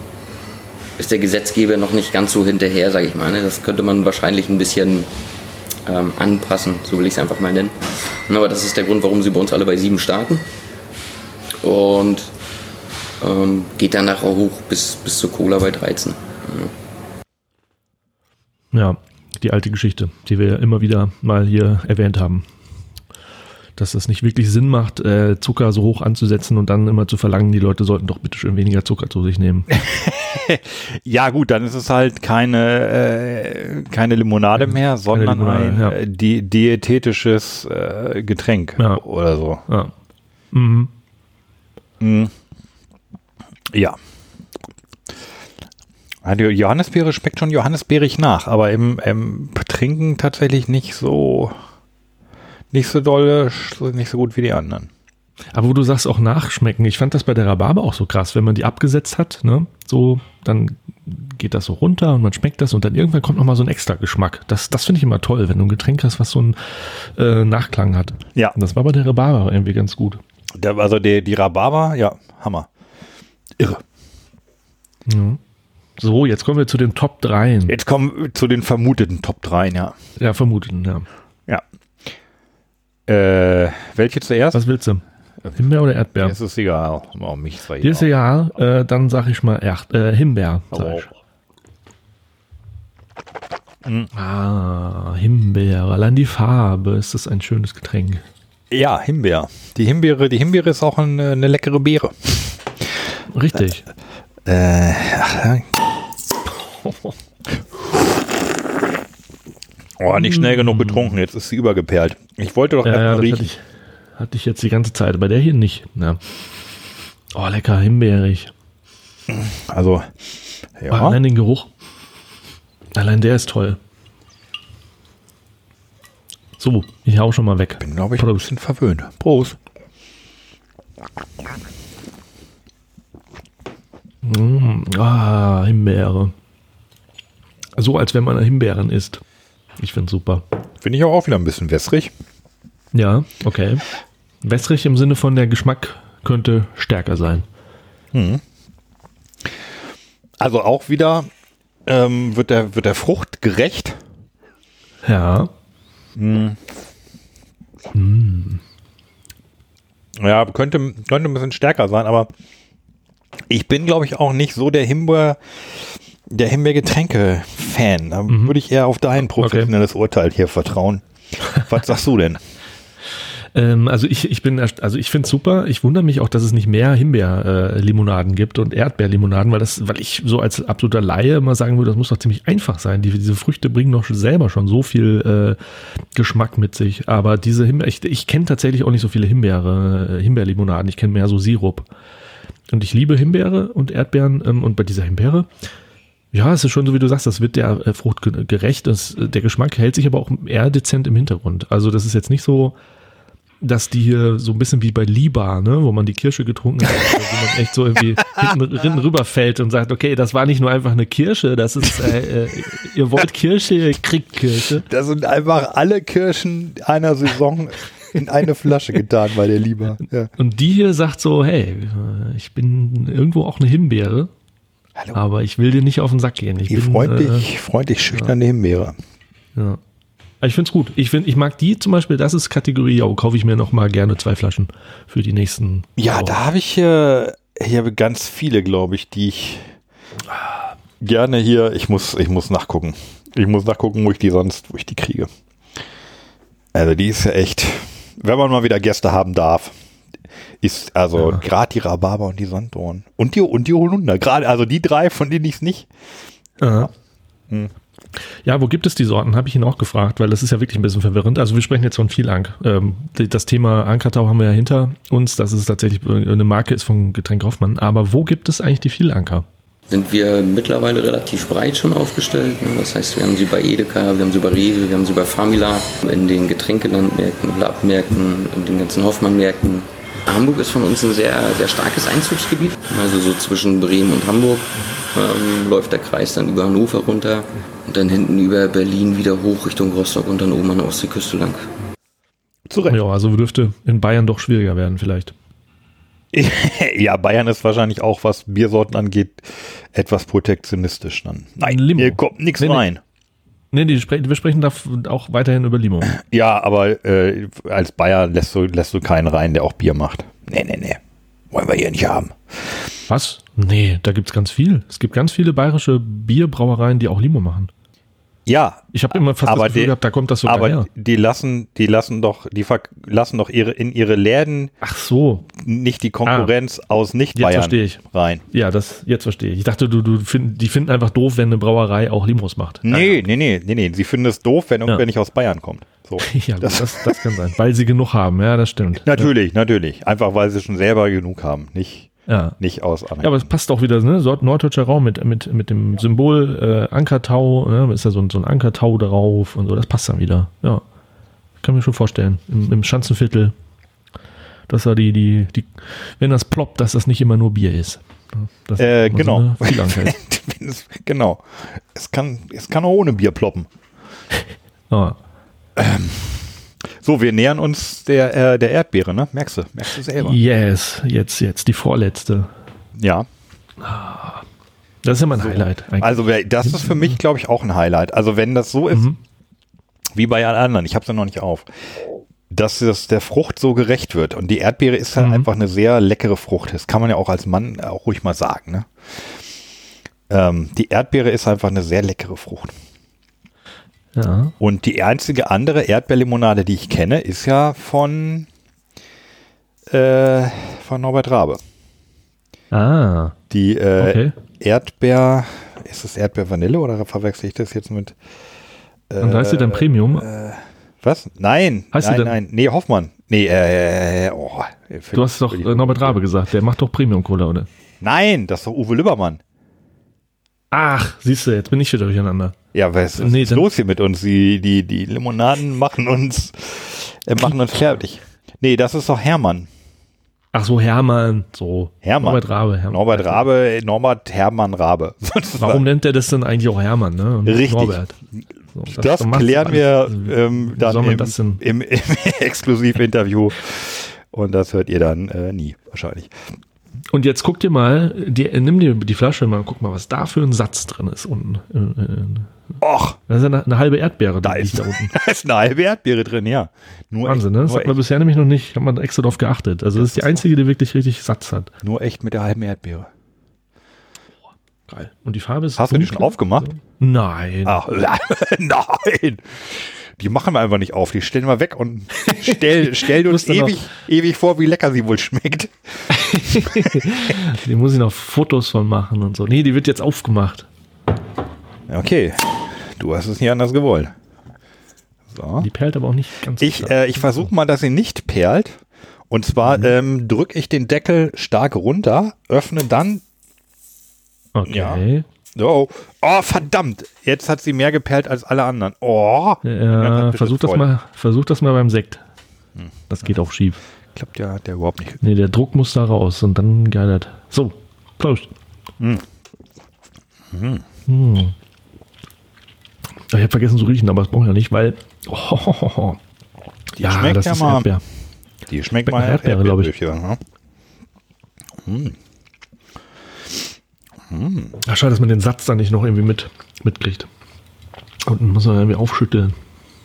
ist der Gesetzgeber noch nicht ganz so hinterher, sage ich mal. Ne? Das könnte man wahrscheinlich ein bisschen ähm, anpassen, so will ich es einfach mal nennen. Na, Aber das ist der Grund, warum sie bei uns alle bei 7 starten. Und ähm, geht danach auch hoch bis, bis zur Cola bei 13. Ja, die alte Geschichte, die wir ja immer wieder mal hier erwähnt haben. Dass es nicht wirklich Sinn macht, äh, Zucker so hoch anzusetzen und dann immer zu verlangen, die Leute sollten doch bitte schön weniger Zucker zu sich nehmen. ja gut, dann ist es halt keine, äh, keine Limonade mehr, sondern Limonade, ein ja. äh, di diätetisches äh, Getränk Ja. oder so. Ja. Mhm. Mhm. Ja. Ja, Die Johannisbeere schmeckt schon johannisbeerig nach, aber im, im Trinken tatsächlich nicht so nicht so doll, nicht so gut wie die anderen. Aber wo du sagst, auch nachschmecken, ich fand das bei der Rhabarber auch so krass, wenn man die abgesetzt hat, ne, so, dann geht das so runter und man schmeckt das und dann irgendwann kommt nochmal so ein extra Geschmack. Das, das finde ich immer toll, wenn du ein Getränk hast, was so einen äh, Nachklang hat. Ja. Und das war bei der Rhabarber irgendwie ganz gut. Der, also die, die Rhabarber, ja, Hammer. Irre. Ja. So, jetzt kommen wir zu den Top 3. Jetzt kommen wir zu den vermuteten Top 3, ja. Ja, vermuten, ja. Ja. Äh, welche zuerst? Was willst du? Himbeer oder Erdbeer? Es ist egal. Oh, mich sei Dir ist egal, äh, dann sag ich mal Erd, äh, Himbeer. Oh. ich. Ah, Himbeer. Allein die Farbe ist das ein schönes Getränk. Ja, Himbeer. Die Himbeere, die Himbeere ist auch eine, eine leckere Beere. Richtig. Äh, ach, oh, nicht schnell genug getrunken. Jetzt ist sie übergeperlt. Ich wollte doch Ja, ja, erstmal hatte riechen. ich, hatte ich jetzt die ganze Zeit, bei der hier nicht. Ja. Oh, lecker, himbeerig. Also, ja. allein den Geruch. Allein der ist toll. So, ich hau schon mal weg. bin, glaube ich, ein bisschen verwöhnt. Prost. Mm, ah, Himbeere. So, als wenn man Himbeeren isst. Ich finde super. Finde ich auch, wieder ein bisschen wässrig. Ja, okay. Wässrig im Sinne von der Geschmack könnte stärker sein. Also auch wieder ähm, wird, der, wird der Frucht gerecht. Ja. Ja, könnte, könnte ein bisschen stärker sein, aber ich bin, glaube ich, auch nicht so der Himbeer, der Himbeergetränke-Fan. Da würde ich eher auf dein professionelles Urteil hier vertrauen. Was sagst du denn? Ähm, also ich, ich bin, also ich finde es super. Ich wundere mich auch, dass es nicht mehr Himbeerlimonaden gibt und Erdbeerlimonaden, weil das, weil ich so als absoluter Laie immer sagen würde, das muss doch ziemlich einfach sein. Die, diese Früchte bringen doch selber schon so viel äh, Geschmack mit sich. Aber diese Himbeer, ich, ich kenne tatsächlich auch nicht so viele Himbeere, äh, Himbeerlimonaden. Ich kenne mehr so Sirup. Und ich liebe Himbeere und Erdbeeren ähm, und bei dieser Himbeere ja, es ist schon so, wie du sagst, das wird der äh, Frucht ge- gerecht. Das, äh, der Geschmack hält sich aber auch eher dezent im Hintergrund. Also das ist jetzt nicht so, dass die hier so ein bisschen wie bei Liba, ne, wo man die Kirsche getrunken hat, wo man echt so irgendwie hinten, hinten rüberfällt und sagt, okay, das war nicht nur einfach eine Kirsche, das ist, äh, äh, ihr wollt Kirsche, ihr kriegt Kirsche. Da sind einfach alle Kirschen einer Saison in eine Flasche getan bei der Lieber. Ja. Und die hier sagt so, hey, äh, ich bin irgendwo auch eine Himbeere, Hallo. aber ich will dir nicht auf den Sack gehen. Ich Die bin, freundlich, freundlich schüchterne Himbeere. Äh, ja. Ich finde es gut. Ich, find, ich mag die zum Beispiel, das ist Kategorie, ja, kaufe ich mir noch mal gerne zwei Flaschen für die nächsten. Ja, Wochen. da habe ich äh, hier ganz viele, glaube ich, die ich gerne hier. Ich muss, ich muss nachgucken. Ich muss nachgucken, wo ich die sonst, wo ich die kriege. Also die ist ja echt, wenn man mal wieder Gäste haben darf, ist also Ja. gerade die Rhabarber und die Sanddorn und die und die Holunder. Gerade also die drei, von denen ich es nicht. Ja. Ja, wo gibt es die Sorten? Habe ich ihn auch gefragt, weil das ist ja wirklich ein bisschen verwirrend. Also wir sprechen jetzt von Vielank. Ähm, die- das Thema Ankertau haben wir ja hinter uns, dass es tatsächlich eine Marke ist von Getränk Hoffmann. Aber wo gibt es eigentlich die Vielanker? Sind wir mittlerweile relativ breit schon aufgestellt. ne? Das heißt, wir haben sie bei Edeka, wir haben sie bei Rewe, wir haben sie bei Famila, in den Getränkelandmärkten, Labmärkten, in den ganzen Hoffmann-Märkten. Hamburg ist von uns ein sehr, sehr starkes Einzugsgebiet. Also so zwischen Bremen und Hamburg ähm, läuft der Kreis dann über Hannover runter und dann hinten über Berlin wieder hoch Richtung Rostock und dann oben an der Ostseeküste lang. Zu Recht. Ja, also dürfte in Bayern doch schwieriger werden vielleicht. Ja, Bayern ist wahrscheinlich auch, was Biersorten angeht, etwas protektionistisch dann. Nein, Limo. hier kommt nichts Nee, nee. rein. Nee, die spre wir sprechen da auch weiterhin über Limo. Ja, aber äh, als Bayer lässt du, lässt du keinen rein, der auch Bier macht. Nee, nee, nee. Wollen wir hier nicht haben. Was? Nee, da gibt's ganz viel. Es gibt ganz viele bayerische Bierbrauereien, die auch Limo machen. Ja, Ich habe immer fast Aber das Gefühl die- gehabt, da kommt das sogar aber her. die lassen, die lassen doch, die lassen doch ihre in ihre Läden Ach so, nicht die Konkurrenz aus nicht Bayern verstehe ich. rein. ja, das jetzt verstehe ich. Ich dachte, du, du find, die finden einfach doof, wenn eine Brauerei auch Limos macht. Nee, nee, nee, nee, nee. Sie finden es doof, wenn irgendwer Ja. nicht aus Bayern kommt. So. Ja, das, das, das kann sein, weil sie genug haben. Ja, das stimmt. Natürlich, natürlich. Einfach weil sie schon selber genug haben. Nicht, Ja. nicht aus anderen. Ja, aber es passt auch wieder, ne? So- Norddeutscher Raum mit, mit, mit dem Symbol äh, Ankertau, ne? ist da so ein, so ein Ankertau drauf und so, das passt dann wieder. Ja. Kann mir schon vorstellen. Im, im Schanzenviertel, dass da die, die, die, wenn das ploppt, dass das nicht immer nur Bier ist. Das Äh, genau. So. Es- genau. Es kann, es kann auch ohne Bier ploppen. ja. So, wir nähern uns der, äh, der Erdbeere, ne? Merkst du? Merkst du selber? Yes, jetzt, jetzt die vorletzte. Ja. Das ist ja mein Highlight. eigentlich. Also das ist für mich, glaube ich, auch ein Highlight. Also wenn das so ist, Mhm. wie bei allen anderen, ich habe es ja noch nicht auf, dass es der Frucht so gerecht wird. Und die Erdbeere ist halt Mhm. einfach eine sehr leckere Frucht. Das kann man ja auch als Mann auch ruhig mal sagen. Ne? Ähm, die Erdbeere ist einfach eine sehr leckere Frucht. Ja. Und die einzige andere Erdbeerlimonade, die ich kenne, ist ja von, äh, von Norbert Rabe. Ah, Die äh, okay. Erdbeer, ist es Erdbeer-Vanille oder verwechsel ich das jetzt mit? Und heißt sie dann Premium? Was? Nein, Heißt nein, nein. Nee, Hoffmann. Nee, äh, oh. Du hast doch äh, Norbert Rabe gesagt, der macht doch Premium-Cola, oder? Nein, das ist doch Uwe Lübbermann. Ach, siehst du, jetzt bin ich wieder durcheinander. Ja, was, Nee, ist dann- los hier mit uns? Die, die, die Limonaden machen uns, äh, machen uns fertig. Nee, das ist doch Hermann. Ach so, Hermann, so. Hermann. Norbert Rabe. Hermann. Norbert Rabe, Norbert Hermann Rabe. Warum nennt er das denn eigentlich auch Hermann, ne? Und Richtig. Norbert. So, Das macht's klären wir ähm, dann im, das im, im Exklusivinterview. Und das hört ihr dann äh, nie, wahrscheinlich. Und jetzt guck dir mal, die, nimm dir die Flasche mal, guck mal, was da für ein Satz drin ist unten. Och, Das ist eine, eine halbe Erdbeere, da ist, da unten. da ist eine halbe Erdbeere drin, ja. Nur Wahnsinn, ne? echt, Das nur, hat man echt, bisher nämlich noch nicht, hat man extra drauf geachtet. Also das ist die einzige, die wirklich richtig Satz hat. nur echt mit der halben Erdbeere. Geil. Und die Farbe ist. Hast du die schon aufgemacht? Nein. Ach, nein. die machen wir einfach nicht auf. Die stellen wir weg und stell, stellen uns ewig, ewig vor, wie lecker sie wohl schmeckt. Die muss ich noch Fotos von machen und so. Nee, die wird jetzt aufgemacht. Okay, du hast es nicht anders gewollt. So. Die perlt aber auch nicht ganz Ich, äh, ich versuche mal, dass sie nicht perlt. Und zwar Mhm. ähm, drücke ich den Deckel stark runter, öffne dann. Okay. Oh, oh, verdammt! Jetzt hat sie mehr geperlt als alle anderen. Oh! Ja, Ja, das versuch das voll. mal, versuch das mal beim Sekt. Das geht auch schief. Klappt ja der überhaupt nicht. Nee, der Druck muss da raus und dann geilert. So, Prost. Hm. Hm. Ich habe vergessen zu riechen, aber das brauche ich ja nicht, weil. Oh, Die ja, schmeckt das ja ist mal. Erdbeer. Die schmeckt mal Erdbeere, glaub ich. Ne? Ach, schade, dass man den Satz dann nicht noch irgendwie mit, mitkriegt. Unten muss man irgendwie aufschütteln.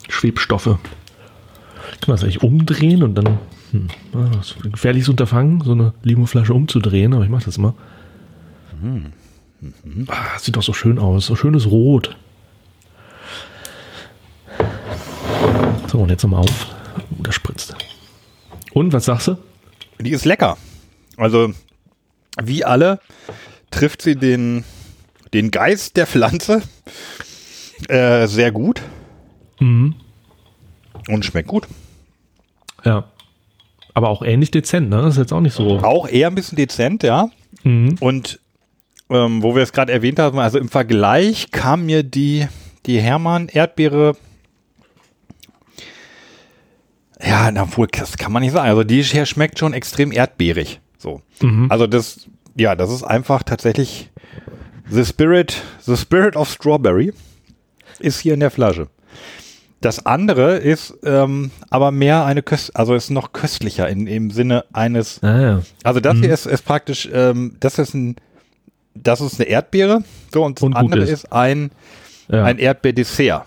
Schwebstoffe. Kann man das eigentlich umdrehen und dann. Hm, ah, das ist ein gefährliches Unterfangen, so eine Limoflasche umzudrehen, aber ich mache das immer. Ah, sieht doch so schön aus. So schönes Rot. So, und jetzt nochmal auf. Uh, das spritzt. Und, was sagst du? Die ist lecker. Also, wie alle trifft sie den, den Geist der Pflanze äh, sehr gut Mhm. und schmeckt gut. Ja. Aber auch ähnlich dezent, ne? Das ist jetzt auch nicht so. Auch eher ein bisschen dezent, ja. Mhm. Und ähm, wo wir es gerade erwähnt haben, also im Vergleich kam mir die, die Hermann-Erdbeere, ja, na wohl, das kann man nicht sagen. Also die hier schmeckt schon extrem erdbeerig. So. Mhm. Also das, ja, das ist einfach tatsächlich the spirit, the spirit of strawberry ist hier in der Flasche. Das andere ist ähm, aber mehr eine Köst, also ist noch köstlicher in, im Sinne eines Ah, ja. also das hier ist, ist praktisch, ähm, das ist ein, das ist eine Erdbeere, so und das Und andere ist. ist, ein, ja. ein Erdbeerdessert.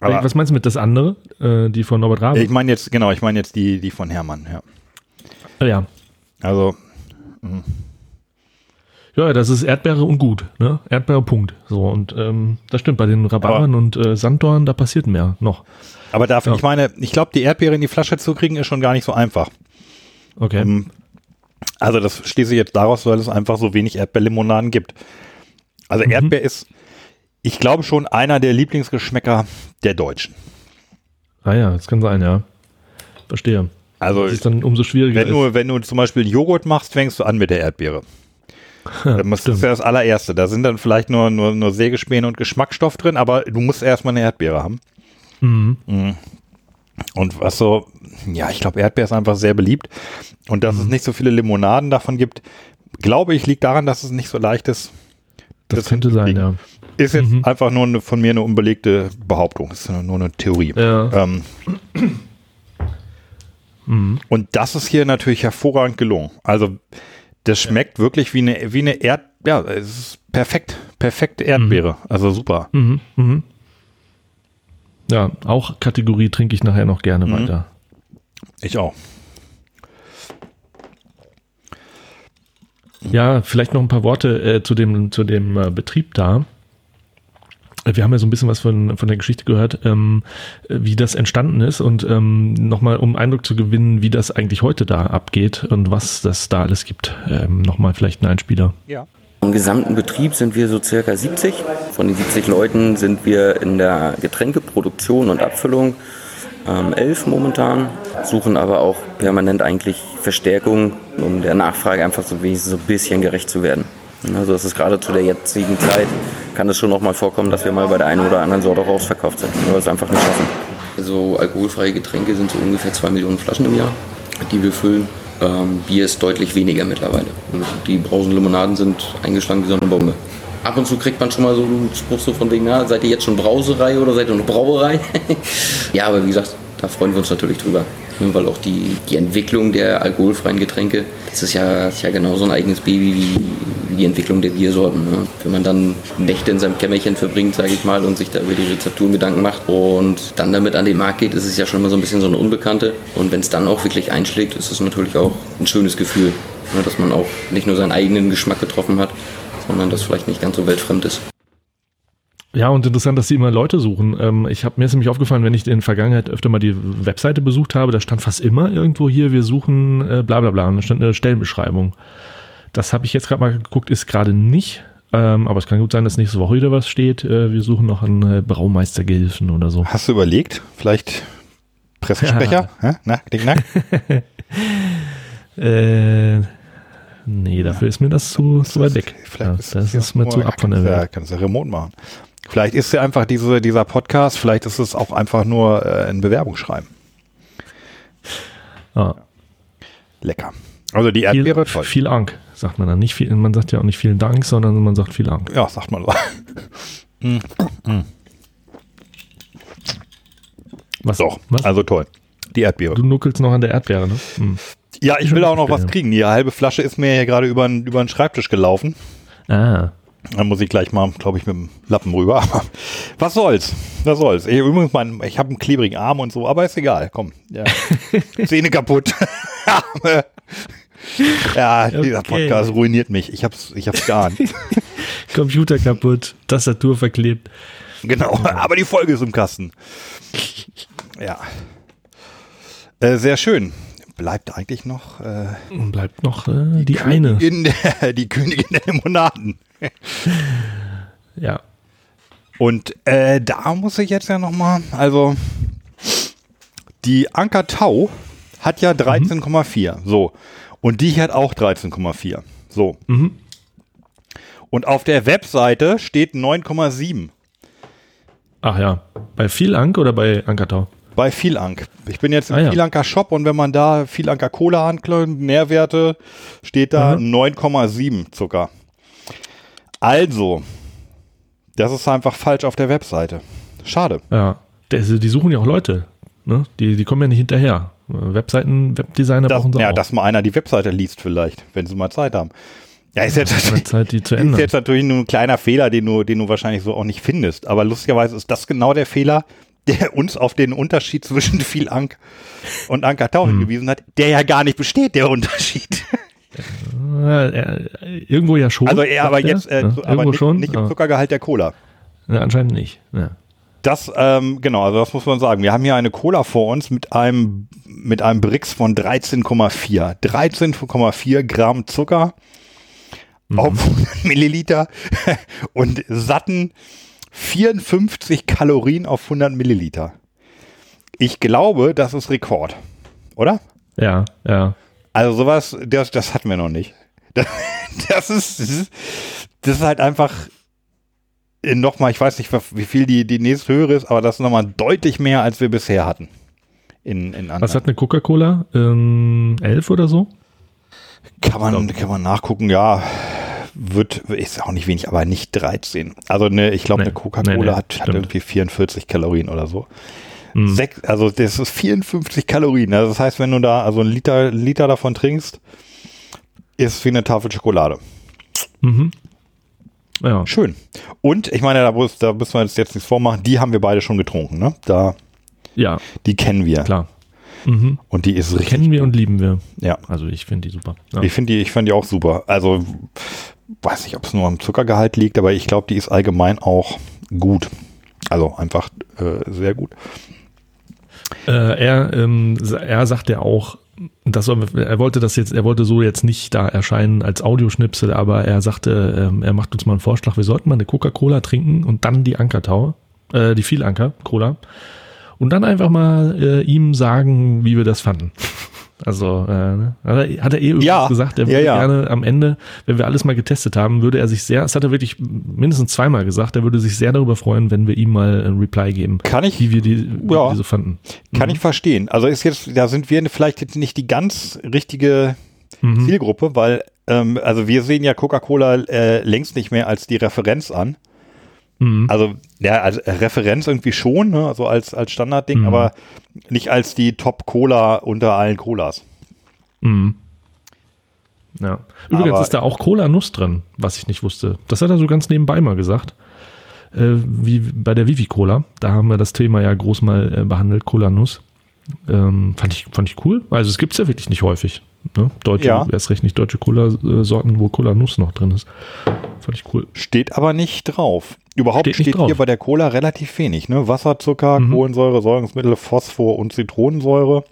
Aber Was meinst du mit das andere? Äh, die von Norbert Rabe? ich meine jetzt, genau, ich meine jetzt die, die von Hermann, ja. Ah, ja. Also, Ja, das ist Erdbeere und gut, ne? Erdbeere, Punkt. So, und ähm, das stimmt, bei den Rhabarbern und äh, Sanddorn, da passiert mehr noch. aber dafür, Ja. ich meine, ich glaube, die Erdbeere in die Flasche zu kriegen, ist schon gar nicht so einfach. Okay. Ähm, Also das schließe ich jetzt daraus, weil es einfach so wenig Erdbeerlimonaden gibt. Also Mhm. Erdbeer ist, ich glaube schon einer der Lieblingsgeschmäcker der Deutschen. Ah ja, das kann sein, ja. Verstehe. Also Das ist dann umso schwieriger. Wenn du, wenn du zum Beispiel Joghurt machst, fängst du an mit der Erdbeere. Das ist ja das allererste. Da sind dann vielleicht nur, nur, nur Sägespäne und Geschmacksstoff drin, aber du musst erstmal eine Erdbeere haben. Mhm. Und was so, ja, ich glaube, Erdbeer ist einfach sehr beliebt. Und dass es Mhm. nicht so viele Limonaden davon gibt, glaube ich, liegt daran, dass es nicht so leicht ist. das könnte sein, ja. Ist jetzt Mhm. einfach nur eine, von mir eine unbelegte Behauptung. Das ist nur eine Theorie. Ja. Ähm, Und das ist hier natürlich hervorragend gelungen. Also das schmeckt wirklich wie eine, wie eine Erd, ja, es ist perfekt, perfekte Erdbeere. Also super. Mhm. Mhm. Ja, auch Kategorie trinke ich nachher noch gerne Mhm. weiter. Ich auch. Ja, vielleicht noch ein paar Worte äh, zu dem, zu dem äh, Betrieb da. Äh, Wir haben ja so ein bisschen was von, von der Geschichte gehört, ähm, äh, wie das entstanden ist und ähm, nochmal, um Eindruck zu gewinnen, wie das eigentlich heute da abgeht und was das da alles gibt. Ähm, nochmal vielleicht ein Einspieler. Ja. Im gesamten Betrieb sind wir so circa 70. Von den 70 Leuten sind wir in der Getränkeproduktion und Abfüllung ähm, elf momentan, suchen aber auch permanent eigentlich Verstärkung, um der Nachfrage einfach so wenigstens so ein bisschen gerecht zu werden. Also es ist gerade zu der jetzigen Zeit, kann es schon noch mal vorkommen, dass wir mal bei der einen oder anderen Sorte auch ausverkauft sind, weil wir es einfach nicht schaffen. Also alkoholfreie Getränke sind so ungefähr zwei Millionen Flaschen im Jahr, die wir füllen. Ähm, Bier ist deutlich weniger mittlerweile. Und die Brausenlimonaden sind eingeschlagen wie so eine Bombe. Ab und zu kriegt man schon mal so einen Spruch so von wegen, na, seid ihr jetzt schon Brauserei oder seid ihr noch Brauerei? ja, aber wie gesagt, da freuen wir uns natürlich drüber. Ne, Weil auch die, die Entwicklung der alkoholfreien Getränke, das ist ja, ist ja genauso ein eigenes Baby wie, wie die Entwicklung der Biersorten. Ne? Wenn man dann Nächte in seinem Kämmerchen verbringt, sage ich mal, und sich da über die Rezepturen Gedanken macht und dann damit an den Markt geht, ist es ja schon mal so ein bisschen so eine Unbekannte. Und wenn es dann auch wirklich einschlägt, ist es natürlich auch ein schönes Gefühl, ne? dass man auch nicht nur seinen eigenen Geschmack getroffen hat, sondern das vielleicht nicht ganz so weltfremd ist. Ja, und interessant, dass sie immer Leute suchen. Ähm, ich habe mir ist nämlich aufgefallen, wenn ich in der Vergangenheit öfter mal die Webseite besucht habe, da stand fast immer irgendwo hier, wir suchen äh, bla bla bla. Und da stand eine Stellenbeschreibung. Das habe ich jetzt gerade mal geguckt, ist gerade nicht. Ähm, aber es kann gut sein, dass nächste Woche wieder was steht. Äh, wir suchen noch einen äh, Braumeistergehilfen oder so. Hast du überlegt? Vielleicht Pressesprecher? Na, knick, knack? Äh, nee, dafür ist mir das zu, zu weit weg. Vielleicht Ja, ist das ja ist mir zu ab von der ja- Welt. Kannst du ja remote machen. Vielleicht ist ja einfach diese, dieser Podcast, vielleicht ist es auch einfach nur äh, ein Bewerbungsschreiben. Ja. Lecker. Also die Viel, Erdbeere, toll. viel Dank, sagt man dann. Nicht viel, man sagt ja auch nicht vielen Dank, sondern man sagt viel Dank. Ja, sagt man so. Was, Doch, Was? also toll. Die Erdbeere. du nuckelst noch an der Erdbeere, ne? Hm. Ja, ich will auch noch was kriegen. Die halbe Flasche ist mir hier gerade über, den- über den Schreibtisch gelaufen. Ah, Dann muss ich gleich mal, glaube ich, mit dem Lappen rüber. Aber was soll's? Was soll's? Ich, übrigens, mein, ich habe einen klebrigen Arm und so, aber ist egal. Komm. Ja. Zähne kaputt. Ja, dieser Okay. Podcast ruiniert mich. Ich hab's, ich hab's geahnt. Computer kaputt, Tastatur verklebt. genau. Aber die Folge ist im Kasten. Ja. Äh, sehr schön. Bleibt eigentlich noch äh, Und bleibt noch äh, die eine. in der, die Königin der Limonaden. Ja. Und äh, da muss ich jetzt ja noch mal, also die Anker Tau hat ja 13,4, so. Und die hat auch 13,4, so. Mhm. Und auf der Webseite steht 9,7 Ach ja. Bei viel Ank oder bei Ankertau? Bei Vielank. Ich bin jetzt im Ah, ja. Vielanker Shop und wenn man da Vielanker Cola anklickt, Nährwerte, steht da 9,7 Zucker. Also, das ist einfach falsch auf der Webseite. Schade. Ja. Die suchen ja auch Leute. Ne? Die, die kommen ja nicht hinterher. Webseiten, Webdesigner Das, brauchen sie ja, auch. dass mal einer die Webseite liest vielleicht, wenn sie mal Zeit haben. Ja, ist jetzt, Eine Zeit, ist jetzt natürlich nur ein kleiner Fehler, den du, den du wahrscheinlich so auch nicht findest. Aber lustigerweise ist das genau der Fehler, der uns auf den Unterschied zwischen viel Ank und Anker Tau Hm. hingewiesen hat, der ja gar nicht besteht, der Unterschied. Äh, äh, irgendwo ja schon. Also er aber er. jetzt, äh, Ja, aber nicht, schon. nicht im. Zuckergehalt der Cola. Ja, anscheinend nicht. Ja. Das, ähm, genau, also das muss man sagen. Wir haben hier eine Cola vor uns mit einem, mit einem Brix von 13,4. 13,4 Gramm Zucker auf 100 Milliliter und satten 54 Kalorien auf 100 Milliliter. Ich glaube, das ist Rekord, oder? ja, ja. Also sowas, das, das hatten wir noch nicht. Das, das ist, das ist, das ist halt einfach nochmal, ich weiß nicht, wie viel die, die nächste höhere ist, aber das ist nochmal deutlich mehr, als wir bisher hatten. In, in anderen. Was hat eine Coca-Cola? Ähm, 11 oder so? kann, man, kann man nachgucken, ja. Wird, ist auch nicht wenig, aber nicht 13. Also ne, ich glaube, Nee, eine Coca-Cola nee, nee, hat, hat irgendwie 44 Kalorien oder so. Mhm. Sech, also das ist 54 Kalorien. Also das heißt, wenn du da also einen Liter, Liter davon trinkst, ist wie eine Tafel Schokolade. Mhm. Ja. Schön. Und ich meine, da, da müssen wir uns jetzt nichts vormachen, die haben wir beide schon getrunken, ne? Da, Ja, die kennen wir. klar. Mhm. Und die ist richtig. Kennen wir und lieben wir. Ja. Also ich finde die super. Ja. Ich finde die, ich finde die auch super. Also weiß nicht, ob es nur am Zuckergehalt liegt, aber ich glaube, die ist allgemein auch gut. Also einfach äh, sehr gut. Äh, er, ähm, er sagt ja auch, das er wollte das jetzt, er wollte so jetzt nicht da erscheinen als Audioschnipsel, aber er sagte, ähm, er macht uns mal einen Vorschlag, wir sollten mal eine Coca-Cola trinken und dann die Ankertau, äh, die Vielanker-Cola und dann einfach mal äh, ihm sagen, wie wir das fanden. Also äh, ne? hat, er, eh Ja, gesagt, er ja, würde ja. gerne am Ende, wenn wir alles mal getestet haben, würde er sich sehr, das hat er wirklich mindestens zweimal gesagt, er würde sich sehr darüber freuen, wenn wir ihm mal ein Reply geben, Kann ich- wie wir die, wie Ja. wir die so fanden. Kann ich verstehen. Also ist jetzt, da sind wir vielleicht jetzt nicht die ganz richtige Mhm. Zielgruppe, weil ähm, also wir sehen ja Coca-Cola äh, längst nicht mehr als die Referenz an. Mhm. Also ja, als Referenz irgendwie schon, ne? also als als Standardding, Mhm. aber nicht als die Top-Cola unter allen Colas. Mhm. Ja. Übrigens Aber- ist da auch Cola-Nuss drin, was ich nicht wusste. Das hat er so ganz nebenbei mal gesagt. Äh, wie bei der Vivi-Cola. Da haben wir das Thema ja groß mal äh, behandelt, Cola-Nuss. Ähm, fand, ich, fand ich cool. Also es gibt es ja wirklich nicht häufig. Ne? Deutsche, Ja. erst recht nicht deutsche Cola-Sorten, wo Cola-Nuss noch drin ist. Fand ich cool. Steht aber nicht drauf. Überhaupt Steht steht, hier bei der Cola relativ wenig. Ne? Wasser, Zucker, Mhm. Kohlensäure, Säurungsmittel, Phosphor und Zitronensäure.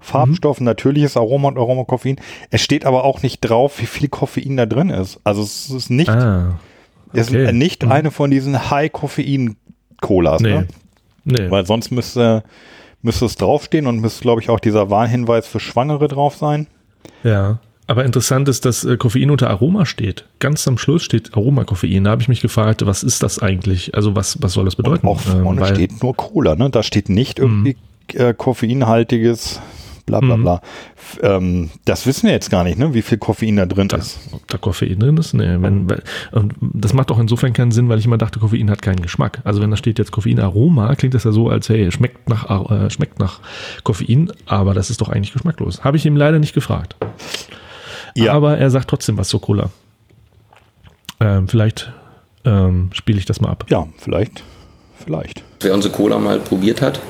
Farbstoff, Mhm. natürliches Aroma und Aromakoffein. Es steht aber auch nicht drauf, wie viel Koffein da drin ist. Also es ist nicht, Ah, es okay. ist nicht Mhm. eine von diesen High-Koffein-Colas. nee. Ne? Nee. Weil sonst müsste, müsste es draufstehen und müsste, glaube ich, auch dieser Warnhinweis für Schwangere drauf sein. Ja. Aber interessant ist, dass äh, Koffein unter Aroma steht. Ganz am Schluss steht Aromakoffein. Da habe ich mich gefragt, was ist das eigentlich? Also was, was soll das bedeuten? Auch vorne Ähm, weil- Mhm. steht nur Cola, ne? Da steht nicht irgendwie äh, koffeinhaltiges bla bla Mhm. bla. Ähm, das wissen wir jetzt gar nicht, ne? Wie viel Koffein da drin ist. Ob da Koffein drin ist? Nee, wenn, weil, und das macht doch insofern keinen Sinn, weil ich immer dachte, Koffein hat keinen Geschmack. Also wenn da steht jetzt Koffeinaroma, klingt das ja so, als hey, schmeckt nach, äh, schmeckt nach Koffein, aber das ist doch eigentlich geschmacklos. Habe ich ihm leider nicht gefragt. Ja. Aber er sagt trotzdem was zur Cola. Ähm, vielleicht ähm, spiele ich das mal ab. Ja, vielleicht. Vielleicht. Wer unsere Cola mal probiert hat,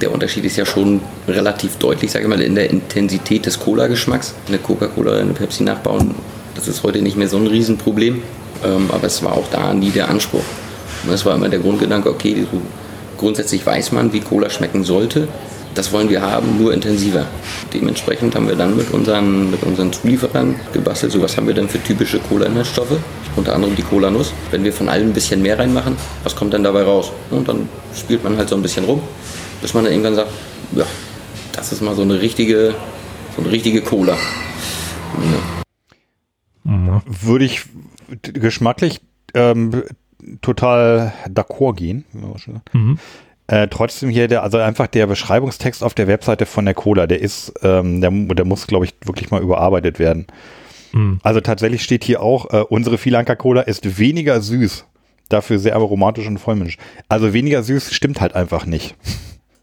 der Unterschied ist ja schon relativ deutlich, sage ich mal, in der Intensität des Cola-Geschmacks. Eine Coca-Cola oder eine Pepsi nachbauen, das ist heute nicht mehr so ein Riesenproblem. Ähm, aber es war auch da nie der Anspruch. Und es war immer der Grundgedanke, okay, grundsätzlich weiß man, wie Cola schmecken sollte. Das wollen wir haben, nur intensiver. Dementsprechend haben wir dann mit unseren, mit unseren Zulieferern gebastelt, so was haben wir denn für typische Cola-Inhaltsstoffe, unter anderem die Cola-Nuss. Wenn wir von allem ein bisschen mehr reinmachen, was kommt dann dabei raus? Und dann spielt man halt so ein bisschen rum, bis man dann irgendwann sagt, ja, das ist mal so eine richtige, so eine richtige Cola. Ja. Mhm. Würde ich geschmacklich ähm, total d'accord gehen. wie man schon sagt. Mhm. Äh, trotzdem hier der, also einfach der Beschreibungstext auf der Webseite von der Cola, der ist, ähm, der, der muss, glaube ich, wirklich mal überarbeitet werden. Mhm. Also tatsächlich steht hier auch, äh, unsere Filanka Cola ist weniger süß, dafür sehr aromatisch und vollmilch. Also weniger süß stimmt halt einfach nicht.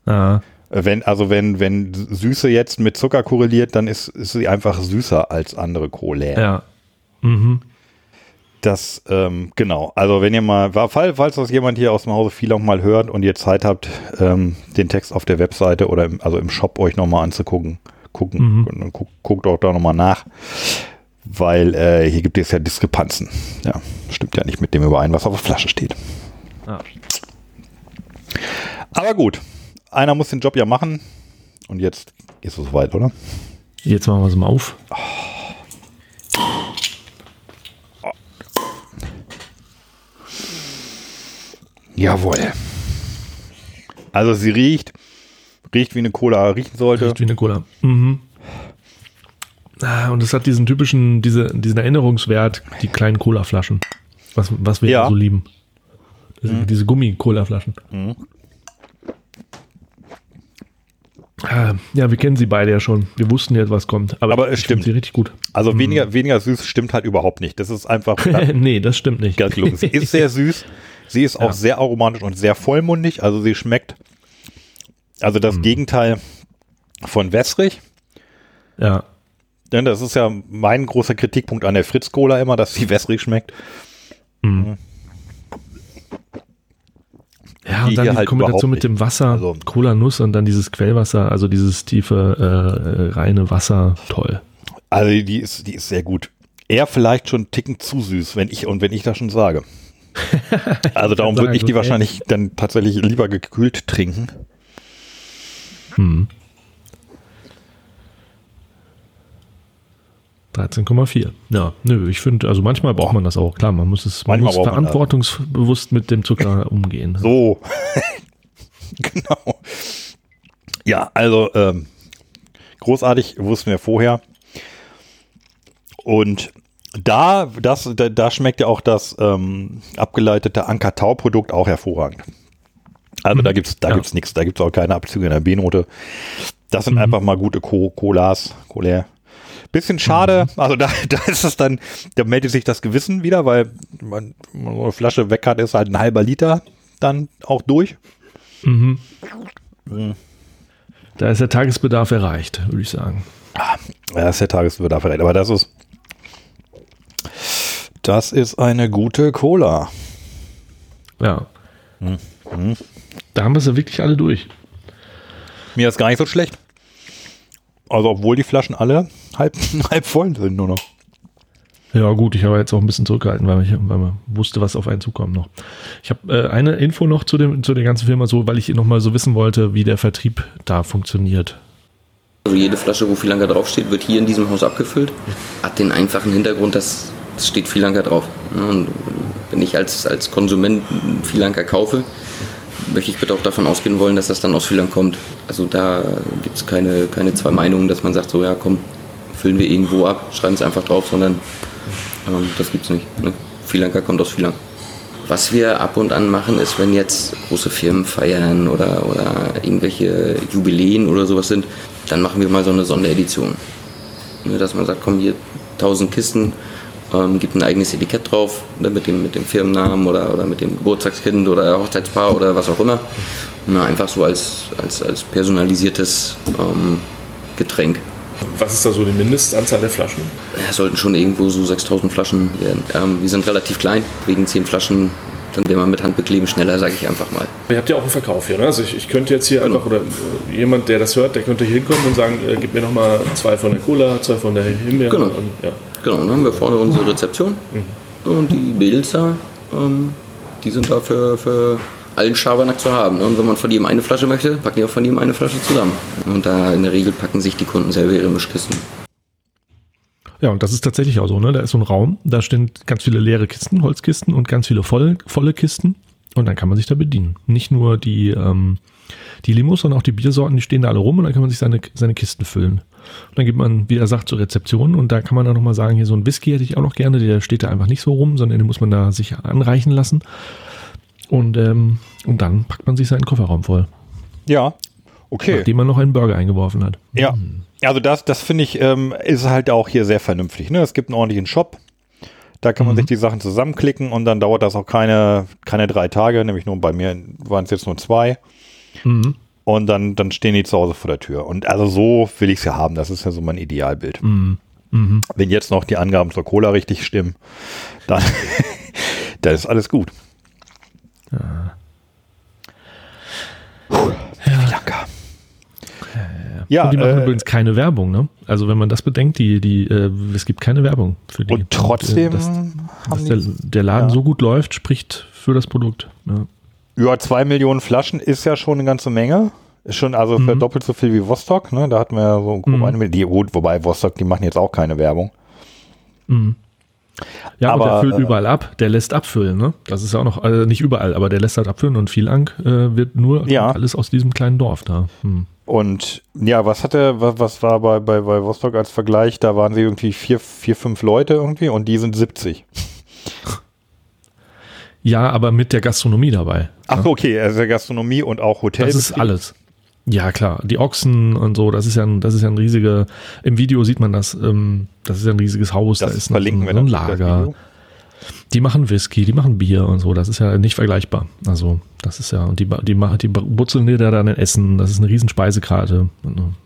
Ah, Äh, Wenn, also wenn, wenn Süße jetzt mit Zucker korreliert, dann ist, ist sie einfach süßer als andere Cola. ja. Mhm. Das, ähm, genau. Also wenn ihr mal, falls das jemand hier aus dem Hause Filong mal hört und ihr Zeit habt, ähm, den Text auf der Webseite oder im, also im Shop euch nochmal anzugucken, gucken, Mhm. guckt, guckt auch da nochmal nach, weil äh, hier gibt es ja Diskrepanzen. Ja, stimmt ja nicht mit dem überein, was auf der Flasche steht. Ah. Aber gut, einer muss den Job ja machen und jetzt ist es soweit, oder? Jetzt machen wir es mal auf. Jawohl. Also sie riecht, riecht wie eine Cola riechen sollte. Riecht wie eine Cola. Mhm. Ah, Und es hat diesen typischen, diese, diesen Erinnerungswert, die kleinen Cola-Flaschen. Was, was wir Ja. so lieben. Diese, diese Gummi-Cola-Flaschen. Ah, Ja, wir kennen sie beide ja schon. Wir wussten jetzt, was kommt. Aber, Aber es stimmt. sie richtig gut. Also weniger, weniger süß stimmt halt überhaupt nicht. Das ist einfach nee, das stimmt nicht. ganz gelungen. Sie ist sehr süß. Sie ist auch Ja. sehr aromatisch und sehr vollmundig. Also sie schmeckt, also das Gegenteil von wässrig. Ja. Denn das ist ja mein großer Kritikpunkt an der Fritz Cola immer, dass sie wässrig schmeckt. Ja, Die und dann die halt Kombination mit dem Wasser, Also- Cola-Nuss und dann dieses Quellwasser, also dieses tiefe, äh, reine Wasser. Toll. Also die ist, die ist sehr gut. Eher vielleicht schon einen Ticken zu süß, wenn ich und wenn ich das schon sage. Also darum würde ich die wahrscheinlich dann tatsächlich lieber gekühlt trinken. Hm. 13,4. Ja, nö, ich finde, also manchmal braucht man das auch. Klar, man muss es, man Manchmal muss verantwortungsbewusst mit dem Zucker umgehen. So. genau. Ja, also ähm, großartig wussten wir vorher. Und da, das, da, da schmeckt ja auch das ähm, abgeleitete Anker-Tau-Produkt auch hervorragend. Also da gibt's da Ja. gibt's nichts, da gibt's auch keine Abzüge in der B-Note. Das sind einfach mal gute Co Colas, Cola. Bisschen schade, also da, da ist es dann, da meldet sich das Gewissen wieder, weil man, wenn man so eine Flasche weg hat, ist halt ein halber Liter dann auch durch. Da ist der Tagesbedarf erreicht, würde ich sagen. Ja, das ist der Tagesbedarf, aber das ist, das ist eine gute Cola. Ja. Hm, Da haben wir sie wirklich alle durch. Mir ist gar nicht so schlecht. Also obwohl die Flaschen alle halb, halb voll sind nur noch. Ja, gut, ich habe jetzt auch ein bisschen zurückgehalten, weil, ich, weil man wusste, was auf einen zukommt noch. Ich habe äh, eine Info noch zu, dem, zu der ganzen Firma, so, weil ich nochmal so wissen wollte, wie der Vertrieb da funktioniert. Also jede Flasche, wo Filanka draufsteht, wird hier in diesem Haus abgefüllt. Hat den einfachen Hintergrund, dass es steht Filanka drauf. Ja, und wenn ich als, als Konsument Filanka kaufe, möchte ich bitte auch davon ausgehen wollen, dass das dann aus Filanka kommt. Also da gibt es keine, keine zwei Meinungen, dass man sagt, so ja komm, füllen wir irgendwo ab, schreiben es einfach drauf, sondern ähm, das gibt es nicht. Ne? Filanka kommt aus Filanka. Was wir ab und an machen, ist, wenn jetzt große Firmen feiern oder, oder irgendwelche Jubiläen oder sowas sind, dann machen wir mal so eine Sonderedition. Ne, dass man sagt, komm hier, 1000 Kisten, ähm, gibt ein eigenes Etikett drauf, ne, mit, dem, mit dem Firmennamen oder, oder mit dem Geburtstagskind oder Hochzeitspaar oder was auch immer. Na, einfach so als, als, als personalisiertes ähm, Getränk. Was ist da so die Mindestanzahl der Flaschen? Ja, sollten schon irgendwo so 6000 Flaschen werden. Ähm, wir sind relativ klein, wegen 10 Flaschen, dann wäre man mit Handbekleben schneller, sage ich einfach mal. Ihr habt ja auch einen Verkauf hier, ne? Also ich, ich könnte jetzt hier einfach, oder äh, jemand, der das hört, der könnte hier hinkommen und sagen, äh, gib mir nochmal zwei von der Cola, zwei von der Himbeere. Genau. Und, ja. Genau, dann haben wir vorne unsere Rezeption und die Mädels da, ähm, die sind da für, für allen Schabernack zu haben. Ne? Und wenn man von jedem eine Flasche möchte, packen die auch von jedem eine Flasche zusammen. Und da in der Regel packen sich die Kunden selber ihre Mischkisten. Ja, und das ist tatsächlich auch so, ne? Da ist so ein Raum, da stehen ganz viele leere Kisten, Holzkisten und ganz viele voll, volle Kisten. Und dann kann man sich da bedienen. Nicht nur die, ähm, die Limos, sondern auch die Biersorten, die stehen da alle rum und dann kann man sich seine, seine Kisten füllen. Und dann geht man, wie er sagt, zur Rezeption und da kann man dann nochmal sagen, hier so ein Whisky hätte ich auch noch gerne, der steht da einfach nicht so rum, sondern den muss man da sich anreichen lassen. Und, ähm, und dann packt man sich seinen Kofferraum voll, Ja. Okay. nachdem man noch einen Burger eingeworfen hat. Ja. Also das, das finde ich, ähm, ist halt auch hier sehr vernünftig. Ne? Es gibt einen ordentlichen Shop. Da kann man sich die Sachen zusammenklicken und dann dauert das auch keine, keine drei Tage, nämlich nur bei mir waren es jetzt nur zwei. Mhm. Und dann, dann stehen die zu Hause vor der Tür. Und also so will ich es ja haben. Das ist ja so mein Idealbild. Mhm. Wenn jetzt noch die Angaben zur Cola richtig stimmen, dann, dann ist alles gut. Puh, Wie Ja, und die machen äh, übrigens keine Werbung, ne? Also wenn man das bedenkt, die, die, äh, es gibt keine Werbung für die. und trotzdem Und, äh, dass, dass der, der Laden ja. so gut läuft, spricht für das Produkt. Ja. Ja, zwei Millionen Flaschen ist ja schon eine ganze Menge. Ist schon also Mhm. doppelt so viel wie Vostok. Ne? Da hatten wir ja so Mhm. eine Million. Die, gut, wobei Vostok, die machen jetzt auch keine Werbung. Mhm. Ja, und Aber, der füllt äh, überall ab. Der lässt abfüllen, ne? Das ist ja auch noch, also nicht überall, aber der lässt halt abfüllen und Vielang äh, wird nur Ja. alles aus diesem kleinen Dorf da. Hm. Und ja, was hatte, was, was war bei, bei, bei Vostok als Vergleich? Da waren sie irgendwie vier, vier, fünf Leute irgendwie und die sind 70. Ja, aber mit der Gastronomie dabei. Ach, okay, also Gastronomie und auch Hotel. Das ist alles. Ja, klar. Die Ochsen und so, das ist ja ein, das ist ja ein riesiger, im Video sieht man das, ähm, das ist ja ein riesiges Haus, Das da ist verlinken so wir ein dann das Lager. Die machen Whisky, die machen Bier und so, das ist ja nicht vergleichbar. Also, das ist ja, und die, die machen, die butzeln dir da dann Essen, das ist eine riesen Speisekarte.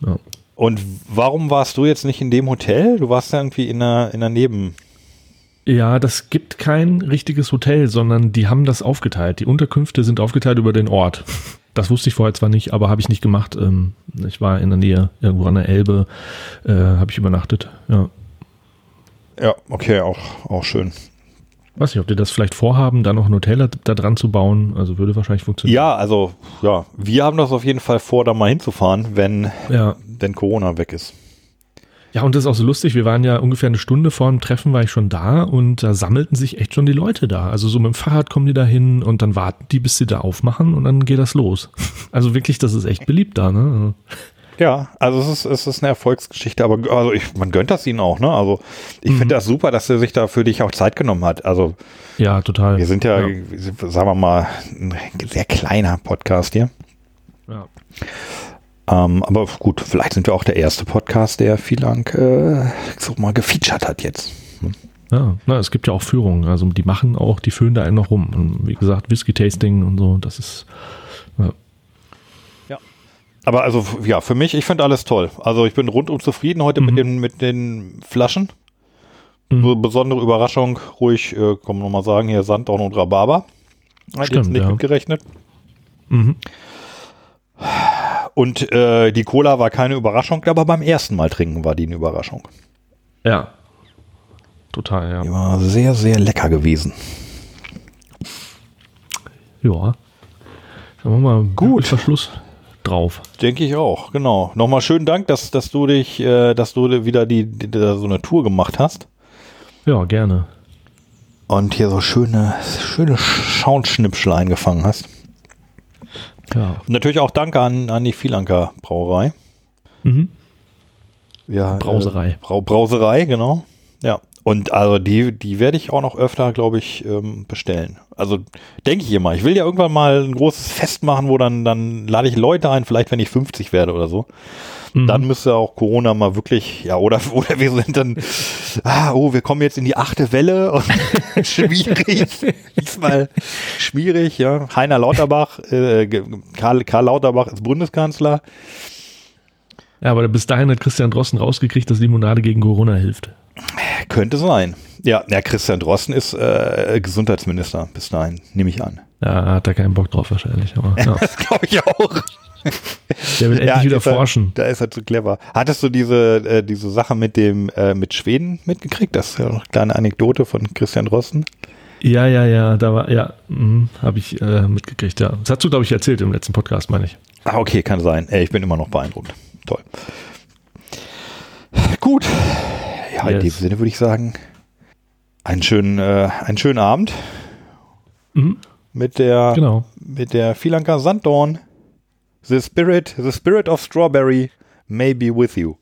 Ja. Und warum warst du jetzt nicht in dem Hotel? Du warst ja irgendwie in einer, in einer Neben. Ja, das gibt kein richtiges Hotel, sondern die haben das aufgeteilt. Die Unterkünfte sind aufgeteilt über den Ort. Das wusste ich vorher zwar nicht, aber habe ich nicht gemacht. Ähm, Ich war in der Nähe, irgendwo an der Elbe, äh, habe ich übernachtet. Ja. Ja, okay, auch, auch schön. Weiß nicht, ob die das vielleicht vorhaben, da noch ein Hotel da, da dran zu bauen. Also würde wahrscheinlich funktionieren. Ja, also, ja, wir haben das auf jeden Fall vor, da mal hinzufahren, wenn, Ja. wenn Corona weg ist. Ja, und das ist auch so lustig. Wir waren ja ungefähr eine Stunde vor dem Treffen, war ich schon da und da sammelten sich echt schon die Leute da. Also so mit dem Fahrrad kommen die da hin und dann warten die, bis sie da aufmachen und dann geht das los. Also wirklich, das ist echt beliebt da, ne? Ja, also es ist, es ist eine Erfolgsgeschichte, aber also ich, man gönnt das ihnen auch, ne? Also ich Mhm. finde das super, dass er sich da für dich auch Zeit genommen hat. Also Ja, total. wir sind ja, Ja. sagen wir mal, ein sehr kleiner Podcast hier. Ja. Ähm, aber gut, vielleicht sind wir auch der erste Podcast, der viel lang äh, so mal gefeatured hat jetzt. Ja, na, es gibt ja auch Führungen. Also die machen auch, die füllen da einen noch rum. Und wie gesagt, Whisky-Tasting und so, das ist. Aber also ja, für mich, ich finde alles toll. Also ich bin rundum zufrieden heute mit den mit den Flaschen. Mhm. So besondere Überraschung, ruhig, äh, kann man nochmal sagen, hier Sanddorn und Rhabarber. Hat jetzt Stimmt, nicht ja. mitgerechnet. Mhm. Und äh, die Cola war keine Überraschung, aber beim ersten Mal trinken war die eine Überraschung. ja. total, ja. Die war sehr, sehr lecker gewesen. Ja. Dann machen wir gut Verschluss drauf. Denke ich auch, genau. Nochmal schönen Dank, dass, dass du dich, äh, dass du wieder die, die, so eine Tour gemacht hast. Ja, gerne. Und hier so schöne, schöne Schaunschnipsel eingefangen hast. Ja. Und natürlich auch Danke an, an die Vielanker Brauerei. Mhm. Ja, Brauserei. Äh, Brau Brauserei, genau. Ja. Und also die, die werde ich auch noch öfter, glaube ich, ähm, bestellen. Also denke ich immer. Ich will ja irgendwann mal ein großes Fest machen, wo dann, dann lade ich Leute ein, vielleicht wenn ich 50 werde oder so. Mhm. Dann müsste auch Corona mal wirklich, ja, oder, oder wir sind dann, ah, oh, wir kommen jetzt in die achte Welle und schwierig, diesmal schwierig, ja. Heiner Lauterbach, äh, Karl, Karl Lauterbach ist Bundeskanzler. Ja, aber bis dahin hat Christian Drosten rausgekriegt, dass Limonade gegen Corona hilft. Könnte sein. Ja, ja Christian Drosten ist äh, Gesundheitsminister bis dahin, nehme ich an. Ja, hat er keinen Bock drauf wahrscheinlich. Aber, ja. Das glaube ich auch. Der will endlich Ja, wieder ist er- forschen. Da ist er zu clever. Hattest du diese, äh, diese Sache mit dem äh, mit Schweden mitgekriegt? Das ist ja noch eine kleine Anekdote von Christian Drosten. Ja, ja, ja, da war, ja, habe ich äh, mitgekriegt, ja. Das hast du, glaube ich, erzählt im letzten Podcast, meine ich. Ah, okay, kann sein. Ey, ich bin immer noch beeindruckt. Toll. Gut. Ja, in Yes. diesem Sinne würde ich sagen, einen schönen, äh, einen schönen Abend Mhm. mit der, Genau. mit der Philanka Sanddorn. The spirit, the spirit of strawberry may be with you.